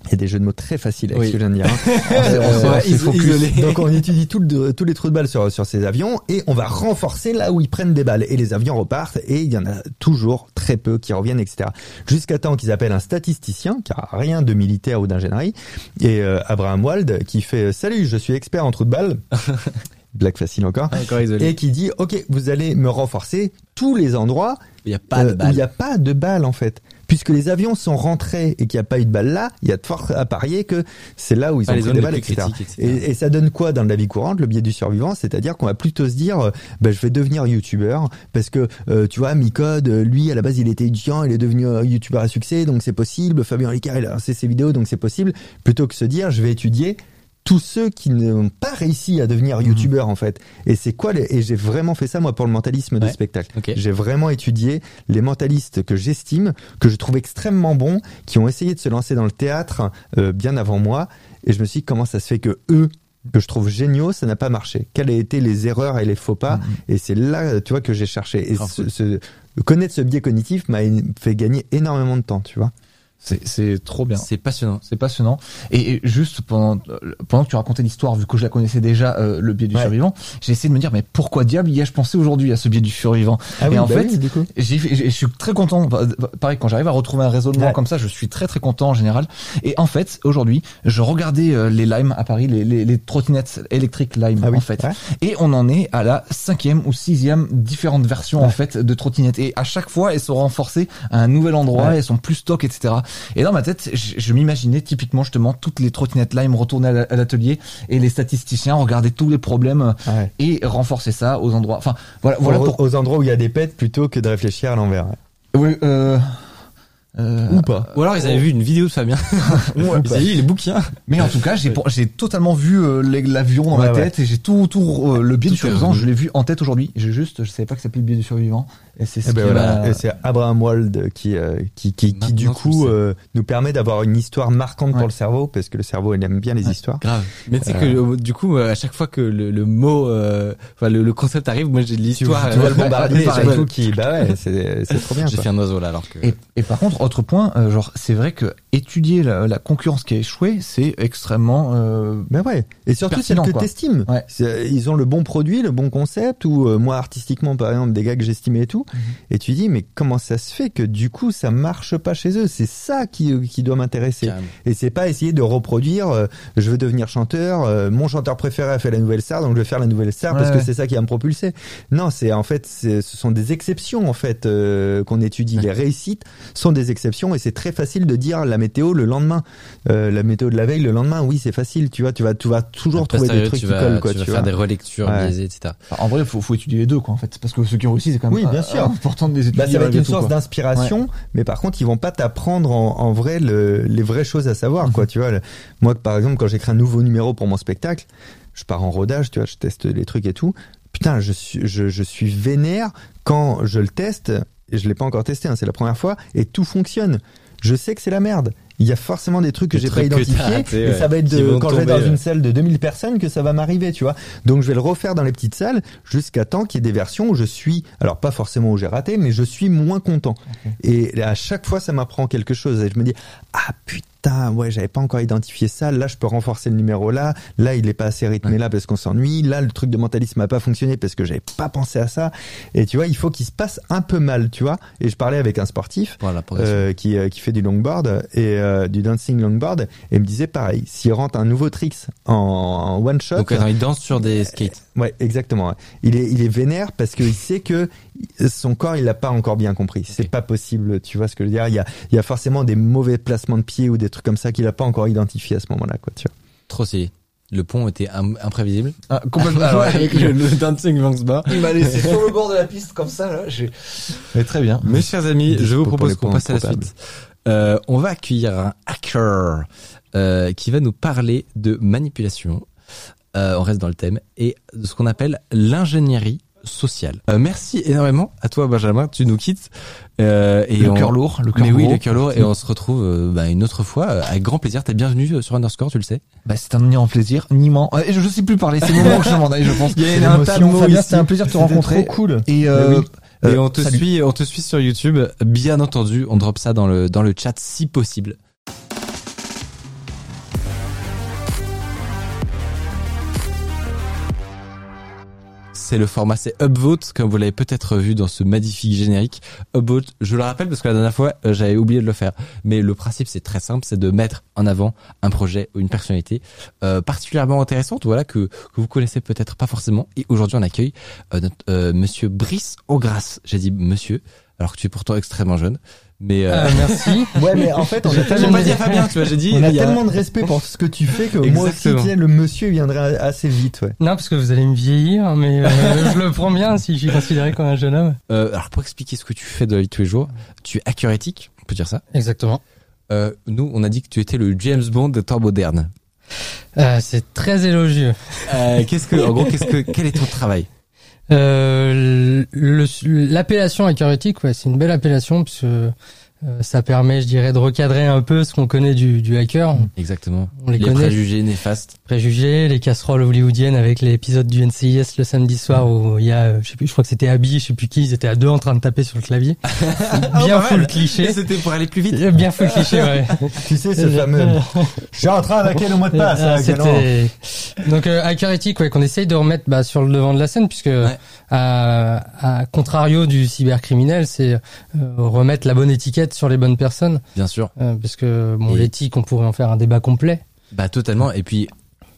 Il y a des jeux de mots très faciles avec Oui. ce que je viens de dire. hein. On Euh, focus. Donc on étudie tout le- tous les trous de balles sur, sur ces avions et on va renforcer là où ils prennent des balles. Et les avions repartent et il y en a toujours très peu qui reviennent, etc. Jusqu'à temps qu'ils appellent un statisticien, qui a rien de militaire ou d'ingénierie, et euh, Abraham Wald qui fait euh, « Salut, je suis expert en trous de balles ». Blague facile encore. Encore isolé. Et qui dit « Ok, vous allez me renforcer tous les endroits Il n'y a pas euh, de où balle. il n'y a pas de balles en fait. Puisque les avions sont rentrés et qu'il n'y a pas eu de balles là, il y a de fortes à parier que c'est là où ils Pas ont pris des les balles, etc. critiques, etc. Et, et ça donne quoi dans la vie courante, le biais du survivant? C'est-à-dire qu'on va plutôt se dire, euh, bah, je vais devenir youtubeur parce que euh, tu vois, Micode, euh, lui à la base il était étudiant, il est devenu euh, youtubeur à succès, donc c'est possible. Fabien Ricard, il a lancé ses vidéos, donc c'est possible. Plutôt que se dire, je vais étudier tous ceux qui n'ont pas réussi à Mhm. devenir youtubeur en fait. Et c'est quoi les... Et j'ai vraiment fait ça moi pour le mentalisme de Ouais. spectacle. Ok. J'ai vraiment étudié les mentalistes que j'estime, que je trouve extrêmement bons, qui ont essayé de se lancer dans le théâtre euh, bien avant moi. Et je me suis dit comment ça se fait que eux que je trouve géniaux, ça n'a pas marché? Quelles ont été les erreurs et les faux pas? Et c'est là, tu vois, que j'ai cherché. Et ce, ce- connaître ce biais cognitif m'a fait gagner énormément de temps, tu vois. C'est trop bien. C'est passionnant. C'est passionnant. Et, et juste pendant pendant que tu racontais l'histoire, vu que je la connaissais déjà, euh, le biais du Ouais. survivant, j'ai essayé de me dire mais pourquoi diable y ai-je pensé aujourd'hui à ce biais du survivant? Ah Et en fait, du coup. j'ai fait- j'ai- je suis très content. Bah, bah, Pareil, quand j'arrive à retrouver un raisonnement Ouais. comme ça, je suis très très content en général. Et en fait, aujourd'hui, je regardais euh, les Lime à Paris, les, les, les trottinettes électriques Lime Ah oui, en fait. ouais. Et on en est à la cinquième ou sixième différentes versions en fait de trottinettes. Et à chaque fois, elles sont renforcées à un nouvel endroit, elles sont plus stock, etc. Et dans ma tête, je, je m'imaginais typiquement justement toutes les trottinettes Lime retourner à la- à l'atelier et les statisticiens regarder tous les problèmes Ouais. et renforcer ça aux endroits. Enfin, voilà, voilà aux, pour. aux endroits où il y a des pets plutôt que de réfléchir à l'envers. Oui, euh, euh, Ou pas. Ou alors ils avaient vu une vidéo de Fabien. ils avaient lu les bouquins. Mais en tout cas, j'ai j'ai totalement vu euh, l'avion dans Ouais, ma ouais. tête et j'ai tout tout euh, le biais Tout du survivant, je l'ai vu en tête aujourd'hui. J'ai juste, je savais pas que ça s'appelait le biais du survivant. Et c'est ce Eh ben voilà. c'est Abraham Wald qui, euh, qui, qui, qui du coup euh, nous permet d'avoir une histoire marquante Ouais. pour le cerveau parce que le cerveau il aime bien les histoires. Grave. Mais tu sais que du coup, à chaque fois que le, le mot, euh, enfin le, le concept arrive, moi j'ai l'histoire. tu vois le bombardier pareil. et tout qui bah ouais c'est c'est trop bien J'ai fait un oiseau là alors que. Et par contre, autre point, euh, genre c'est vrai que étudier la, la concurrence qui a échoué, c'est extrêmement. Euh, Mais ouais, et surtout celle que t'estimes. Ouais. C'est- Ils ont le bon produit, le bon concept, ou euh, moi artistiquement par exemple des gars que j'estimais et tout. Mhm. Et tu dis mais comment ça se fait que du coup ça marche pas chez eux? C'est ça qui, qui doit m'intéresser. Et c'est pas essayer de reproduire. euh, je veux devenir chanteur. euh, mon chanteur préféré a fait la nouvelle star, donc je vais faire la nouvelle star parce Ouais, que c'est ça qui va me propulser. Non, c'est en fait ce sont des exceptions en fait euh, qu'on étudie. Les réussites sont des exceptions et c'est très facile de dire la météo le lendemain, Euh, la météo de la veille le lendemain. Oui, c'est facile, tu vois, tu vas, tu vas toujours A trouver des trucs tu qui vas, collent, quoi, tu vas tu faire vois. des relectures Ouais. biaisées, etc. Enfin, en vrai, faut, faut étudier les deux, quoi, en fait. Parce que ceux qui ont réussi, c'est quand même Oui, bien sûr. important de les étudier. Bah, ça va être une tout, source d'inspiration, mais par contre, ils vont pas t'apprendre en, en vrai le- les vraies choses à savoir, quoi. Tu vois, le- moi, par exemple, quand j'écris un nouveau numéro pour mon spectacle, je pars en rodage, tu vois, je teste les trucs et tout. Putain, je suis, je, je suis vénère quand je le teste. Je l'ai pas encore testé, hein, c'est la première fois, et tout fonctionne. Je sais que c'est la merde. Il y a forcément des trucs que j'ai pas identifiés, et ouais, ça va être de, quand je vais dans une salle de 2000 personnes que ça va m'arriver, tu vois. Donc je vais le refaire dans les petites salles jusqu'à temps qu'il y ait des versions où je suis, alors pas forcément où j'ai raté, mais je suis moins content. Et à chaque fois, ça m'apprend quelque chose. Et je me dis, ah putain, ouais, j'avais pas encore identifié ça. Là, je peux renforcer le numéro là. Là, il est pas assez rythmé là parce qu'on s'ennuie. Là, le truc de mentalisme a pas fonctionné parce que j'avais pas pensé à ça. Et tu vois, il faut qu'il se passe un peu mal, tu vois. Et je parlais avec un sportif Voilà, euh, qui, euh, qui fait du longboard et euh, du dancing longboard et il me disait pareil s'il rentre un nouveau tricks en, en one shot Donc, attends, il danse sur des skates. Ouais exactement il est il est vénère parce qu'il sait que son corps il l'a pas encore bien compris c'est Ok. pas possible tu vois ce que je veux dire il y a il y a forcément des mauvais placements de pied ou des trucs comme ça qu'il a pas encore identifié à ce moment-là quoi tu vois Trop stylé. Le pont était im- imprévisible. Ah, complètement. Ah, ouais, Avec le, le dancing Banks Bar. Il m'a laissé sur le bord de la piste comme ça, là. j'ai- Mais très bien. Mes chers amis, je vous propose qu'on passe à la suite. Euh, on va accueillir un hacker euh, qui va nous parler de manipulation. Euh, on reste dans le thème et ce qu'on appelle l'ingénierie sociale. Euh, merci énormément à toi Benjamin, tu nous quittes. Euh, et Le on- cœur lourd, le cœur Mais oui, gros. le cœur lourd et on se retrouve euh, bah, une autre fois euh, avec grand plaisir. T'es bienvenu euh, sur Underscore, tu le sais. Bah, c'est un immense plaisir, un immense. Et je, je sais plus parler, c'est le moment que je m'en aille, je pense. Il y a C'est un l'émotion. tas de mots Fabien, ici. c'était un plaisir de te rencontrer. trop cool Et, euh, oui. Et euh, on te salut. suit, on te suit sur YouTube, bien entendu. On drop ça dans le dans le chat si possible. C'est le format, c'est Upvote, comme vous l'avez peut-être vu dans ce magnifique générique. Upvote, je le rappelle parce que la dernière fois, euh, j'avais oublié de le faire. Mais le principe, c'est très simple, c'est de mettre en avant un projet ou une personnalité euh, particulièrement intéressante, voilà, que, que vous connaissez peut-être pas forcément. Et aujourd'hui, on accueille euh, euh, Monsieur Brice Augras. J'ai dit Monsieur, alors que tu es pourtant extrêmement jeune. Mais euh, Euh, merci. ouais mais en fait on a tellement pas dit à Fabien, tu vois, j'ai dit. on a il y a- tellement de respect pour ce que tu fais que moi aussi tu sais, le monsieur viendrait assez vite ouais Non, parce que vous allez me vieillir, mais euh, je le prends bien si je suis considéré comme un jeune homme. Euh, alors pour expliquer ce que tu fais de la vie de tous les jours, tu es hacker éthique, on peut dire ça. Exactement. Euh, nous, on a dit que tu étais le James Bond de temps moderne. Euh, c'est très élogieux. Euh, qu'est-ce que, en gros, qu'est-ce que, quel est ton travail? Euh, L'appellation éthique, ouais, c'est une belle appellation euh, ça permet, je dirais, de recadrer un peu ce qu'on connaît du, du hacker. Exactement. On les les connaît. préjugés néfastes. Préjugés, les casseroles hollywoodiennes avec l'épisode du NCIS le samedi soir où il y a, euh, je sais plus, je crois que c'était Abby, je sais plus qui, ils étaient à deux en train de taper sur le clavier. bien full cliché. C'était pour aller plus vite. Bien full cliché, ouais. tu sais ce fameux je suis en train d'attaquer le mot de passe Ah, hein, donc euh, hacker éthique ouais qu'on essaye de remettre bah, sur le devant de la scène puisque à, à contrario du cybercriminel c'est euh, remettre la bonne étiquette sur les bonnes personnes Bien sûr. euh, parce que bon Et- l'éthique on pourrait en faire un débat complet Bah totalement. Et puis,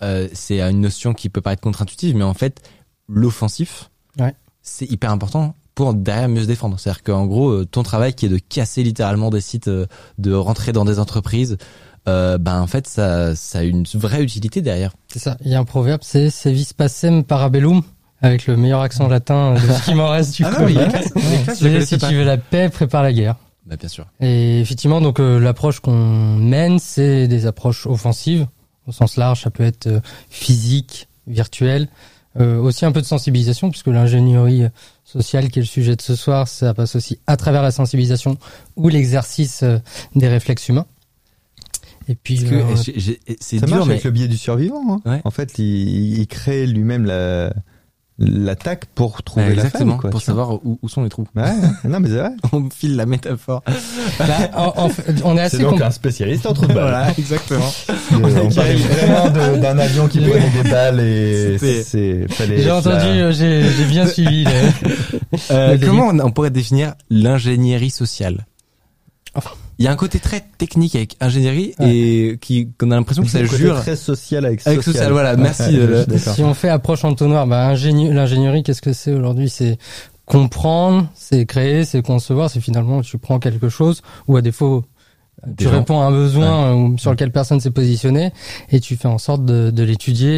euh, c'est une notion qui peut paraître contre-intuitive, mais en fait, l'offensif, Ouais. c'est hyper important pour derrière mieux se défendre. C'est-à-dire qu'en gros, euh, ton travail qui est de casser littéralement des sites, de rentrer dans des entreprises, euh, ben en fait, ça, ça a une vraie utilité derrière. c'est ça il y a un proverbe c'est sevis pacem parabellum avec le meilleur accent latin de ce qui m'en reste du Ah coup non, je si pas. tu veux la paix prépare la guerre Bah bien sûr. Et effectivement, donc euh, l'approche qu'on mène, c'est des approches offensives au sens large. Ça peut être euh, physique, virtuel, euh, aussi un peu de sensibilisation, puisque l'ingénierie sociale, qui est le sujet de ce soir, ça passe aussi à travers la sensibilisation ou l'exercice euh, des réflexes humains. Et puis, euh, c'est dur, marche mais avec le biais du survivant hein. Ouais. en fait il, il crée lui-même la l'attaque pour trouver Ouais, la exactement faille, quoi, pour savoir où, où sont les trous. Ouais, non mais c'est vrai. On me file la métaphore. bah, en- en fait, on est assez com- un spécialiste en trou de voilà, exactement. on parlait vraiment de- d'un avion qui prenait des balles et c'est. J'ai être entendu, là. euh, j'ai j'ai bien suivi. là. Euh, délire. comment on, on pourrait définir l'ingénierie sociale? Enfin. Il y a un côté très technique avec ingénierie Ouais. et qui qu'on a l'impression que ça jure très social avec, avec social. Voilà, Ouais, merci. ouais, euh. Si on fait approche entonnoir, bah, l'ingénierie, qu'est-ce que c'est aujourd'hui? C'est comprendre, c'est créer, c'est concevoir, c'est finalement tu prends quelque chose ou à défaut Des tu gens. réponds à un besoin euh, sur lequel personne s'est positionné et tu fais en sorte de, de l'étudier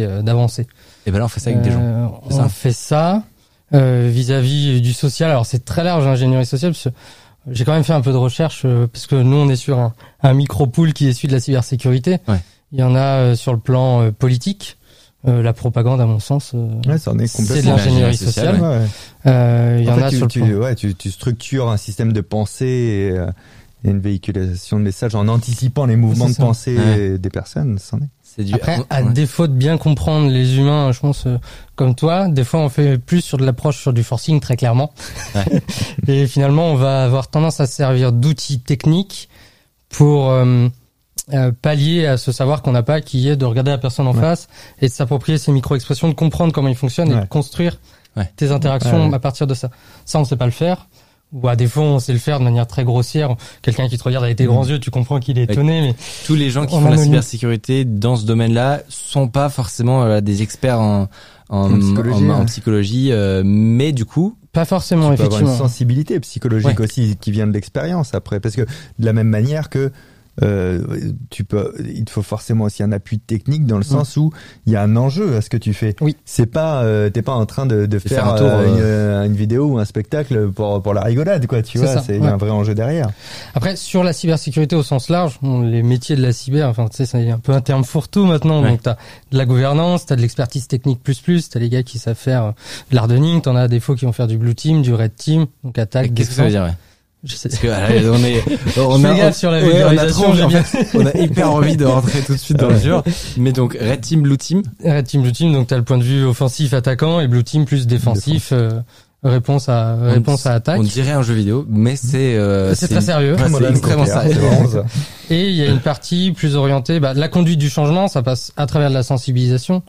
et euh, d'avancer. Et ben là, on fait ça avec des gens. Euh, on ça fait ça euh, vis-à-vis du social. Alors c'est très large l'ingénierie sociale. Parce que j'ai quand même fait un peu de recherche euh, parce que nous on est sur un, un micro pool qui est issu de la cybersécurité. Ouais. Il y en a euh, sur le plan euh, politique. Euh, la propagande, à mon sens, euh, Ouais, c'est de l'ingénierie sociale, sociale. Ouais, ouais. Euh, il y En en, fait, a tu, sur le tu- plan. ouais, tu, tu structures un système de pensée et, euh, et une véhiculation de messages en anticipant les mouvements de pensée Ouais. des personnes. C'en est. C'est du. Après, à Ouais. défaut de bien comprendre les humains, je pense, euh, comme toi, des fois on fait plus sur de l'approche sur du forcing très clairement. Ouais. Et finalement, on va avoir tendance à se servir d'outils techniques pour euh, euh, pallier à ce savoir qu'on n'a pas, qui est de regarder la personne en Ouais. face et de s'approprier ses micro-expressions, de comprendre comment ils fonctionnent et de construire tes interactions à partir de ça. Ça, on sait pas le faire. Ou à défaut, on sait le faire de manière très grossière. Quelqu'un qui te regarde avec tes grands yeux, tu comprends qu'il est étonné, mais tous les gens qui On font la cybersécurité dans ce domaine-là sont pas forcément euh, des experts en, en, En psychologie, en- psychologie, euh, mais du coup, pas forcément, Tu peux avoir une effectivement. sensibilité psychologique Ouais. aussi qui vient de l'expérience après, parce que de la même manière que euh, tu peux, il te faut forcément aussi un appui technique dans le sens où il y a un enjeu à ce que tu fais. Oui. C'est pas, euh, t'es pas en train de, de faire, faire un tour, euh, une, une vidéo ou un spectacle pour pour la rigolade, quoi. Tu C'est vois, c'est ouais. un vrai enjeu derrière. Après, sur la cybersécurité au sens large, bon, les métiers de la cyber, enfin, tu sais, c'est un peu un terme fourre-tout maintenant. Ouais. Donc, t'as de la gouvernance, t'as de l'expertise technique plus plus, t'as les gars qui savent faire euh, de l'hardening, t'en as des fois qui vont faire du blue team, du red team, donc attaque, qu'est-ce que ça veut dire ouais? Je sais. Parce que allez, on est, on a, gaffe sur la ouais, on a trop, en fait, on a hyper envie de rentrer tout de suite dans le dur. Mais donc Red Team, Blue Team, Red team, blue team, donc t'as le point de vue offensif attaquant et blue team plus défensif, euh, réponse à réponse à attaque. on dirait un jeu vidéo, mais c'est euh, C'est très sérieux. Ouais, c'est extrêmement sérieux. c'est vraiment ça. Et il y a une partie plus orientée, bah, la conduite du changement, ça passe à travers de la sensibilisation.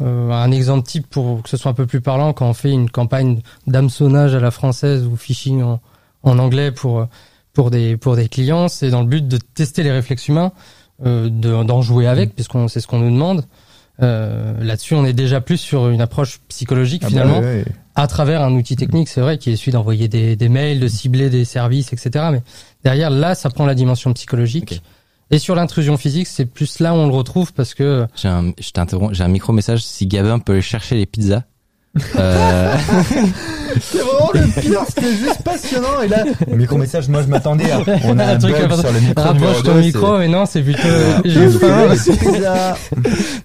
Euh, un exemple type pour que ce soit un peu plus parlant, quand on fait une campagne d'hameçonnage à la française ou phishing en, en anglais pour pour des pour des clients, c'est dans le but de tester les réflexes humains, euh, de- d'en jouer avec, puisqu'on c'est ce qu'on nous demande. Euh, Là-dessus, on est déjà plus sur une approche psychologique Ah bah finalement ouais, ouais. à travers un outil technique, c'est vrai, qui est celui d'envoyer des, des mails, de cibler des services, etc. Mais derrière, là, ça prend la dimension psychologique. Et sur l'intrusion physique, c'est plus là où on le retrouve parce que J'ai un, je t'interromps, j'ai un micro message. Si Gabin peut aller chercher les pizzas. Euh, C'est vraiment le pire, c'était juste passionnant. Et là, micro message, moi je m'attendais à. On a Un un, truc bug à- sur le micro. rapproche ton micro, mais non, c'est plutôt c'est- j'ai faim.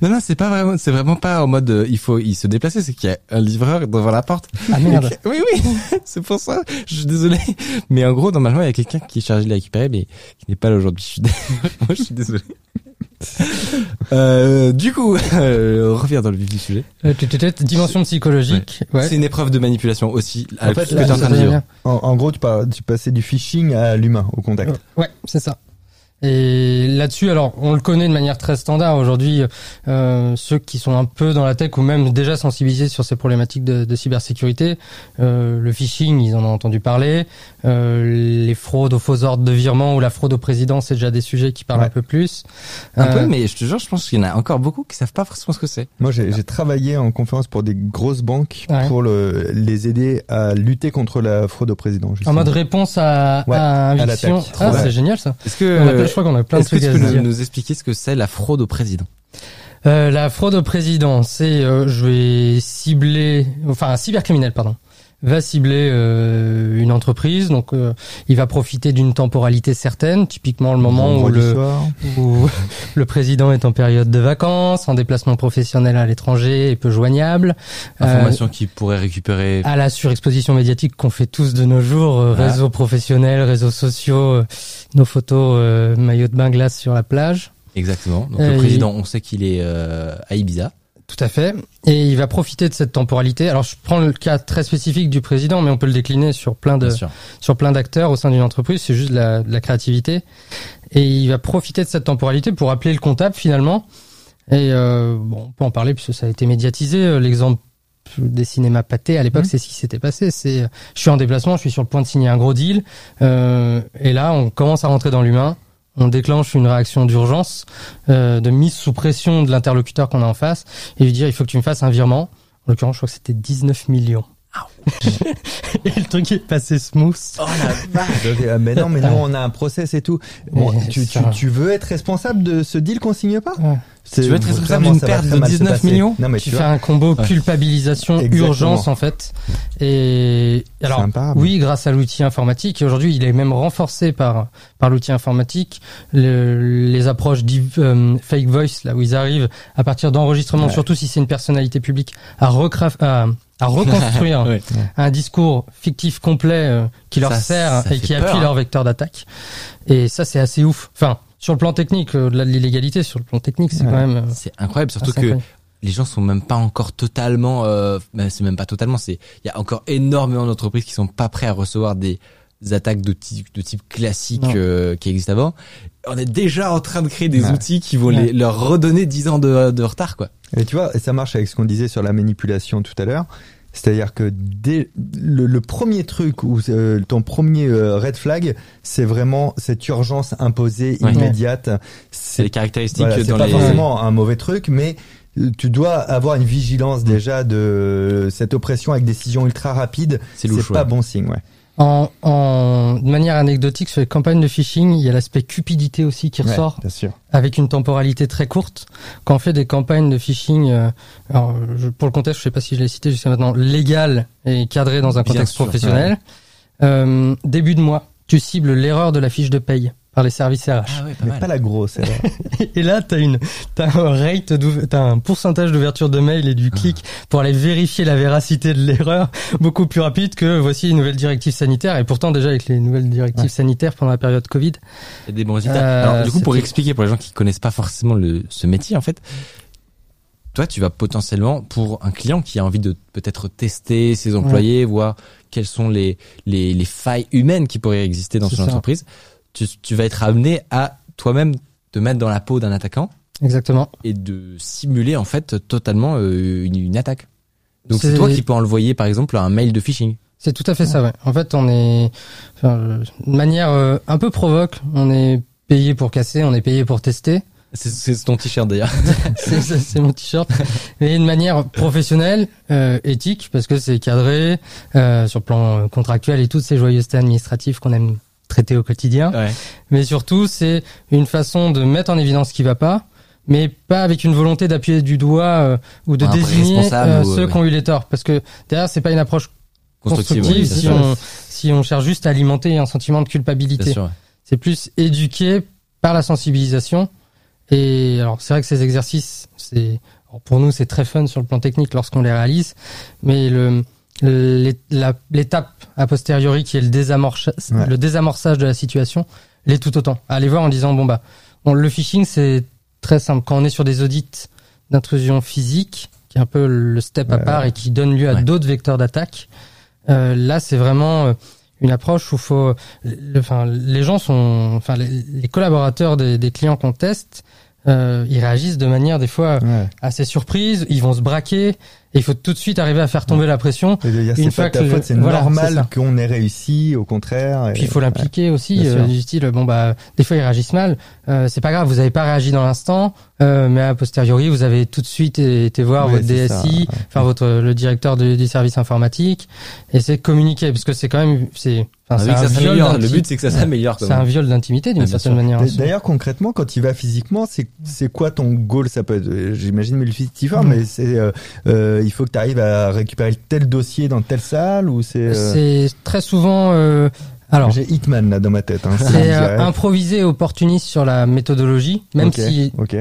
Non, non, c'est pas vraiment, c'est vraiment pas en mode euh, il faut il se déplacer. C'est qu'il y a un livreur devant la porte. Ah merde. Et Oui, oui, c'est pour ça. Je suis désolé. Mais en gros, normalement, il y a quelqu'un qui est chargé de la récupérer, mais qui n'est pas là aujourd'hui. Je suis dé- Moi, je suis désolé. Euh, du coup, euh, on revient dans le vif du sujet. Euh, tu- tu- tu- Dimension psychologique. Ouais. C'est une épreuve de manipulation aussi. En fait, ce que là, t'es en train de ça vivre. devient- En, en gros, tu, par- tu passais du phishing à l'humain, au contact. Ouais, c'est ça. Et là-dessus, alors, on le connaît de manière très standard aujourd'hui. Euh, ceux qui sont un peu dans la tech ou même déjà sensibilisés sur ces problématiques de, de cybersécurité, euh, le phishing, ils en ont entendu parler. Euh, les fraudes aux faux ordres de virement ou la fraude au président, c'est déjà des sujets qui parlent Ouais. un peu plus. Un Euh, peu, mais je te jure, je pense qu'il y en a encore beaucoup qui savent pas forcément ce que c'est. Moi, j'ai j'ai travaillé en conférence pour des grosses banques Ouais. pour le, les aider à lutter contre la fraude au président. En justement. mode réponse à, Ouais, à à invitation. l'attaque. ah, Ouais. c'est génial ça. Est-ce que, crois qu'on a plein de est-ce que trucs tu à peux nous expliquer ce que c'est la fraude au président? Euh, la fraude au président, c'est euh, je vais cibler, enfin un cybercriminel, pardon, va cibler euh, une entreprise, donc euh, il va profiter d'une temporalité certaine, typiquement le moment où le, où le président est en période de vacances, en déplacement professionnel à l'étranger et peu joignable, Euh, Information qui pourrait récupérer. à la surexposition médiatique qu'on fait tous de nos jours, euh, Voilà. réseaux professionnels, réseaux sociaux, euh, nos photos euh, maillot de bain glace sur la plage. Exactement. Donc Euh, le il- président, on sait qu'il est euh, à Ibiza. Tout à fait. Et il va profiter de cette temporalité. Alors, je prends le cas très spécifique du président, mais on peut le décliner sur plein de, sur plein d'acteurs au sein d'une entreprise. C'est juste de la, de la créativité. Et il va profiter de cette temporalité pour appeler le comptable finalement. Et euh, bon, on peut en parler puisque ça a été médiatisé. Euh, L'exemple des cinémas pâtés à l'époque, Mhm. c'est ce qui s'était passé. C'est, je suis en déplacement, je suis sur le point de signer un gros deal, euh, et là, on commence à rentrer dans l'humain. On déclenche une réaction d'urgence, euh, de mise sous pression de l'interlocuteur qu'on a en face, et lui dire il faut que tu me fasses un virement. En l'occurrence, je crois que c'était 19 millions. et le truc est passé smooth. Oh la vache euh, mais non, mais nous on a un process et tout. Bon, tu, tu, tu veux être responsable de ce deal qu'on signe pas? Ouais. Tu veux être responsable d'une perte très de mal se 19 passer. millions Non mais tu tu fais un combo Ouais. culpabilisation Exactement. urgence en fait et alors imparable. oui grâce à l'outil informatique et aujourd'hui il est même renforcé par par l'outil informatique Le- les approches euh, fake voice là où ils arrivent à partir d'enregistrements Ouais. surtout si c'est une personnalité publique à recraf à, à reconstruire Ouais. un discours fictif complet euh, qui leur Ça- sert ça et qui peur, appuie hein. leur vecteur d'attaque et ça c'est assez ouf enfin sur le plan technique au-delà de l'illégalité sur le plan technique c'est Ouais. quand même euh, C'est incroyable, surtout que incroyable. les gens sont même pas encore totalement, euh, ben, c'est même pas totalement, c'est, il y a encore énormément d'entreprises qui sont pas prêts à recevoir des attaques de type, de type classique euh, qui existent avant. On est déjà en train de créer des Ouais. outils qui vont Ouais. les, leur redonner 10 ans de, de retard, quoi. Et tu vois, et ça marche avec ce qu'on disait sur la manipulation tout à l'heure. C'est-à-dire que dès le, le premier truc ou euh, ton premier euh, red flag, c'est vraiment cette urgence imposée Ouais. immédiate. C'est les caractéristiques voilà, c'est dans pas les. forcément un mauvais truc, mais euh, tu dois avoir une vigilance déjà de cette oppression avec décision ultra rapide. C'est pas ouais. bon signe, ouais. En, en de manière anecdotique, sur les campagnes de phishing, il y a l'aspect cupidité aussi qui Ouais, ressort bien sûr. avec une temporalité très courte. Quand on fait des campagnes de phishing, euh, alors, je- pour le contexte, je sais pas si je l'ai cité jusqu'à maintenant, légal et cadré dans un Bien contexte sûr, professionnel. Euh, début de mois, tu cibles l'erreur de la fiche de paye par les services RH. Ah ouais, pas Mais mal. pas la grosse. Et là, t'as une, t'as un rate, t'as un pourcentage d'ouverture de mail et du clic pour aller vérifier la véracité de l'erreur beaucoup plus rapide que voici une nouvelle directive sanitaire. Et pourtant, déjà, avec les nouvelles directives Ouais. sanitaires pendant la période Covid, Il y a des bons résultats. Euh, Alors, du coup, pour expliquer pour les gens qui connaissent pas forcément le, ce métier, en fait, toi, tu vas potentiellement, pour un client qui a envie de peut-être tester ses employés, voir quelles sont les, les, les failles humaines qui pourraient exister dans son ça. entreprise, tu, tu vas être amené à toi-même te mettre dans la peau d'un attaquant exactement. et de simuler, en fait, totalement euh, une, une attaque. Donc, c'est toi qui peux envoyer, par exemple, un mail de phishing. C'est tout à fait ça, ouais. En fait, on est, enfin, de manière euh, un peu provoque, on est payé pour casser, on est payé pour tester. C'est- ton t-shirt d'ailleurs. c'est mon t-shirt. Mais de manière professionnelle, euh, éthique, parce que c'est cadré euh, sur le plan euh, contractuel et toutes ces joyeusetés administratives qu'on aime traiter au quotidien. Ouais. Mais surtout, c'est une façon de mettre en évidence ce qui va pas, mais pas avec une volonté d'appuyer du doigt euh, ou de Un désigner euh, ou, ceux ouais. qui ont eu les torts. Parce que derrière, c'est pas une approche Constructive, si, on, si on cherche juste à alimenter un sentiment de culpabilité. Ouais. C'est plus éduqué par la sensibilisation. Et alors, c'est vrai que ces exercices, c'est pour nous, c'est très fun sur le plan technique lorsqu'on les réalise, mais le l'étape a posteriori qui est le, désamorça- Ouais. le désamorçage de la situation l'est tout autant. Aller voir en disant bon bah bon, le phishing c'est très simple quand on est sur des audits d'intrusion physique qui est un peu le step à Ouais. part et qui donne lieu à d'autres vecteurs d'attaque. Euh, là c'est vraiment euh, une approche où faut le- enfin les gens sont enfin les, les collaborateurs des, des clients qu'on teste euh, ils réagissent de manière des fois assez surprise ils vont se braquer et il faut tout de suite arriver à faire tomber la pression. De Une fois de que c'est voilà, normal qu'on ait réussi, au contraire. puis il faut l'impliquer aussi euh, du style bon bah des fois ils réagissent mal. Euh, c'est pas grave vous avez pas réagi dans l'instant euh, mais a posteriori vous avez tout de suite été voir Ouais, votre DSI enfin votre le directeur du, du service informatique et c'est de communiquer parce que c'est quand même c'est enfin, On a c'est un viol. Le but, c'est que ça s'améliore. quand c'est un viol d'intimité d'une certaine sûr. manière D- D'ailleurs, concrètement, quand il va physiquement, c'est c'est quoi ton goal? Ça peut être, euh, j'imagine, multifort, Mm. mais c'est, euh, euh, il faut que tu arrives à récupérer tel dossier dans telle salle ou c'est. euh, c'est très souvent euh, alors J'ai Hitman là dans ma tête. Hein, c'est euh, improvisé et opportuniste sur la méthodologie même si Ok.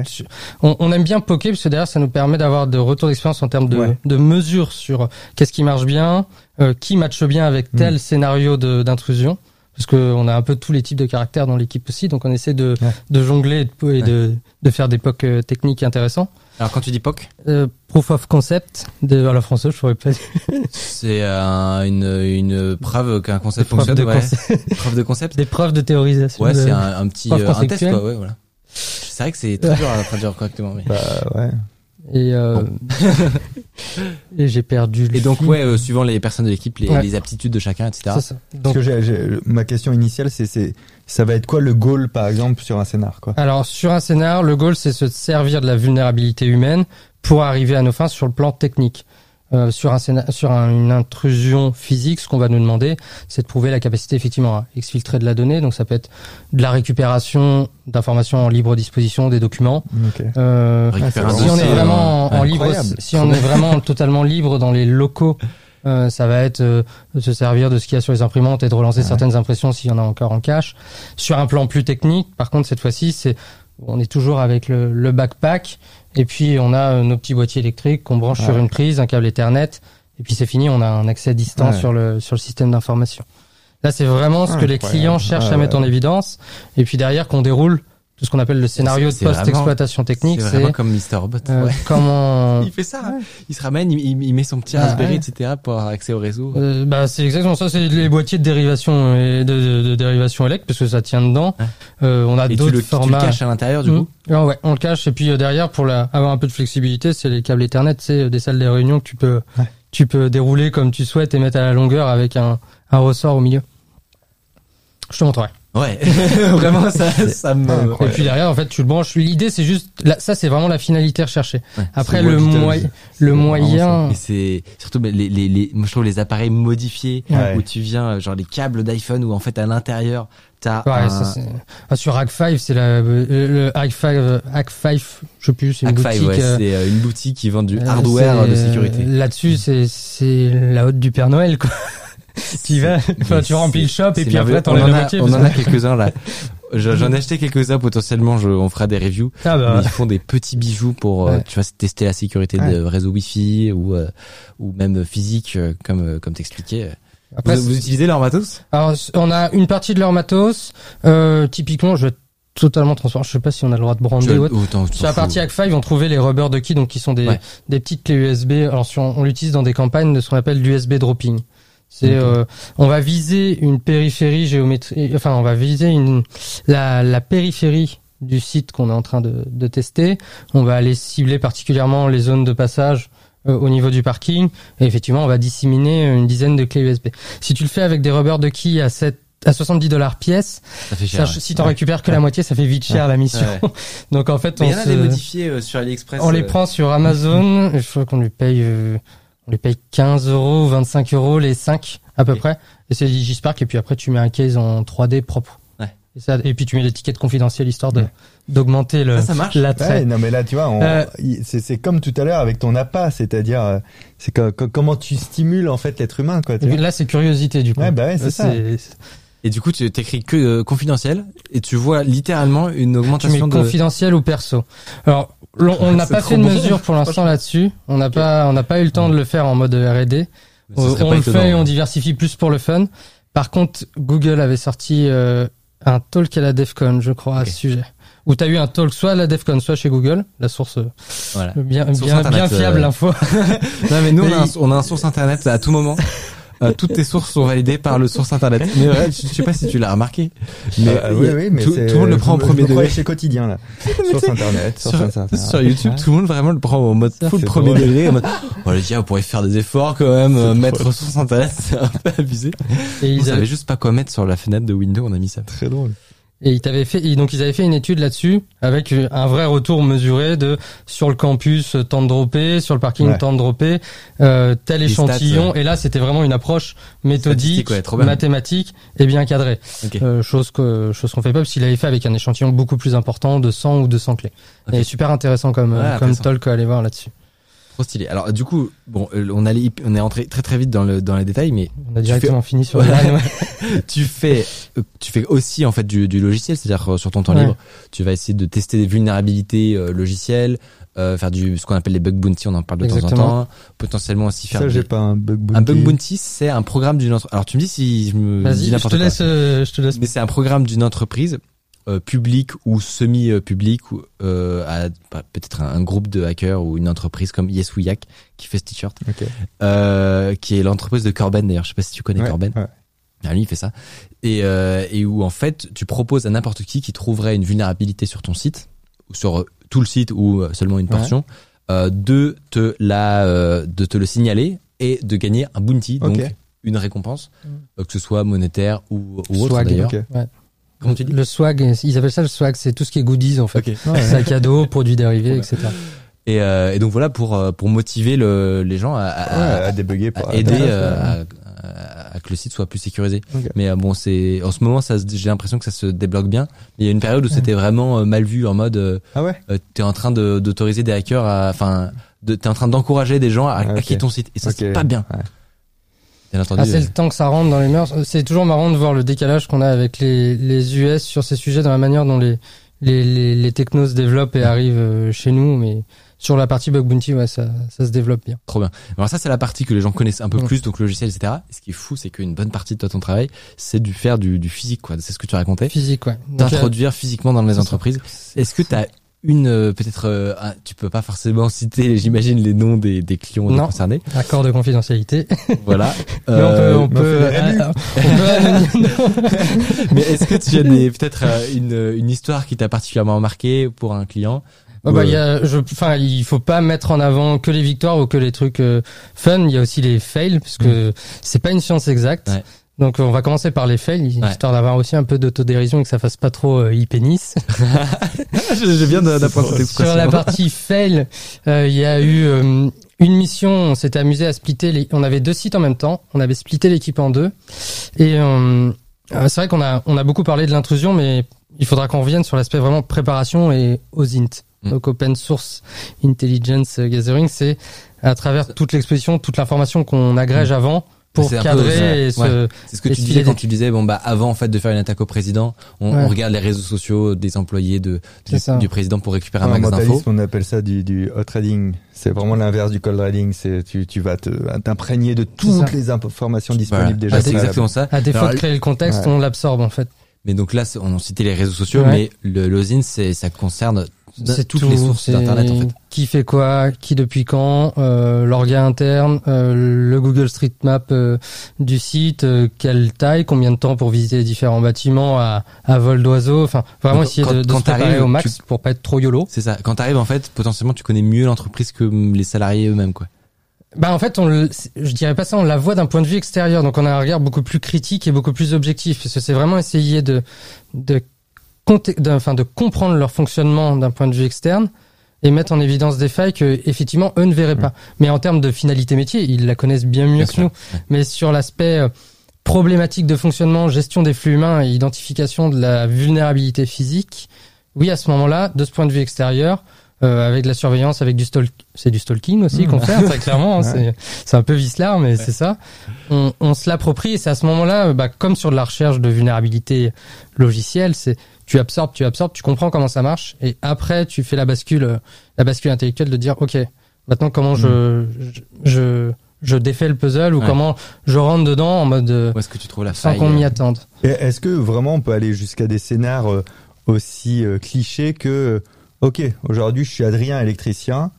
on, on aime bien poker parce que derrière ça nous permet d'avoir de retours d'expérience en termes de, Ouais. de mesures sur qu'est-ce qui marche bien, euh, qui matche bien avec Mm. tel scénario de- d'intrusion. Parce que on a un peu tous les types de caractères dans l'équipe aussi, donc on essaie de, Ouais. de jongler et, de, et de, de faire des POC euh, techniques intéressants. Alors, quand tu dis POC, Euh, proof of concept de à la française, je pourrais pas dire. c'est euh, une, une preuve qu'un concept Des preuves fonctionne. de ouais. concept. Preuve de concept. des preuves de théorisation. Ouais, de- c'est un, un petit euh, un test quoi. Ouais, voilà. C'est vrai que c'est très dur à traduire correctement. Mais... Bah ouais. Et, euh, et j'ai perdu. le Et donc ouais, euh, suivant les personnes de l'équipe, les, Ouais. les aptitudes de chacun, etc. C'est ça. Parce Donc, que j'ai, j'ai- ma question initiale, c'est, c'est, ça va être quoi le goal, par exemple, sur un scénar, quoi? Alors sur un scénar, le goal c'est se servir de la vulnérabilité humaine pour arriver à nos fins sur le plan technique. Euh, sur un scéna- sur un- une intrusion physique, ce qu'on va nous demander, c'est de prouver la capacité effectivement à exfiltrer de la donnée. Donc ça peut être de la récupération d'informations en libre disposition des documents. Ok. Euh, Récupérer un si on est vraiment en, en libre, si on est vraiment totalement libre dans les locaux, euh, ça va être euh, de se servir de ce qu'il y a sur les imprimantes et de relancer certaines impressions s'il y en a encore en cache. Sur un plan plus technique, par contre, cette fois-ci, c'est on est toujours avec le, le backpack et puis on a euh, nos petits boîtiers électriques qu'on branche sur une prise, un câble Ethernet et puis c'est fini, on a un accès Ouais. sur le sur le système d'information. Là, c'est vraiment ce que les clients cherchent à mettre en évidence et puis derrière qu'on déroule ce qu'on appelle le scénario de post-exploitation technique, C'est vraiment comme Mr. Robot. euh, ouais. comment Il fait ça. hein. Il se ramène, il, il- il met son petit Ah, Raspberry, ouais. etc. pour avoir accès au réseau. Euh, bah, c'est exactement ça, c'est les boîtiers de dérivation et de, de, de dérivation élect parce que ça tient dedans. Ouais. Euh, on a d'autres le, tu le formats. caches à l'intérieur, du Mmh. coup. Ah ouais, on le cache et puis euh, derrière pour la, avoir un peu de flexibilité, c'est les câbles Ethernet, c'est euh, des salles de réunion que tu peux Ouais. tu peux dérouler comme tu souhaites et mettre à la longueur avec un, un ressort au milieu. Je te montrerai. Ouais. vraiment, ça, ça me. Et puis derrière, en fait, tu le branches. L'idée, c'est juste, là, ça, c'est vraiment la finalité recherchée. Ouais. Après, le, Dogs. le moyen, Et c'est surtout les, les, les, moi je trouve les appareils modifiés Ouais. où tu viens, euh, genre les câbles d'iPhone où en fait à l'intérieur t'as Ouais, un ça, c'est- ah, sur Hack5, c'est la, le, le Hack5, euh, Hack5, je sais plus, c'est une Hack5, boutique. ouais, euh, c'est euh, une boutique qui vend du euh, hardware de sécurité. Là-dessus, c'est, c'est la haute du Père Noël, quoi. Tu vas, enfin, tu remplis le shop et puis après, t'enlèves on la moitié. on en a que- quelques-uns là. Je- J'en ai acheté quelques-uns potentiellement, je, on fera des reviews. Ah bah, Mais ils font des petits bijoux pour, euh, Ouais. tu vois, tester la sécurité de réseau Wi-Fi ou euh, ou même physique, euh, comme comme t'expliquais. après, Vous, vous utilisez leur matos? Alors, on a une partie de leur matos, euh, typiquement, je vais totalement transparent, je sais pas si on a le droit de brander ou autre. Sur la partie fous. Hack5, on trouvait les rubber ducky, donc qui sont des, Ouais. des petites clés USB. Alors, sur- on l'utilise dans des campagnes de ce qu'on appelle l'USB dropping. C'est, euh, on va viser une périphérie géométrique, enfin, on va viser une, la, la périphérie du site qu'on est en train de, de tester. On va aller cibler particulièrement les zones de passage euh, au niveau du parking. Et effectivement, on va disséminer une dizaine de clés USB. Si tu le fais avec des rubber ducky à 7, à 70 dollars pièce, Ça fait cher. ça, si t'en récupères que la moitié, ça fait vite cher la mission. Donc en fait, Mais on il y en a se- des modifiés euh, sur AliExpress. on les euh, prend sur Amazon. Je crois qu'on lui paye, euh, on les paye 15 euros, 25 euros les 5 à peu près. Et c'est Digispark. Et puis après, tu mets un case en 3D propre. Ouais. Et, ça, et puis tu mets l'étiquette confidentielle histoire de d'augmenter le Ça, ça marche l'attrait. Ouais, non mais là tu vois, on- Euh, c'est c'est comme tout à l'heure avec ton appât, c'est-à-dire euh, c'est co- co- comment tu stimules en fait l'être humain quoi. tu là, c'est curiosité du coup. Ouais, bah ouais, c'est ça. Et du coup, tu t'écris que euh, confidentiel et tu vois littéralement une Tu mets augmentation de. confidentiel ou perso. Alors, on n'a pas fait de bon. mesure pour l'instant là-dessus. On n'a pas, on n'a pas eu le temps de le faire en mode R&D. On le fait et on diversifie plus pour le fun. Par contre, Google avait sorti euh, un talk à la DEFCON, je crois, à ce sujet. Où tu as eu un talk soit à la DEFCON, soit chez Google, la source euh, Voilà. bien, Source bien, internet, bien fiable euh, l'info. Non mais nous on a, un, on a un source internet à tout moment. Euh, toutes tes sources sont validées par le source internet. Mais ouais, je, je sais pas si tu l'as remarqué. Mais Ah, oui, oui, mais tout, c'est- tout le monde le prend en premier degré. chez quotidien là, sur internet, sur, Sur, internet. sur YouTube, tout le monde vraiment le prend en mode full c'est premier drôle. degré. En mode, oh les gars, vous pourriez faire des efforts quand même, euh, mettre source internet, c'est un peu abusé. Et Ils ils, avaient, savaient juste pas quoi mettre sur la fenêtre de Windows, on a mis ça. Très drôle. Et ils t'avaient fait, donc ils avaient fait une étude là-dessus avec euh, un vrai retour mesuré de sur le campus euh, temps de dropper, sur le parking Ouais. temps de dropper, euh, tel Les échantillon. stats, Et là, c'était vraiment une approche méthodique, ouais, mathématique et bien cadrée. Euh, chose que chose qu'on fait pas parce qu'il avait fait avec un échantillon beaucoup plus important de 100 ou 200 clés. Et super intéressant comme euh, comme talk à aller voir là-dessus. Trop stylé. Alors du coup, bon, euh, on allait, hyp- on est entré très très vite dans le dans les détails, mais On a directement fini sur le Ouais. Tu fais euh, tu fais aussi en fait du, du logiciel, c'est-à-dire euh, sur ton temps Ouais. libre, tu vas essayer de tester des vulnérabilités euh, logicielles, euh, faire du ce qu'on appelle les bug bounty, on en parle de temps en temps, potentiellement aussi faire Ça des- j'ai pas un bug bounty. un bug bounty, c'est un programme d'une entreprise. Alors tu me dis si je me Vas-y, je te quoi. laisse, euh, je te laisse. Mais c'est un programme d'une entreprise euh, publique ou semi-publique ou euh, à bah, peut-être un, un groupe de hackers ou une entreprise comme Yes We Hack qui fait ce t-shirt, Ok. euh, qui est l'entreprise de Corben d'ailleurs. Je sais pas si tu connais Ouais, Corben. ouais. Ah, lui, il fait ça. Et, euh, et où, en fait, tu proposes à n'importe qui qui trouverait une vulnérabilité sur ton site, ou sur euh, tout le site ou seulement une Ouais. portion, euh, de te la, euh, de te le signaler et de gagner un bounty, donc Ok. une récompense, euh, que ce soit monétaire ou, ou autre d'ailleurs. Ok. Comment tu dis Le swag, ils appellent ça le swag, c'est tout ce qui est goodies en fait. Ok. Ouais. Sac à dos, produits dérivés, etc. Et, euh, et donc voilà pour euh, pour motiver le, les gens à, à, Ouais, à débugger, à aider à- euh, à, à- à que le site soit plus sécurisé. Mais euh, bon, c'est en ce moment, ça, se- j'ai l'impression que ça se débloque bien. Il y a une période où c'était vraiment euh, mal vu en mode, euh, Ah ouais. euh, t'es en train de d'autoriser des hackers à, enfin, de, t'es en train d'encourager des gens à Ah, ok. hacker ton site. Et ça, c'est pas bien. Ouais. Bien entendu. Ah, c'est euh, le temps que ça rentre dans les mœurs. C'est toujours marrant de voir le décalage qu'on a avec les, les US sur ces sujets, dans la manière dont les, les, les, les technos se développent et arrivent euh, chez nous. Mais sur la partie bug bounty, ouais, ça, ça se développe bien. Trop bien. Alors ça, c'est la partie que les gens connaissent un peu Ouais. plus, donc le logiciel, etc. Et ce qui est fou, c'est qu'une bonne partie de toi, ton travail, c'est du faire du, du physique, quoi. C'est ce que tu racontais. Physique, ouais. Donc, euh, D'introduire physiquement dans les entreprises. Est-ce que tu as une, euh, peut-être, euh, tu peux pas forcément citer, j'imagine, les noms des, des clients Non. concernés. accord de confidentialité. Voilà. Mais Euh, on peut, on peut, mais euh, on peut est-ce que tu as des, peut-être euh, une, une histoire qui t'a particulièrement marqué pour un client Ouais, bah, il y a, je, enfin, il faut pas mettre en avant que les victoires ou que les trucs euh, fun. Il y a aussi les fails, parce que c'est pas une science exacte. Ouais. Donc, on va commencer par les fails, Ouais. histoire d'avoir aussi un peu d'autodérision et que ça fasse pas trop euh. Je viens d'apprendre cette Sur la expression. partie fail, euh, il y a eu euh, une mission. On s'était amusé à splitter. Les, on avait deux sites en même temps. On avait splitté l'équipe en deux. Et euh, euh, c'est vrai qu'on a, on a beaucoup parlé de l'intrusion, mais il faudra qu'on revienne sur l'aspect vraiment préparation et OSINT. Mm. Donc Open Source Intelligence Gathering, c'est à travers toute l'exposition, toute l'information qu'on agrège avant pour. C'est un peu cadrer se, ouais. C'est ce que tu disais quand tu disais bon bah avant en fait de faire une attaque au président, on, Ouais. on regarde les réseaux sociaux des employés de C'est du, président pour récupérer un max d'infos. on appelle ça du, du hot trading. C'est vraiment l'inverse du cold trading. C'est tu, tu vas te t'imprégner de toutes les informations Voilà. disponibles déjà. Bah, c'est exactement ça. à défaut Alors, de créer le contexte, Ouais. on l'absorbe en fait. Mais donc là, c'est- on citait les réseaux sociaux, Ouais. mais le c'est ça concerne C'est toutes tout, les sources d'internet en fait. Qui fait quoi, qui depuis quand, euh, l'orga interne, euh, le Google Street Map euh, du site, euh, quelle taille, combien de temps pour visiter les différents bâtiments à, à vol d'oiseau. Enfin, vraiment Donc, essayer quand- de, de quand se préparer au max tu- pour pas être trop yolo. C'est ça. Quand t'arrives en fait, potentiellement, tu connais mieux l'entreprise que les salariés eux-mêmes quoi. Bah en fait, on le- je dirais pas ça, on la voit d'un point de vue extérieur, donc on a un regard beaucoup plus critique et beaucoup plus objectif, parce que c'est vraiment essayer de de, enfin, de comprendre leur fonctionnement d'un point de vue externe et mettre en évidence des failles que effectivement eux ne verraient pas. Mais en termes de finalité métier, ils la connaissent bien mieux Bien que sûr, nous. Mais sur l'aspect euh, problématique de fonctionnement, gestion des flux humains et identification de la vulnérabilité physique, oui, à ce moment-là, de ce point de vue extérieur, euh, avec de la surveillance, avec du stalk, c'est du stalking aussi qu'on fait, très clairement. hein, c'est, c'est un peu vicelard, mais c'est ça. On, on se l'approprie et c'est à ce moment-là, euh, bah, comme sur de la recherche de vulnérabilité logicielle, c'est tu absorbes, tu absorbes, tu comprends comment ça marche et après tu fais la bascule, euh, la bascule intellectuelle de dire ok, maintenant comment je, je, je je défais le puzzle ou Ouais. comment je rentre dedans en mode euh, Où est-ce que tu trouves la sans faille qu'on m'y euh, attende. Et Est-ce que vraiment on peut aller jusqu'à des scénars aussi clichés que ok aujourd'hui je suis Adrien électricien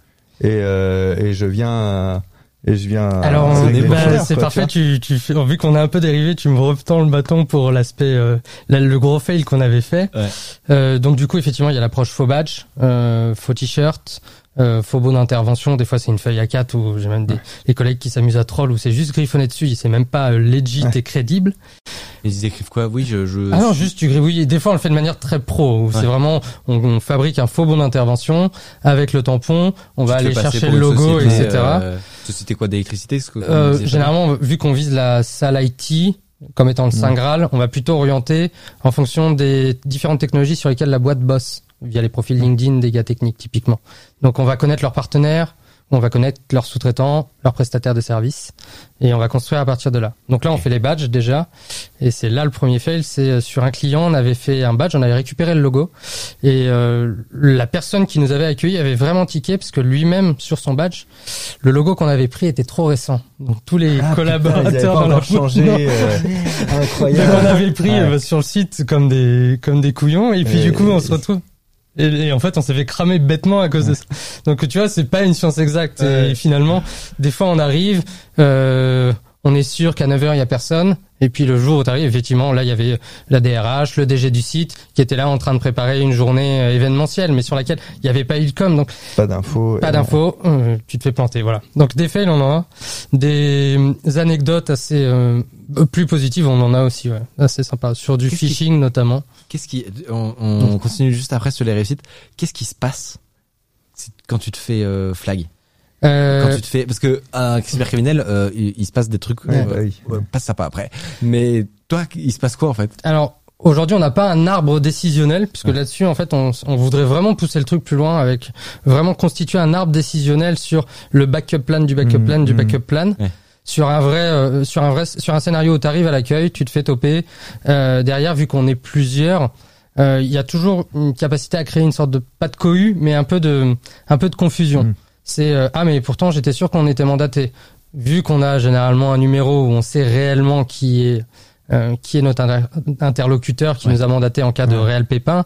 et, euh, et je viens euh, et je viens Alors, euh, régler bah, c'est quoi, parfait. tu. Tu, tu fais, vu qu'on a un peu dérivé, tu me retends le bâton pour l'aspect, euh, la- le gros fail qu'on avait fait. Ouais. Euh, donc du coup, effectivement, il y a l'approche faux badge, euh, faux t-shirt, euh, faux bon d'intervention. Des fois, c'est une feuille à 4 où j'ai même des les collègues qui s'amusent à troll où c'est juste griffonné dessus, c'est même pas euh, legit Ouais. et crédible. Ils écrivent quoi? Oui, je. je... Ah non, juste tu griffes. Oui, des fois on le fait de manière très pro. Où Ouais. C'est vraiment, on, on fabrique un faux bon d'intervention avec le tampon. On Tu va aller chercher le logo, société, etc. euh, société quoi d'électricité Euh, généralement, vu qu'on vise la salle IT comme étant le Saint Graal, on va plutôt orienter en fonction des différentes technologies sur lesquelles la boîte bosse, via les profils LinkedIn des gars techniques typiquement. Donc on va connaître leurs partenaires, on va connaître leurs sous-traitants, leurs prestataires de services, et on va construire à partir de là. Donc là, on fait les badges déjà, et c'est là le premier fail, c'est euh, sur un client, on avait fait un badge, on avait récupéré le logo, et euh, la personne qui nous avait accueillis avait vraiment tiqué, parce que lui-même, sur son badge, le logo qu'on avait pris était trop récent. Donc tous les Ah, collaborateurs dans la changé. Euh, Donc incroyable. on avait pris Ouais. euh, sur le site comme des comme des couillons et puis Et- du coup on se retrouve et, et en fait on s'est fait cramer bêtement à cause de ça. Donc tu vois c'est pas une science exacte. Et finalement des fois on arrive euh, on est sûr qu'à 9h il y a personne et puis le jour où tu arrives effectivement là il y avait la DRH, le DG du site qui était là en train de préparer une journée euh, événementielle mais sur laquelle il n'y avait pas eu de com donc Pas d'infos. pas d'infos, euh, tu te fais planter, voilà. Donc des fails, on en a. Des euh, anecdotes assez euh, plus positives, on en a aussi, ouais. Assez sympa. Sur du qui- phishing notamment. Qu'est-ce qui on, on continue juste après sur les réussites. Qu'est-ce qui se passe quand tu te fais euh, flag? Euh, Quand tu te fais parce que un cybercriminel, euh, il, il se passe des trucs Ouais, euh, bah oui. ouais, pas sympa après. Mais toi, il se passe quoi en fait? Alors aujourd'hui, on n'a pas un arbre décisionnel, puisque Ouais. là-dessus, en fait, on, on voudrait vraiment pousser le truc plus loin avec vraiment constituer un arbre décisionnel sur le backup plan du backup Mhm, plan du mhm. backup plan. Ouais. Sur un vrai, euh, sur un vrai, sur un scénario où tu arrives à l'accueil, tu te fais toper. Euh, derrière, vu qu'on est plusieurs, euh, il y a toujours une capacité à créer une sorte de pas de cohue, mais un peu de, un peu de confusion. Mhm. C'est euh, ah mais pourtant j'étais sûr qu'on était mandaté. Vu qu'on a généralement un numéro où on sait réellement qui est euh, qui est notre inter- interlocuteur qui Ouais. nous a mandaté en cas de réel pépin,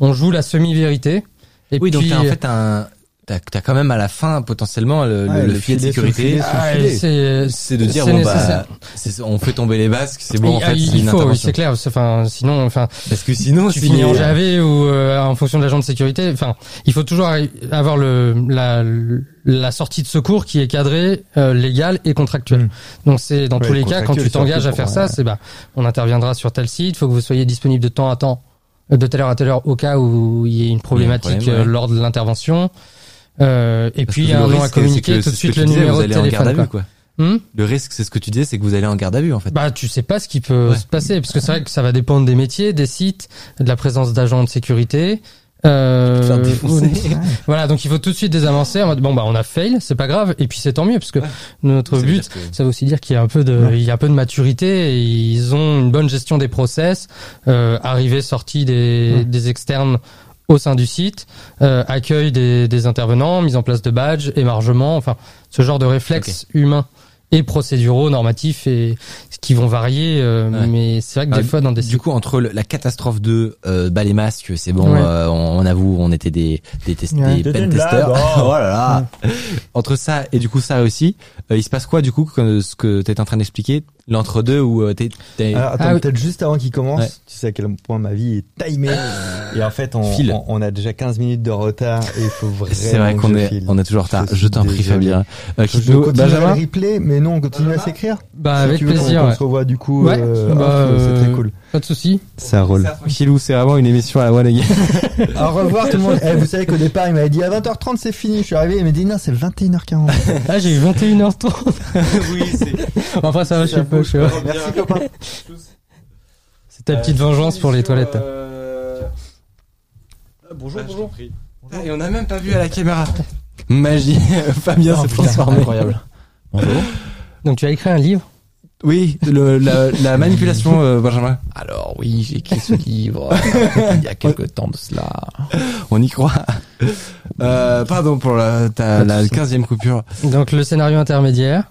on joue la semi-vérité. Et Oui, donc puis, en fait un, t'as as quand même à la fin potentiellement le, le- Ouais, le le filet de filet sécurité. ah, c'est C'est de dire c'est bon nécessaire. bah, c'est- on fait tomber les basques, c'est bon en il, fait, il faut, c'est clair. c'est- Enfin, sinon, enfin, Parce que sinon, tu si finis en les- JAV ou euh, en fonction de l'agent de sécurité. Enfin, il faut toujours avoir le la, la sortie de secours qui est cadrée, euh, légale et contractuelle. Mm. Donc c'est dans Ouais, tous les cas quand tu t'engages à faire ça, c'est bah on interviendra sur tel site, faut que vous soyez disponible de temps à temps, euh, de telle heure à telle heure au cas où il y ait une problématique problème, ouais. euh, lors de l'intervention. Euh, et Parce puis il y a un nom à communiquer que tout de suite le numéro vous de allez en garde à téléphone. vue, quoi. quoi. Hmm Le risque, c'est ce que tu disais, c'est que vous allez en garde à vue en fait. bah, tu sais pas ce qui peut Ouais. se passer, parce que c'est vrai que ça va dépendre des métiers, des sites, de la présence d'agents de sécurité. Euh, voilà, donc il faut tout de suite désamorcer en mode bon bah on a fail, c'est pas grave, et puis c'est tant mieux parce que Ouais. notre Ça but, que- ça veut aussi dire qu'il y a un peu de, il y a un peu de maturité, et ils ont une bonne gestion des process, euh, arrivée sortie des, des externes au sein du site, euh, accueil des, des intervenants, mise en place de badges, émargement, enfin ce genre de réflexes humains et procéduraux, normatifs et qui vont varier, euh, Ouais. mais c'est vrai que des Ah, fois dans des Du coup, entre le- la catastrophe de euh, bah, les masques, c'est bon, Ouais. euh, on, on avoue, on était des des, test- Ouais. des pen testeurs. oh. oh là là. Entre ça et du coup ça aussi, euh, il se passe quoi du coup que, ce que t'étais en train d'expliquer, l'entre-deux où euh, t'es, t'es- Alors, attends, Ah oui. peut-être juste avant qu'il commence, Ouais. tu sais à quel point ma vie est timée. Et en fait, on, on, on a déjà 15 minutes de retard et il faut vraiment c'est vrai qu'on est on est toujours en retard. Je t'en prie. Fabien. Euh, Benjamin. le replay, mais non, on continue à s'écrire. bah Si avec tu veux qu'on- plaisir, qu'on ouais. se revoit du coup. Ouais, euh, bah, off, c'est euh, très cool. pas de souci. Ça roule. Tranquillou, c'est vraiment une émission à la one again. Au revoir tout le monde. Eh, vous savez qu'au départ, il m'avait dit à 20h30 c'est fini. Je suis arrivé, il m'a dit non, c'est 21h40. Ah j'ai eu 21h30. oui, c'est. Après ça va, je suis pas, je pas. Merci copain. C'est ta petite vengeance pour les toilettes. Bonjour, bonjour. Et on n'a même pas vu à la caméra. Magie, Fabien Oh, s'est transformé. incroyable. Bonjour. Donc tu as écrit un livre? Oui, le, la, la manipulation, euh, Benjamin. Alors oui, j'ai écrit ce livre il y a quelques temps de cela. On y croit. Euh, pardon pour la, ta, la souci. 15e coupure. Donc le scénario intermédiaire.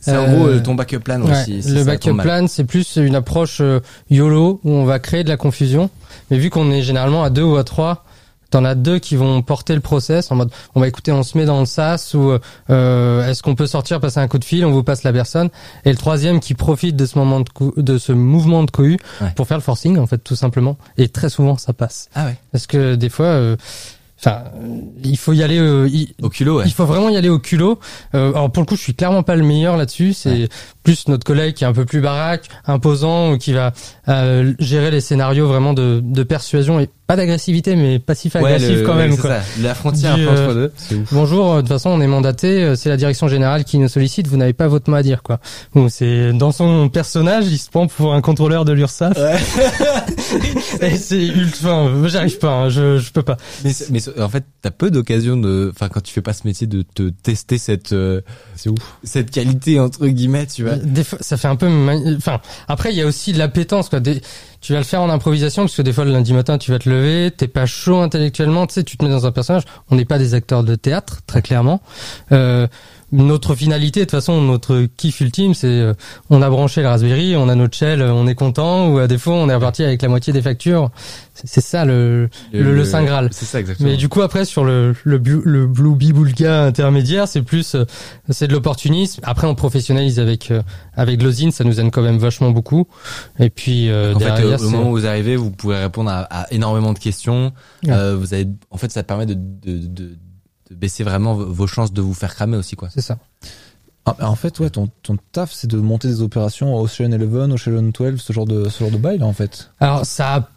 C'est en Euh, gros euh, ton backup plan Ouais, aussi. si le ça backup plan, c'est plus une approche euh, YOLO où on va créer de la confusion. Mais vu qu'on est généralement à deux ou à trois, t'en as deux qui vont porter le process en mode on va écouter, on se met dans le sas ou euh, est-ce qu'on peut sortir, passer un coup de fil, on vous passe la personne. Et le troisième qui profite de ce moment de, de ce mouvement de cohue Ouais. pour faire le forcing en fait tout simplement. Et très souvent ça passe Ah ouais. parce que des fois, euh, enfin, il faut y aller. euh, il- Au culot, ouais. il faut vraiment y aller au culot. Euh, alors pour le coup, je suis clairement pas le meilleur là-dessus. C'est plus notre collègue qui est un peu plus baraque, imposant, ou qui va euh, gérer les scénarios vraiment de, de persuasion et pas d'agressivité, mais passif-agressif Ouais, le- quand ouais, même. c'est Quoi. ça. La frontière Du, peu euh, entre deux. Bonjour, euh, de toute façon, on est mandaté. euh, C'est la direction générale qui nous sollicite. Vous n'avez pas votre mot à dire, quoi. Bon, c'est dans son personnage, il se prend pour un contrôleur de l'URSSAF. et c'est ultra. J'arrive pas. hein, je je peux pas. Mais, mais en fait, t'as peu d'occasions de, enfin, quand tu fais pas ce métier, de te tester cette, euh, C'est ouf. cette qualité entre guillemets, tu vois. Des fois, ça fait un peu. Enfin, après, il y a aussi de l'appétence, quoi. Des... Tu vas le faire en improvisation parce que des fois, le lundi matin, tu vas te lever, t'es pas chaud intellectuellement, tu sais, tu te mets dans un personnage. On n'est pas des acteurs de théâtre, très clairement. Euh, notre finalité, de toute façon, notre kiff ultime, c'est euh, on a branché le Raspberry, on a notre shell, euh, on est content, ou à défaut, on est reparti avec la moitié des factures. C'est ça le, le, le Saint Graal. C'est ça exactement. Mais du coup après sur le le, le Blue Bibulga intermédiaire, c'est plus euh, c'est de l'opportunisme. Après on professionnalise avec euh, avec Glozin, ça nous aide quand même vachement beaucoup. Et puis euh, en fait, derrière euh, au moment où vous arrivez, vous pouvez répondre à, à énormément de questions. Ouais. Euh, vous avez, en fait, ça te permet de, de, de, de baisser vraiment vos chances de vous faire cramer aussi, quoi. c'est ça. Ah, en fait, ouais, ton, ton taf, c'est de monter des opérations Ocean 11, Ocean 12, ce genre de, ce genre de bail, en fait. Alors ça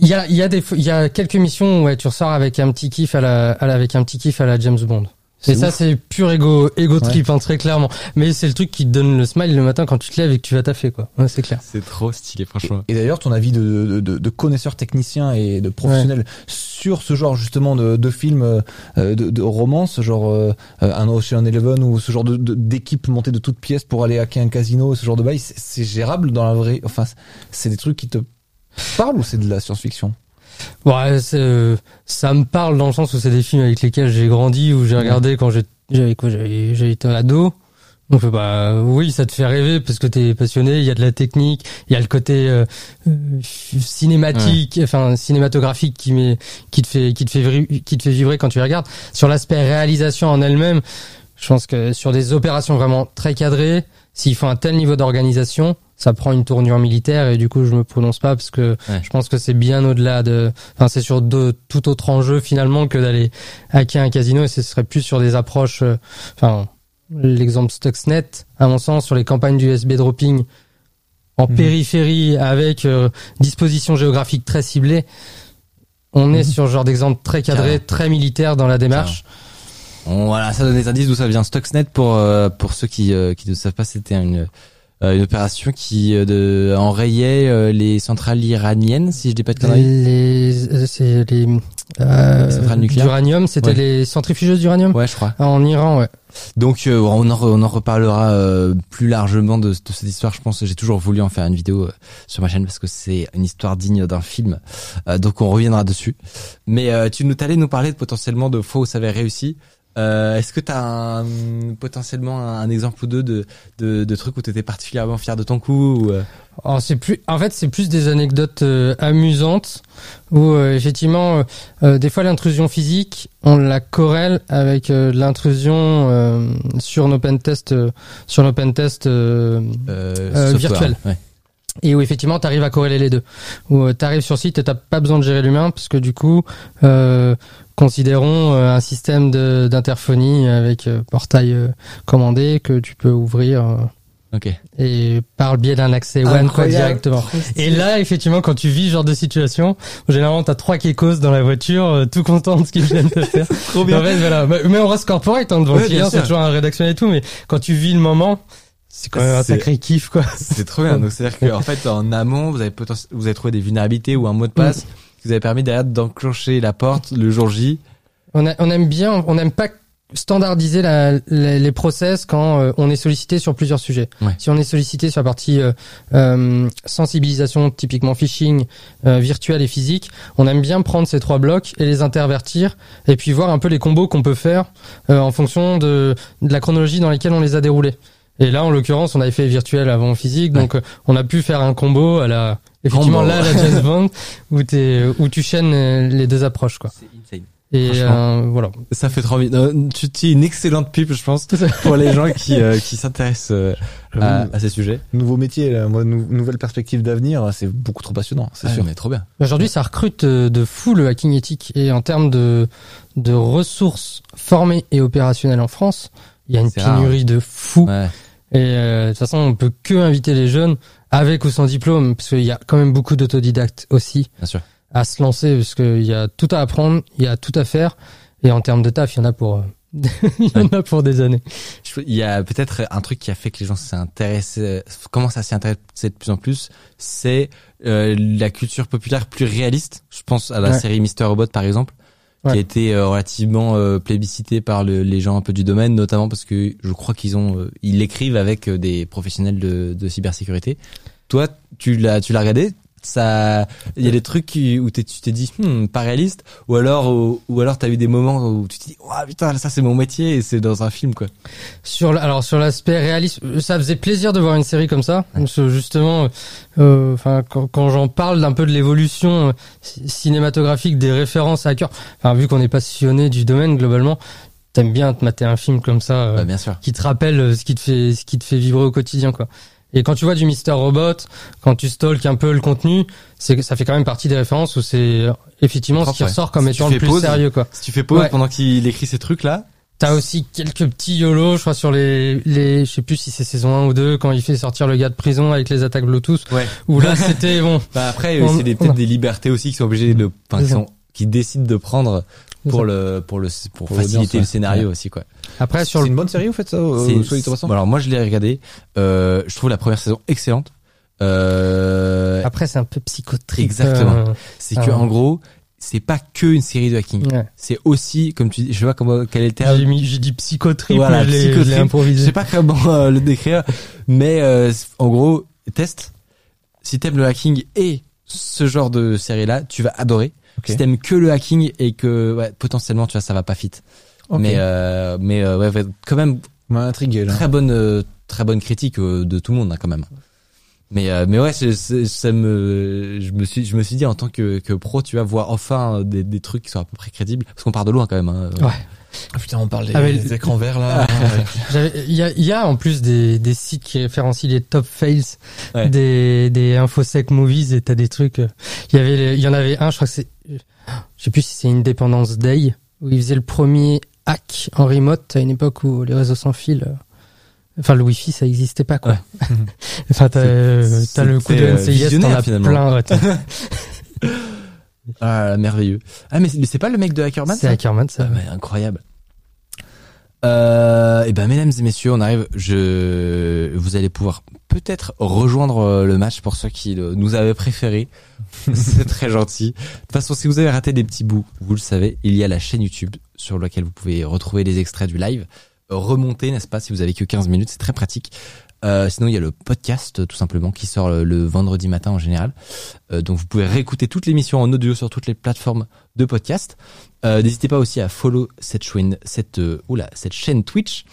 Il y a, il y a des, il y a quelques missions où ouais, tu ressors avec un petit kiff à la, à la- avec un petit kiff à la James Bond. C'est Et ça, c'est pur ego, ego trip, hein, très clairement. Mais c'est le truc qui te donne le smile le matin quand tu te lèves et que tu vas taffer, quoi. Ouais, c'est clair. C'est trop stylé, franchement. Et d'ailleurs, ton avis de, de, de, de connaisseur technicien et de professionnel sur ce genre justement de, de film, euh, de, de romance, genre euh, un Ocean Eleven ou ce genre de- de- d'équipe montée de toutes pièces pour aller hacker un casino, ce genre de bail, c'est c'est gérable dans la vraie. Enfin, c'est des trucs qui te parlent ou c'est de la science-fiction? Ouais, c'est, euh, ça me parle dans le sens où c'est des films avec lesquels j'ai grandi, où j'ai regardé quand j'ai- j'avais quoi, j'avais j'ai été ado. Donc bah oui, ça te fait rêver parce que t'es passionné. Il y a de la technique, il y a le côté euh, euh, cinématique, enfin cinématographique qui met, qui te fait, qui te fait, qui te fait vibrer quand tu les regardes. Sur l'aspect réalisation en elle-même, je pense que sur des opérations vraiment très cadrées, s'il faut un tel niveau d'organisation, ça prend une tournure militaire et du coup je me prononce pas parce que Ouais. je pense que c'est bien au-delà de, enfin c'est sur de tout autre enjeu finalement que d'aller hacker un casino et ce serait plus sur des approches, euh, enfin l'exemple Stuxnet à mon sens sur les campagnes du USB dropping en Mhm. périphérie avec euh, disposition géographique très ciblée. On est sur ce genre d'exemple très cadré, très militaire dans la démarche. Voilà, ça donne des indices d'où ça vient. Stuxnet, pour, euh, pour ceux qui, euh, qui ne savent pas, c'était une, une opération qui euh, de, enrayait euh, les centrales iraniennes, si je dis pas de conneries. Les, euh, c'est les, euh, Les centrales nucléaires d'uranium, c'était Ouais. les centrifugeuses d'uranium Ouais, je crois. en Iran, ouais. Donc euh, on, en, re- on en reparlera euh, plus largement de, de cette histoire. Je pense j'ai toujours voulu en faire une vidéo euh, sur ma chaîne parce que c'est une histoire digne d'un film. Euh, donc on reviendra dessus. Mais euh, tu nous allais nous parler de, potentiellement de fois où ça avait réussi. Euh, Est-ce que tu as un, potentiellement un, un exemple ou deux de, de, de trucs où tu étais particulièrement fier de ton coup ou, euh, Alors, c'est plus, en fait, c'est plus des anecdotes euh, amusantes où euh, effectivement, euh, euh, des fois l'intrusion physique, on la corrèle avec euh, l'intrusion euh, sur nos pentests, euh, sur euh, euh, Euh, software, virtuel. ouais. Et où effectivement tu arrives à corréler les deux. Où tu arrives sur site et t'as pas besoin de gérer l'humain parce que du coup, euh, considérons euh, un système de- d'interphonie avec euh, portail euh, commandé que tu peux ouvrir. euh, Ok. et par le biais d'un accès one quoi directement. Et là, effectivement, quand tu vis ce genre de situation, généralement t'as trois kékos dans la voiture, euh, tout content de ce qu'ils viennent de faire. Trop En fait, voilà. Mais on reste corporate hein, devant Ouais, le bien client, c'est toujours un rédactionnel et tout, mais quand tu vis le moment, c'est quand même un sacré kiff quoi. C'est trop bien. Donc c'est-à-dire qu'en fait en amont vous avez vous avez trouvé des vulnérabilités ou un mot de passe qui vous avez permis derrière d'enclencher la porte le jour J. On, a- on aime bien, on n'aime pas standardiser la- la- les process quand euh, on est sollicité sur plusieurs sujets. Ouais. Si on est sollicité sur la partie euh, euh, sensibilisation, typiquement phishing, euh, virtuel et physique, on aime bien prendre ces trois blocs et les intervertir et puis voir un peu les combos qu'on peut faire euh, en fonction de, de la chronologie dans laquelle on les a déroulés. Et là, en l'occurrence, on avait fait virtuel avant physique, donc euh, on a pu faire un combo à la effectivement Combo. là la James Bond où, t'es- où tu chaînes euh, les deux approches quoi. C'est insane. Et euh, voilà. Ça fait trop envie. Euh, Tu dis une excellente pub, je pense, pour les gens qui, euh, qui s'intéressent euh, à, à ces sujets. Nouveau métier, là, moi, nou- nouvelle perspective d'avenir, c'est beaucoup trop passionnant, c'est Ouais, sûr. mais trop bien. Aujourd'hui, ça recrute de fou le hacking éthique. Et en termes de, de ressources formées et opérationnelles en France, il y a une rare. pénurie de fou. Ouais. Et euh, de toute façon, on peut que inviter les jeunes, avec ou sans diplôme, parce qu'il y a quand même beaucoup d'autodidactes aussi, Bien sûr. à se lancer, parce qu'il y a tout à apprendre, il y a tout à faire. Et en termes de taf, il y en a pour, euh, il y en a pour des années. Il y a peut-être un truc qui a fait que les gens s'intéressent, commencent à s'y intéresser de plus en plus, c'est euh, la culture populaire plus réaliste. Je pense à la Ouais. série Mister Robot par exemple, qui a été euh, relativement euh, plébiscitée par le- les gens un peu du domaine, notamment parce que je crois qu'ils ont, euh, ils l'écrivent avec euh, des professionnels de, de cybersécurité. Toi, tu l'as, tu l'as regardé? Ça il y a des trucs qui- où tu t'es dit hmm, pas réaliste ou alors ou, ou alors t'as eu des moments où tu te dis oh putain ça c'est mon métier et c'est dans un film quoi Sur alors sur l'aspect réaliste, euh, ça faisait plaisir de voir une série comme ça. Parce que justement, euh, enfin quand, quand j'en parle d'un peu de l'évolution euh, ci- cinématographique des références à cœur, enfin vu qu'on est passionné du domaine globalement, t'aimes bien te mater un film comme ça euh, Bah, bien sûr qui te rappelle ce qui te fait ce qui te fait vivre au quotidien quoi. Et quand tu vois du Mister Robot, quand tu stalks un peu le contenu, c'est que ça fait quand même partie des références où c'est euh, effectivement ce qui ouais. ressort comme Si étant le plus pause, sérieux quoi. Si tu fais pause Ouais. pendant qu'il écrit ces trucs là, T'as aussi quelques petits YOLO, je crois, sur les, les, je sais plus si c'est saison 1 ou 2, quand il fait sortir le gars de prison avec les attaques Bluetooth. Ouais. Où là, c'était bon. Bah après, On- c'est peut-être des libertés aussi qui sont obligés de, enfin, qui sont, qui décident de prendre pour le, pour le, pour, Pour faciliter le ouais. scénario aussi, quoi. Après, sur le, une bonne série, vous faites ça, euh, soit alors moi, je l'ai regardé. Euh, je trouve la première saison excellente. Euh, après, c'est un peu psychotrip. Exactement. c'est que, ah. en gros, c'est pas que une série de hacking. ouais. C'est aussi, comme tu dis, je sais pas comment, quel est le terme. J'ai mis, j'ai dit psychotrip, Voilà, mais je psychotrip. Je improvisé. sais pas comment euh, le décrire, mais euh, en gros, test. Si t'aimes le hacking et ce genre de série-là, tu vas adorer. Ok. Si t'aimes que le hacking et que ouais, potentiellement, tu vois, ça va pas fit. Mais euh, mais euh, ouais, ouais, quand même m'a intrigué là. très bonne euh, très bonne critique euh, de tout le monde hein, quand même. Mais euh, mais ouais, c'est- c'est- ça me je me suis je me suis dit en tant que que pro, tu vas voir enfin des des trucs qui sont à peu près crédibles parce qu'on part de loin quand même. Hein. Ouais. Ah, putain, on parle des, Ah, mais- des écrans verts là. Il y a, il y a en plus des, des sites qui référencient les top fails Ouais. des, des infosec movies et t'as des trucs. euh, Il y avait, il y en avait un, je crois que c'est, je sais plus si c'est Independence Day où ils faisaient le premier hack en remote à une époque où les réseaux sans fil, euh, enfin le wifi ça existait pas quoi. enfin t'as, euh, t'as le coup de euh, NCIS, t'en visionnaire, as finalement. plein. ouais, Ah merveilleux. Ah mais c'est pas le mec de Hackerman c'est ça? Ackerman ça. Ah, incroyable. Euh, et ben mesdames et messieurs, on arrive. Je, vous allez pouvoir peut-être rejoindre euh, le match pour ceux qui nous avaient préféré. C'est très gentil. De toute façon, si vous avez raté des petits bouts, vous le savez, il y a la chaîne YouTube sur laquelle vous pouvez retrouver les extraits du live. Euh, Remonter, n'est-ce pas, si vous avez que 15 minutes, c'est très pratique. Euh, sinon, il y a le podcast, tout simplement, qui sort le, le vendredi matin en général. Euh, donc, vous pouvez réécouter toute l'émission en audio sur toutes les plateformes de podcast. Euh, N'hésitez pas aussi à follow cette chaîne, cette, euh, oula, cette chaîne Twitch.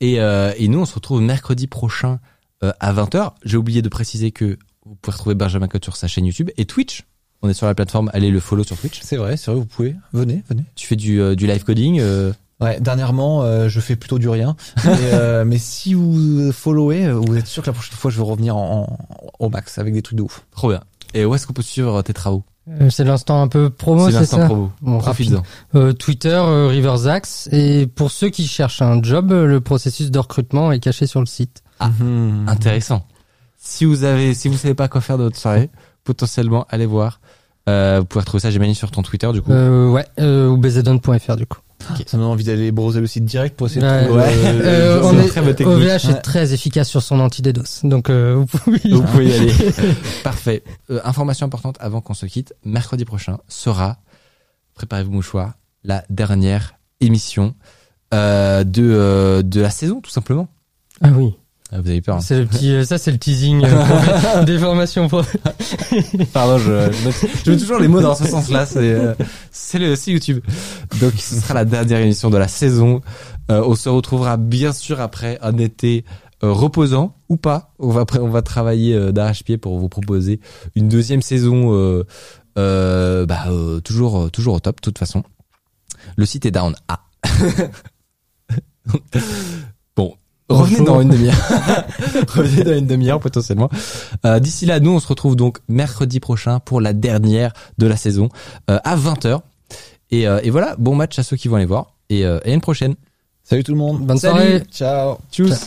Et, euh, et nous, on se retrouve mercredi prochain euh, à 20h. J'ai oublié de préciser que vous pouvez retrouver Benjamin Cotte sur sa chaîne YouTube et Twitch. On est sur la plateforme, allez le follow sur Twitch. C'est vrai, c'est vrai, vous pouvez. Venez, venez. Tu fais du, du live coding. Euh, Ouais, dernièrement, euh, je fais plutôt du rien. mais, euh, mais si vous followez, euh, vous êtes sûr que la prochaine fois, je vais revenir en, en- au max avec des trucs de ouf. trop bien. Et où est-ce qu'on peut suivre tes travaux Euh, C'est l'instant un peu promo, C'est c'est l'instant ça promo. Bon, Profites-en. Euh, Twitter, euh, Riversax. Et pour ceux qui cherchent un job, euh, le processus de recrutement est caché sur le site. Ah. Mhm. Intéressant. Si vous avez, si vous savez pas quoi faire de votre soirée, potentiellement, allez voir. Euh, vous pouvez retrouver ça, j'imagine, sur ton Twitter, du coup. Euh, ouais, euh, ou bezedon.fr du coup. Ça me donne envie d'aller browser le site direct pour essayer de trouver. Ouais. euh, Euh, le- on est, très. OVH est très efficace sur son anti-DDoS. Donc, euh, vous pouvez y Vous pouvez y aller. Parfait. Euh, information importante avant qu'on se quitte. Mercredi prochain sera, préparez-vous mouchoir, la dernière émission euh, de euh, de la saison, tout simplement. Ah oui. Ah, vous avez peur. hein. C'est le petit, euh, ça c'est le teasing euh, des formations. Pour... Pardon, je, je, mets, toujours les mots dans ce sens-là. C'est euh, c'est le c'est YouTube. Donc ce sera la dernière émission de la saison. Euh, on se retrouvera bien sûr après un été euh, reposant ou pas. On va après on va travailler euh, d'arrache-pied pour vous proposer une deuxième saison. Euh, euh, bah euh, toujours toujours au top. De toute façon, le site est down. Ah. Revenez dans une demi-heure. Revenez dans une demi-heure potentiellement. Euh, D'ici là, nous, on se retrouve donc mercredi prochain pour la dernière de la saison euh, à 20h. Et, euh, et voilà, bon match à ceux qui vont aller voir. Et, euh, et à une prochaine. Salut tout le monde. Bonne Salut. soirée. Ciao. Tchuss.